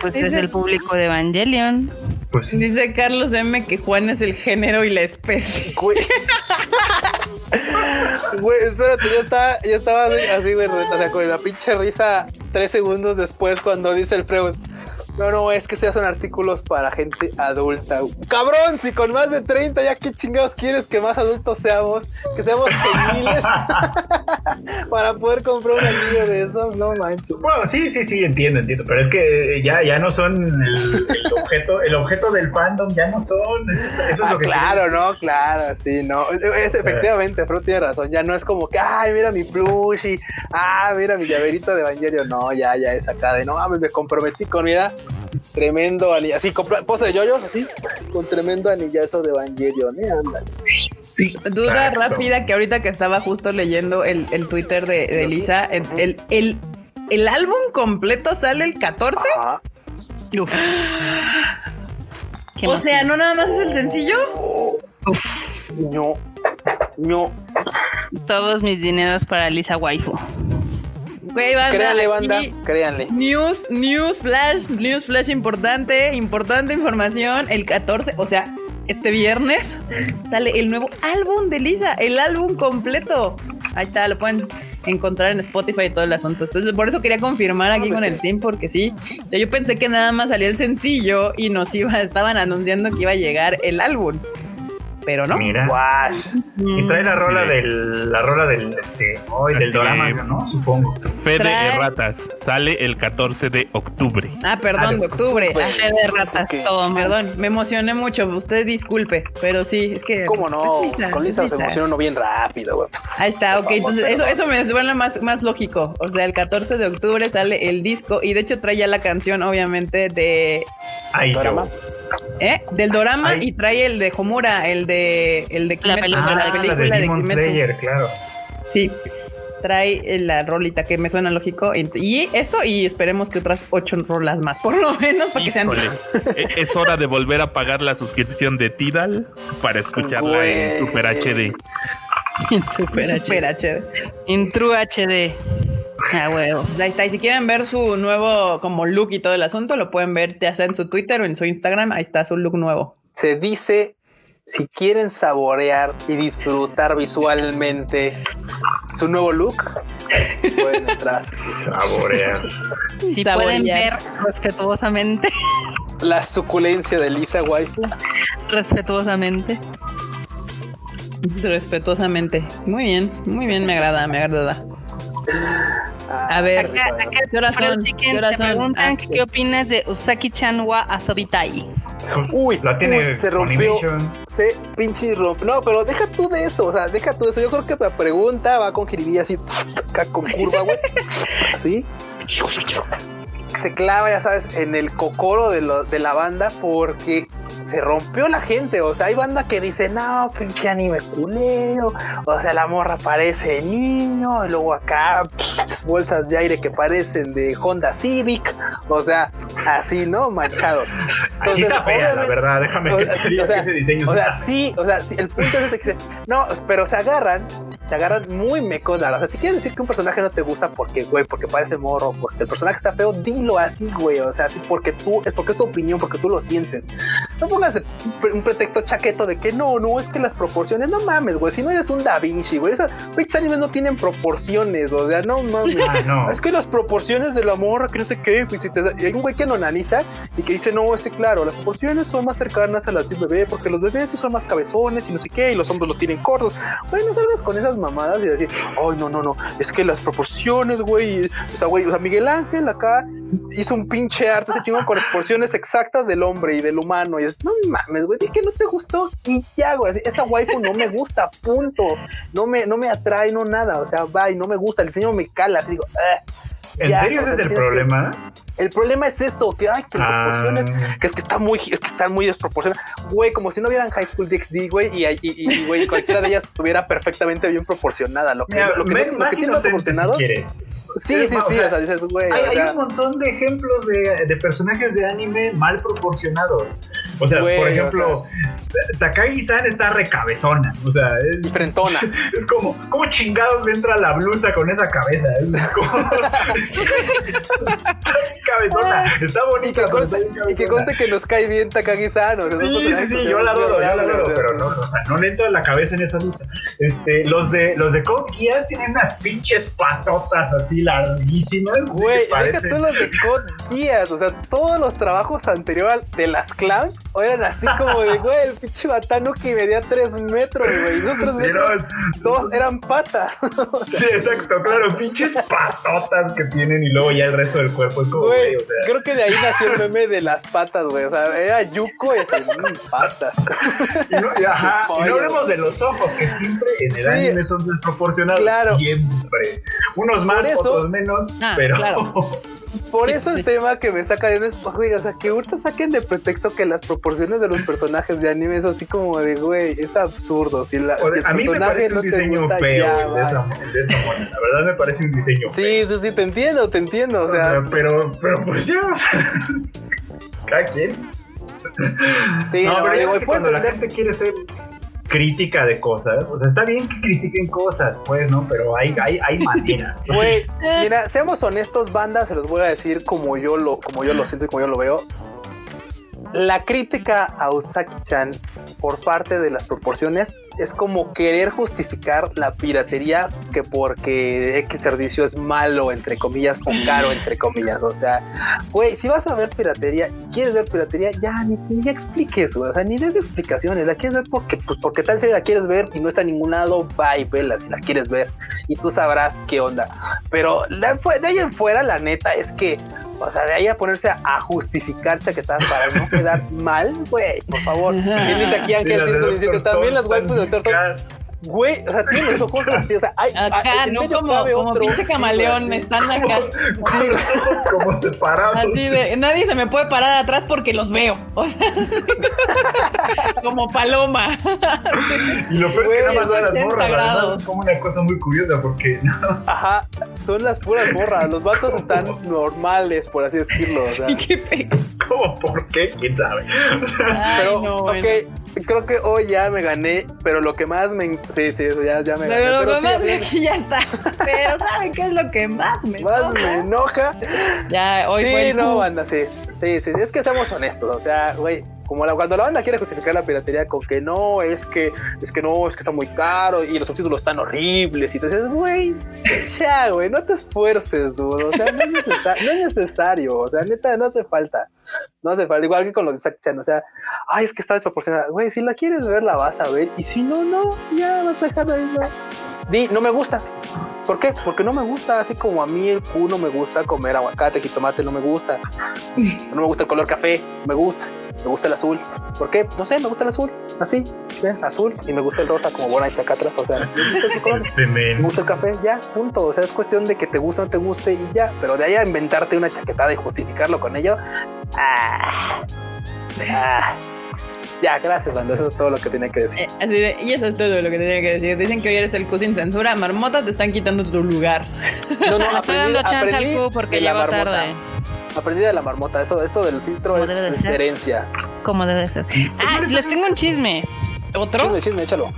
Pues es el público de Evangelion. Pues sí. Dice Carlos M que Juan es el género y la especie. <laughs> Güey. Güey, espérate, yo estaba, yo estaba así, así, güey, o sea, con la pinche risa tres segundos después cuando dice el Freud. No, no, es que se hacen artículos para gente adulta. Cabrón, si con más de 30 ya qué chingados quieres que más adultos seamos, que seamos geniles <laughs> para poder comprar un anillo de esos, no manches. Bueno, sí, sí, sí, entiendo, entiendo. Pero es que ya, ya no son el, el objeto, el objeto del fandom, ya no son. Eso, eso es Ah, lo que claro, no, claro, sí, no. Es, sea- efectivamente, Freud tiene razón. Ya no es como que, ay, mira mi plushie, ah, mira mi llaverito de Evangelio. No, ya, ya es acá de no me comprometí con, mira, tremendo anillo. Así, compra- pose de yoyos, así, con tremendo anillazo de Evangelion, ¿eh? Ándale. Duda Exacto. rápida que ahorita que estaba justo leyendo el, el Twitter de, de Lisa, el, el, el, el álbum completo sale el 14. Ajá. Uf. Qué O sea, no nada más es el sencillo. No, no. Todos mis dineros para Lisa Waifu. Güey, banda, Créanle, banda, créanle. News, news flash, news flash importante, importante información. El 14, o sea, este viernes sale el nuevo álbum de Lisa, el álbum completo. Ahí está, lo pueden encontrar en Spotify y todo el asunto. Entonces, por eso quería confirmar aquí con el team, porque sí. O sea, yo pensé que nada más salía el sencillo y nos iba, estaban anunciando que iba a llegar el álbum. Pero no. Mira. Guash. Y trae la rola Sí. del, la rola del, este, ay, del drama, de- ¿no? Supongo. Fe de Trae- erratas. Sale el 14 de octubre. Ah, perdón, de octubre. Ah, Fe de ratas, todo mal. Perdón, me emocioné mucho. Usted disculpe, pero sí, es que. ¿Cómo no? es Lisa, Con Lisa es se Lisa. emociona uno bien rápido, güey. Pues, Ahí está, ok. Favor, Entonces, eso, eso me suena más, más lógico. O sea, el 14 de octubre sale el disco y de hecho trae ya la canción, obviamente, de. Ay, Drama. yo. ¿Eh? Del Dorama Ay. y trae el de Homura, el de. El de La película. Ah, la película de de Kimetsu. Slayer, claro. Sí. Trae eh, la rolita que me suena lógico. Y eso, y esperemos que otras ocho rolas más, por lo menos, para que sean. Híjole, e- es hora de volver a pagar la suscripción de Tidal para escucharla en. Super HD. <laughs> Super Super HD. HD. En True HD. <laughs> A huevo. Pues ahí está. Y si quieren ver su nuevo como look y todo el asunto, lo pueden ver ya sea en su Twitter o en su Instagram. Ahí está su look nuevo. se dice si quieren saborear y disfrutar visualmente su nuevo look, <laughs> pueden entrar. Saborear. Si Saborear. pueden ver respetuosamente, La suculencia de Lisa Waifu. respetuosamente. Respetuosamente. Muy bien, muy bien, me agrada, me agrada. A ver, Acá, acá, ¿qué horas Fred son? Chicken, ¿Qué horas te son? preguntan Ah, sí. qué opinas de Usaki-chan wa Asobitai. Uy, La tiene uy, se rompió. Se pinche rompió. No, pero deja tú de eso. O sea, deja tú de eso. Yo creo que la pregunta va con jiribilla así, <laughs> acá con curva, güey. <laughs> Así. Se clava, ya sabes, en el cocoro de, lo- de la banda porque se rompió la gente. O sea, hay banda que dice, no, pinche anime culero. O sea, la morra parece niño. Y luego acá, bolsas de aire que parecen de Honda Civic. O sea, así, ¿no? Manchado. Así está fea, la verdad. Déjame o que te diga o sea, que ese diseño o sea, está- sí, o sea, sí, el punto es ese que se, no, pero se agarran, se agarran muy mecona. O sea, si quieres decir que un personaje no te gusta porque, güey, porque parece morro, porque el personaje está feo, dilo así, güey. O sea, porque tú, es porque es tu opinión, porque tú lo sientes. No pongas un pretexto chaqueto de que no, no, es que las proporciones, no mames, güey. Si no eres un Da Vinci, güey, esas pinches animes no tienen proporciones, o sea, no mames. Ah, no. Es que las proporciones de la morra, que no sé qué, pues, si te da- y hay un güey que lo analiza y que dice, no, es que claro, las proporciones son más cercanas a las de un bebé, porque los bebés sí son más cabezones y no sé qué, y los hombres los tienen cortos. Güey, no salgas con esas mamadas y decir, ay, no, no, no, es que las proporciones, güey, o sea, güey, o sea, Miguel Ángel acá hizo un pinche arte, ese chingón con proporciones exactas del hombre y del humano, y es, no mames, güey, di que no te gustó y ya, güey, esa waifu no me gusta, punto, no me, no me atrae, no nada, o sea, va y no me gusta, el diseño me cala, así digo, "Ah". ¿En Ya, serio o ese sea, es el que- problema? el problema es eso, que ay, que las Ah. proporciones, que es que está muy, es que están muy desproporcionadas. Güey, como si no vieran High School DxD, güey, y, y, y, y, güey, cualquiera de ellas estuviera perfectamente bien proporcionada. Lo que, Mira, lo que, no, lo más que tiene si proporcionado, quieres. Sí, sí, sí, o sea, o sea, dices, güey, Hay, o hay sea, un montón de ejemplos de, de personajes de anime mal proporcionados. O sea, Güey, por ejemplo, Takagi-san está recabezona. O sea, es, y frentona. <laughs> es como, ¿cómo chingados le entra la blusa con esa cabeza? Es como. <laughs> está cabezona. Está Y bonita, que, pero está conste, y que conste que nos cae bien Takagi-san. o sea, son Sí, sí, sí, que yo la adoro, yo la adoro, pero no, o sea, no le entra la cabeza en esa luz. Este, los de los de Code Geass tienen unas pinches patotas así larguísimas. Güey, parecen- tú los de Code <laughs> Geass, o sea, todos los trabajos anteriores de las clans eran así como de, güey, el pinche batano que medía 3 metros, güey, esos 3 Pero- metros, todos <laughs> eran patas. Sí, exacto, claro, pinches patotas que tienen y luego ya el resto del cuerpo es como, Güey, o sea. creo que de ahí nació el meme de las patas, güey, o sea, era Yuko y así, mm, patas. Y no, y ajá, y no hablemos de los ojos, que siempre en el Sí. anime son desproporcionados. Claro. Siempre. Unos más, eso- otros menos, Ah, pero. claro. <laughs> Por Sí, eso el sí. tema que me saca de es, güey, o sea, que ahorita saquen de pretexto que las proporciones de los personajes de anime es así como de, güey, es absurdo. Si la, o sea, si el a mí me parece no un diseño gusta, feo ya, el de, esa, el de esa mona. La verdad me parece un diseño feo. Sí, sí, sí, te entiendo, te entiendo. O O sea, sea, pero, pero pues ya, o sea. <laughs> Cada quien. sí, no, no, pero digo, ves que cuando la gente quiere ser crítica de cosas, o sea, está bien que critiquen cosas, pues, ¿no? Pero hay, hay, hay <laughs> maneras. Güey, mira, seamos honestos, banda, se los voy a decir como yo lo, como yo lo siento y como yo lo veo. La crítica a Usaki-chan por parte de las proporciones es como querer justificar la piratería que porque X servicio es malo, entre comillas, o caro, entre comillas. O sea, güey, si vas a ver piratería y quieres ver piratería, ya ni, ni expliques, güey. O sea, ni des explicaciones. La quieres ver porque, pues, porque tal serie la quieres ver y no está en ningún lado, va y vela si la quieres ver. Y tú sabrás qué onda. Pero de ahí en fuera, la neta es que, o sea, de ahí a ponerse a, a justificar chaquetadas para no quedar mal, güey, por favor. <laughs> Bien dice aquí Ángel Las de 117, Dr. también las waifus de Doctor Güey, o sea, tiene los ojos así, o sea, hay, Acá, hay- no como, como otro. pinche camaleón, están acá. Los ojos como separados. Así de, nadie se me puede parar atrás porque los veo. O sea, <laughs> como paloma. Y lo peor es que nada más van las 80 morras, es como una cosa muy curiosa porque Ajá, son las puras morras. Los vatos están normales, por así decirlo. O <laughs> sea. Y qué feo. ¿Cómo? ¿Por qué? ¿Quién sabe? Ay, Pero, no, ok, bueno. Creo que hoy ya me gané, pero lo que más me... Sí, sí, eso ya, ya me Pero gané. lo sí, demás sí, aquí <laughs> ya está. Pero ¿saben qué es lo que más me más enoja? me enoja. Ya, hoy Sí, no, banda, sí. Sí, sí, sí, es que seamos honestos, o sea, güey, como la, cuando la banda quiere justificar la piratería con que no, es que, es que no, es que está muy caro y los subtítulos están horribles y te dices, güey, ya, güey, no te esfuerces, dude, o sea, no es, <laughs> no es necesario, o sea, neta, no hace falta. No hace falta, igual que con los de Zack Chan, o sea, ay, es que está desproporcionada. Güey, si la quieres ver, la vas a ver. Y si no, no, ya vas a dejar ahí. Di, no me gusta. ¿Por qué? Porque no me gusta, así como a mí el Q no me gusta comer aguacate, jitomate, no me gusta. No me gusta el color café, me gusta. Me gusta el azul. ¿Por qué? No sé, me gusta el azul. Así, azul. Y me gusta el rosa como Bona y acá atrás. O sea, me gusta esos colores. <laughs> Me gusta el café, ya, punto. O sea, es cuestión de que te guste o no te guste y ya. Pero de ahí a inventarte una chaquetada y justificarlo con ello. Ah, ah. Ya, gracias, banda. Eso es todo lo que tenía que decir. Eh, así de, y eso es todo lo que tenía que decir. Dicen que hoy eres el Q sin censura. Marmota, te están quitando tu lugar. No, no, estoy dando chance al Q porque de la llegó marmota. tarde. Aprendí de la marmota. Eso, esto del filtro es, de es herencia. Como debe ser. Ah, les tengo un chisme. ¿Otro? Chisme, chisme, échalo.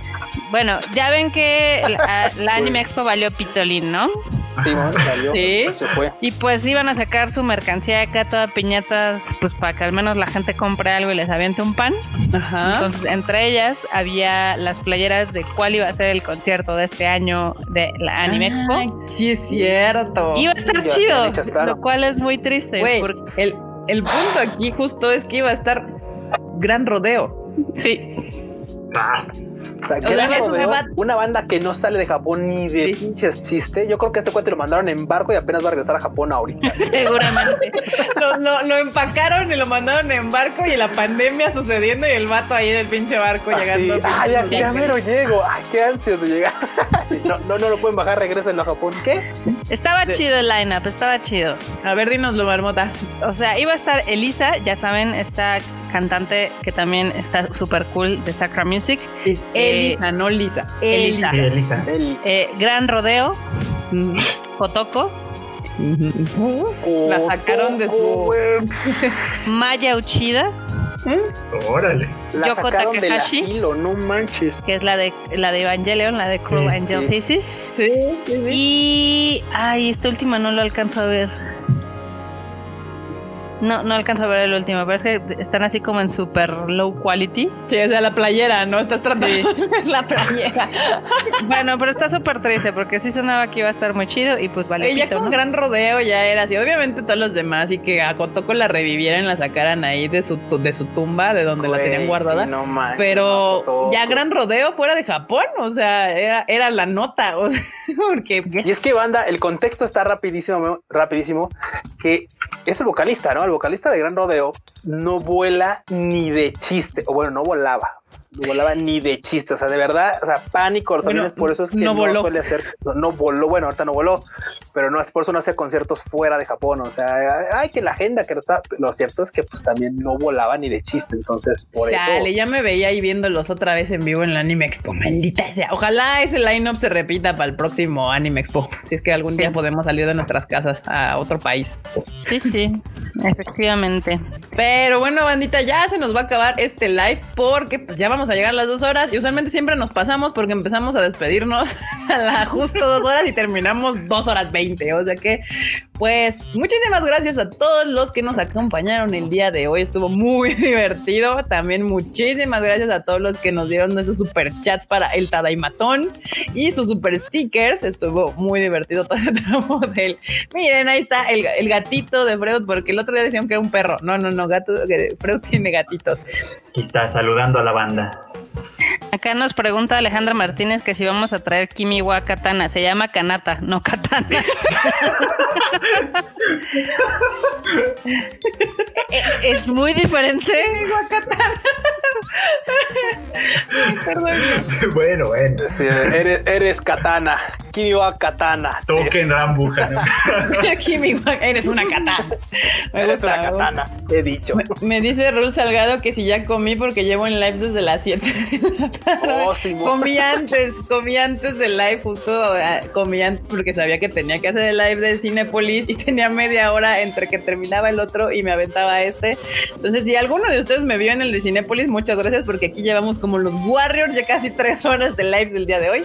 Bueno, ya ven que la, la Anime Expo valió pitolín, ¿no? Simón salió. Sí. Se fue. Y pues iban a sacar su mercancía acá toda piñata, pues para que al menos la gente compre algo y les aviente un pan. Ajá. Entonces, entre ellas había las playeras de cuál iba a ser el concierto de este año de la Anime Expo. Sí es cierto. Iba a estar chido, claro. lo cual es muy triste. Güey, porque- el, el punto aquí justo es que iba a estar gran rodeo. sí, Paz. O sea, O que sea, era es una banda que no sale de Japón ni de Sí. pinches chiste. Yo creo que este cuate lo mandaron en barco y apenas va a regresar a Japón ahorita. <laughs> seguramente. Lo, lo- lo empacaron y lo mandaron en barco y la pandemia sucediendo y el vato ahí del pinche barco Así, llegando. ah, ya, ya mero llego. Ay, qué ansias de llegar. <laughs> no, no, no lo pueden bajar, regresen a Japón. ¿Qué? Estaba De- chido el lineup, estaba chido. A ver, dinoslo, Marmota. O sea, iba a estar Elisa, ya saben, esta cantante que también está súper cool de Sacra Music. Es Eh, Elisa, no Lisa. Elisa. Elisa. El Eh, Gran Rodeo, Uf, la sacaron de su. <laughs> Maya Uchida, Órale. La Yoko sacaron del Takahashi. asilo, no manches. que es la de la de Evangelion, la de Cruel Sí, Angel sí. Thesis. Sí, sí, sí. Y ay, esta última no lo alcanzo a ver. No, no alcanzo a ver el último, pero es que están así como en super low quality. Sí, o sea, la playera, ¿no? Estás tratando la playera. <laughs> Bueno, pero está súper triste porque sí sonaba que iba a estar muy chido y pues vale. Ella pito, con ¿no? gran rodeo ya era así. Obviamente todos los demás y que a Kotoko la revivieran, la sacaran ahí de su, de su tumba, de donde la tenían guardada. sí, no manches, Pero no, ya gran rodeo fuera de Japón, o sea, era, era la nota, <laughs> o sea, porque Y es que banda, el contexto está rapidísimo, rapidísimo, que es el vocalista, ¿no? El vocalista de Gran Rodeo no vuela ni de chiste, o bueno, no volaba. No volaba ni de chiste, o sea, de verdad, o sea, pánico, los Bueno, por eso es que no no, voló. suele hacer, no, no voló, bueno, ahorita no voló, pero no es por eso no hace conciertos fuera de Japón, o sea, ay, que la agenda, que no está, lo cierto es que pues también no volaba ni de chiste, entonces por Chale, eso. ya me veía ahí viéndolos otra vez en vivo en la Anime Expo. Maldita sea. Ojalá ese line-up se repita para el próximo Anime Expo. Si es que algún día podemos salir de nuestras casas a otro país. Sí, sí, efectivamente. Pero bueno, bandita, ya se nos va a acabar este live porque pues, ya vamos a llegar a las dos horas y usualmente siempre nos pasamos porque empezamos a despedirnos <laughs> a la justo dos horas y terminamos dos horas veinte. O sea que, pues, muchísimas gracias a todos los que nos acompañaron el día de hoy. Estuvo muy <laughs> divertido. También muchísimas gracias a todos los que nos dieron esos super chats para el Tadaimatón y sus super stickers. Estuvo muy divertido todo ese <laughs> tramo del. Miren, ahí está el, el gatito de Freud, porque el otro día decían que era un perro. No, no, no, gato, Freud tiene gatitos. Aquí está saludando a la banda. Acá nos pregunta Alejandra Martínez que si vamos a traer Kimiwa Katana. Se llama Kanata, no Katana. <laughs> Eh, es muy diferente. <laughs> Perdón. bueno, bueno. Sí, eres, eres katana, Kiriwa katana. Toquen Rambuja. <laughs> Aquí mi gua- eres una katana. Me Eres gusta. una katana, he dicho. Me, me dice Rul Salgado que si ya comí porque llevo en live desde las 7 de la tarde. Oh, sí, comí antes, comí antes del live, justo ah, comí antes porque sabía que tenía que hacer el live de Cinepolis y tenía media hora entre que terminaba el otro y me aventaba este. Entonces, si alguno de ustedes me vio en el de Cinepolis, muchas gracias porque aquí llevamos como los Warriors ya casi tres horas de lives el día de hoy.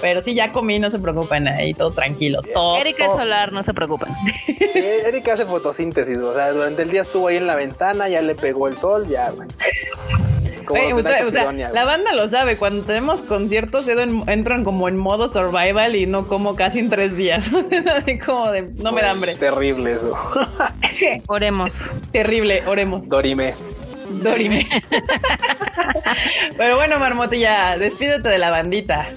Pero sí, ya comí, no se preocupen, ahí todo tranquilo. Todo, Erika es solar, no se preocupen. Eh, Erika hace fotosíntesis, o sea, durante el día estuvo ahí en la ventana, ya le pegó el sol, ya, güey. Los o sea, Nacho o sea, Sidonia, la banda lo sabe, cuando tenemos conciertos entro en- entran como en modo survival y no como casi en tres días. <laughs> Así como de no me da hambre. Terrible eso. <laughs> Oremos. Terrible, oremos. Dorime. Dorime. <laughs> Pero bueno, Marmotilla, despídete de la bandita.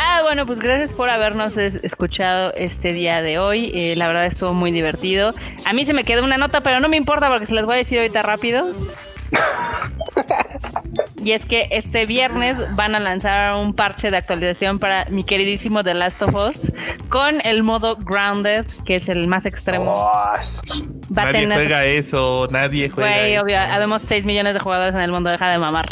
Ah, bueno, pues gracias por habernos es- escuchado este día de hoy. Eh, la verdad estuvo muy divertido. A mí se me quedó una nota, pero no me importa porque se las voy a decir ahorita rápido. <laughs> Y es que este viernes van a lanzar un parche de actualización para mi queridísimo The Last of Us con el modo Grounded, que es el más extremo. Oh, Va a nadie tener. juega eso, nadie juega Güey, eso. obvio, habemos 6 millones de jugadores en el mundo, deja de mamar.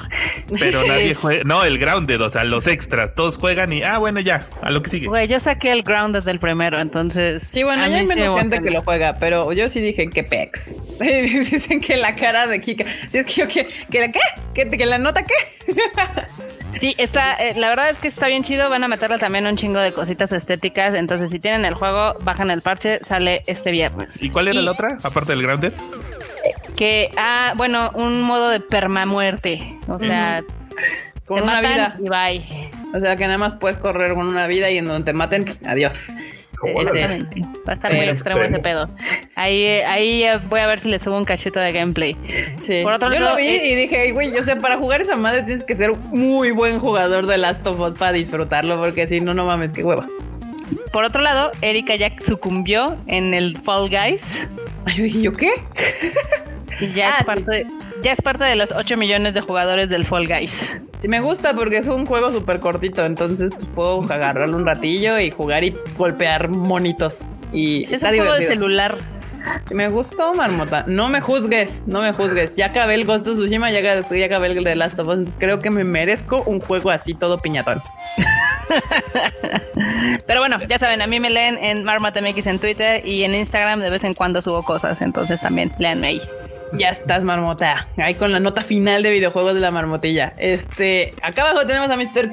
Pero <laughs> nadie juega. No, el grounded, o sea, los extras. Todos juegan y, ah, bueno, ya, a lo que sigue. Güey, yo saqué el Grounded del primero, entonces. Sí, bueno, ya hay sí menos me gente que lo juega, pero yo sí dije que pex. <laughs> Dicen que la cara de Kika. Si es que yo que, que la qué, que, que la nota qué. <laughs> Sí, está, eh, la verdad es que está bien chido. Van a meterle también un chingo de cositas estéticas. Entonces, si tienen el juego, bajan el parche, sale este viernes. ¿Y cuál era la otra? Aparte del grounded. Que, ah, bueno, un modo de permamuerte. O sea, Con te una matan vida. y bye. O sea que nada más puedes correr con una vida y en donde te maten, adiós. Ese es. Exactamente. Va a estar muy extremo ese pedo. Ahí, eh, ahí eh, voy a ver si le subo un cachito de gameplay. Sí. Por otro yo lado, lo vi eh, y dije, güey, o sea, para jugar esa madre tienes que ser muy buen jugador de Last of Us para disfrutarlo, porque si no, no mames, qué hueva. Por otro lado, Erika ya sucumbió en el Fall Guys. Ay, yo dije, ¿yo qué? Y ya, Ah, es sí. parte de, ya es parte de los 8 millones de jugadores del Fall Guys. Sí, me gusta porque es un juego súper cortito, entonces pues, puedo agarrarlo un ratillo y jugar y golpear monitos. Y Es está un juego de celular. Me gustó, Marmota. No me juzgues, no me juzgues. Ya acabé el Ghost of Tsushima, ya, ya acabé el de Last of Us, entonces creo que me merezco un juego así todo piñatón. <laughs> Pero bueno, ya saben, a mí me leen en MarmotMX en Twitter y en Instagram de vez en cuando subo cosas, entonces también leanme ahí. Ya estás, marmota. Ahí con la nota final de videojuegos de la marmotilla. Este, acá abajo tenemos a Mr.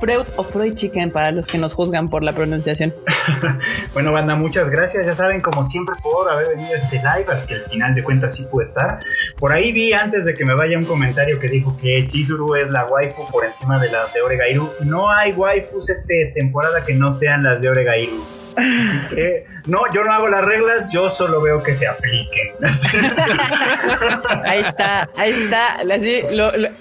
Freud o Freud Chicken para los que nos juzgan por la pronunciación. <laughs> bueno, banda, muchas gracias. Ya saben, como siempre, por haber venido a este live, al que al final de cuentas sí puede estar. Por ahí vi antes de que me vaya un comentario que dijo que Chizuru es la waifu por encima de las de Oregairu. No hay waifus este temporada que no sean las de Oregairu. Que, <laughs> no, yo no hago las reglas, yo solo veo que se apliquen. <laughs> ahí está, ahí está. Así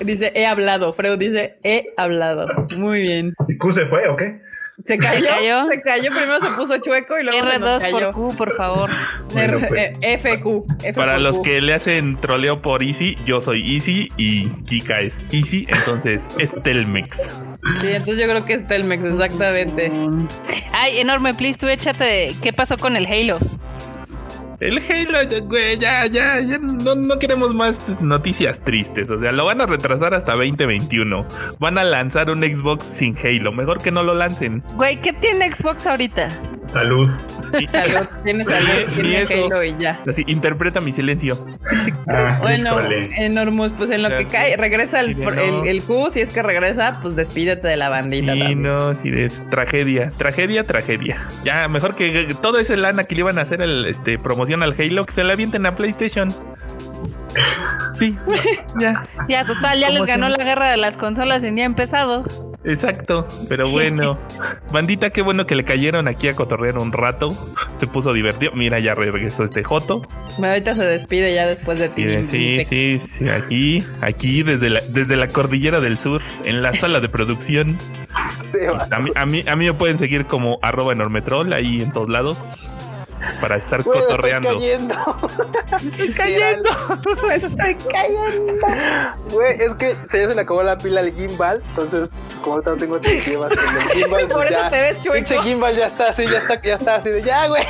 dice, he hablado. Freud dice, he hablado. Muy bien. ¿Y Q se fue o qué? Se cayó, se cayó, primero se puso chueco y luego R2 se por Q, por favor. <laughs> Pues. Eh, FQ, Para los que le hacen troleo por Easy, yo soy Easy y Kika es Easy, entonces es Telmex. Sí, entonces yo creo que es Telmex, exactamente. Ay, enorme, please, tú échate. ¿Qué pasó con el Halo? El Halo, güey, ya, ya, ya no, no, queremos más noticias tristes. O sea, lo van a retrasar hasta 2021. Van a lanzar un Xbox sin Halo. Mejor que no lo lancen. Güey, ¿qué tiene Xbox ahorita? Salud. <laughs> Salud, tiene salud, tiene Halo y ya. Así, interpreta mi silencio. <laughs> Ah, bueno, enormous, pues en lo que cae, regresa el, el, Q, si es que regresa, pues despídete de la bandita. Sí, no, sí, es tragedia, tragedia, tragedia. Ya, mejor que todo ese lana que le iban a hacer el este promoción al Halo, que se la avienten a PlayStation. Sí, <laughs> ya. Ya, total, ya les ganó la guerra de las consolas en día empezado. Exacto, pero bueno. <laughs> Bandita, qué bueno que le cayeron aquí a cotorrear un rato. Se puso divertido. Mira, ya regresó este Joto. Ahorita se despide ya después de ti. Sí, sí, sí, aquí, aquí desde la, desde la cordillera del sur, en la sala de producción. Pues, a, mí, a, mí, a mí me pueden seguir como arroba enormetrol ahí en todos lados para estar cotorreando. <laughs> Estoy cayendo. estoy cayendo. estoy cayendo. Güey, es que se ya se le acabó la pila al gimbal, entonces como ahorita no tengo llevas con el gimbal, pues <laughs> ya, te ves Pinche gimbal ya está así, ya está, ya está así de ya, güey.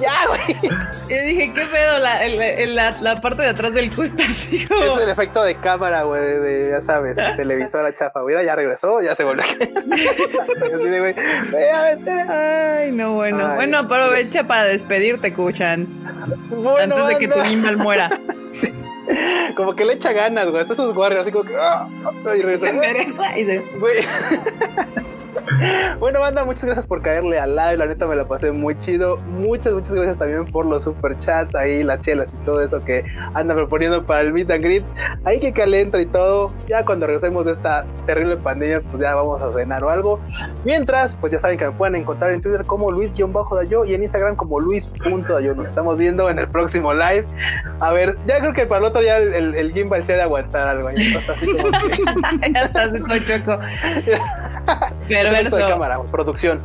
Ya, güey. Y dije, ¿qué pedo? La, la, la, parte de atrás del cu está así como... Es el efecto de cámara, güey, de, ya sabes, televisora chafa, güey. Ya regresó, ya se volvió <laughs> así de, güey, Ay, no, bueno. bueno, aprovecha para despedirte, Kuchan. antes de que tu gimbal muera. <laughs> Como que le echa ganas, güey. Estos warriors así como que. ¡ah! y regresa. y se. Güey. Bueno, banda, muchas gracias por caerle al live. La neta me la pasé muy chido. Muchas, muchas gracias también por los super chats ahí, las chelas y todo eso que andan proponiendo para el meet and greet. Ahí que calentro y todo. Ya cuando regresemos de esta terrible pandemia, pues ya vamos a cenar o algo. Mientras, pues ya saben que me pueden encontrar en Twitter como Luis-Dayo y en Instagram como Luis.dayo. Nos estamos viendo en el próximo live. A ver, ya creo que para el otro ya el, el, gimbal se ha de aguantar algo. Ya está así como que... <laughs> ya está así choco. <laughs> Pero de cámara, producción.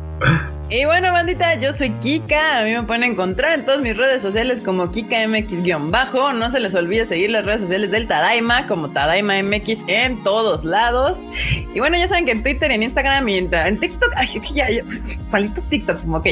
Y bueno, bandita, yo soy Kika. A mí me pueden encontrar en todas mis redes sociales como KikaMX-bajo. No se les olvide seguir las redes sociales del Tadaima como Tadaima MX en todos lados. Y bueno, ya saben que en Twitter, en Instagram y en, TikTok. Ay, ya, ya, palito TikTok, como ok.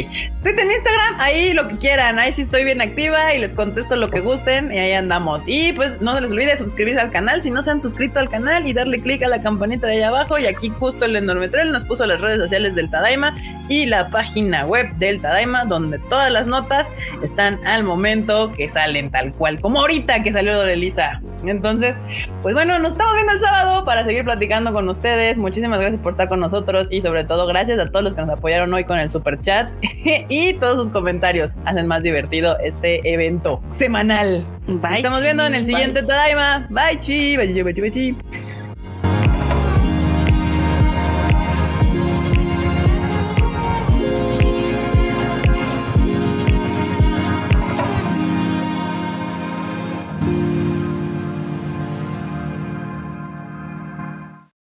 Twitter, en Instagram, ahí lo que quieran. Ahí sí estoy bien activa y les contesto lo que gusten. Y ahí andamos. Y pues no se les olvide suscribirse al canal si no se han suscrito al canal y darle click a la campanita de allá abajo. Y aquí justo el enormetrel nos puso las redes sociales del Tadaima y la página web del Tadaima, donde todas las notas están al momento que salen tal cual, como ahorita que salió de Elisa. Entonces, pues bueno, nos estamos viendo el sábado para seguir platicando con ustedes. Muchísimas gracias por estar con nosotros y sobre todo gracias a todos los que nos apoyaron hoy con el super chat <laughs> y todos sus comentarios hacen más divertido este evento semanal. Bye. Nos estamos viendo en el siguiente Tadaima. Bye, chi, bye, chi, bye, chi.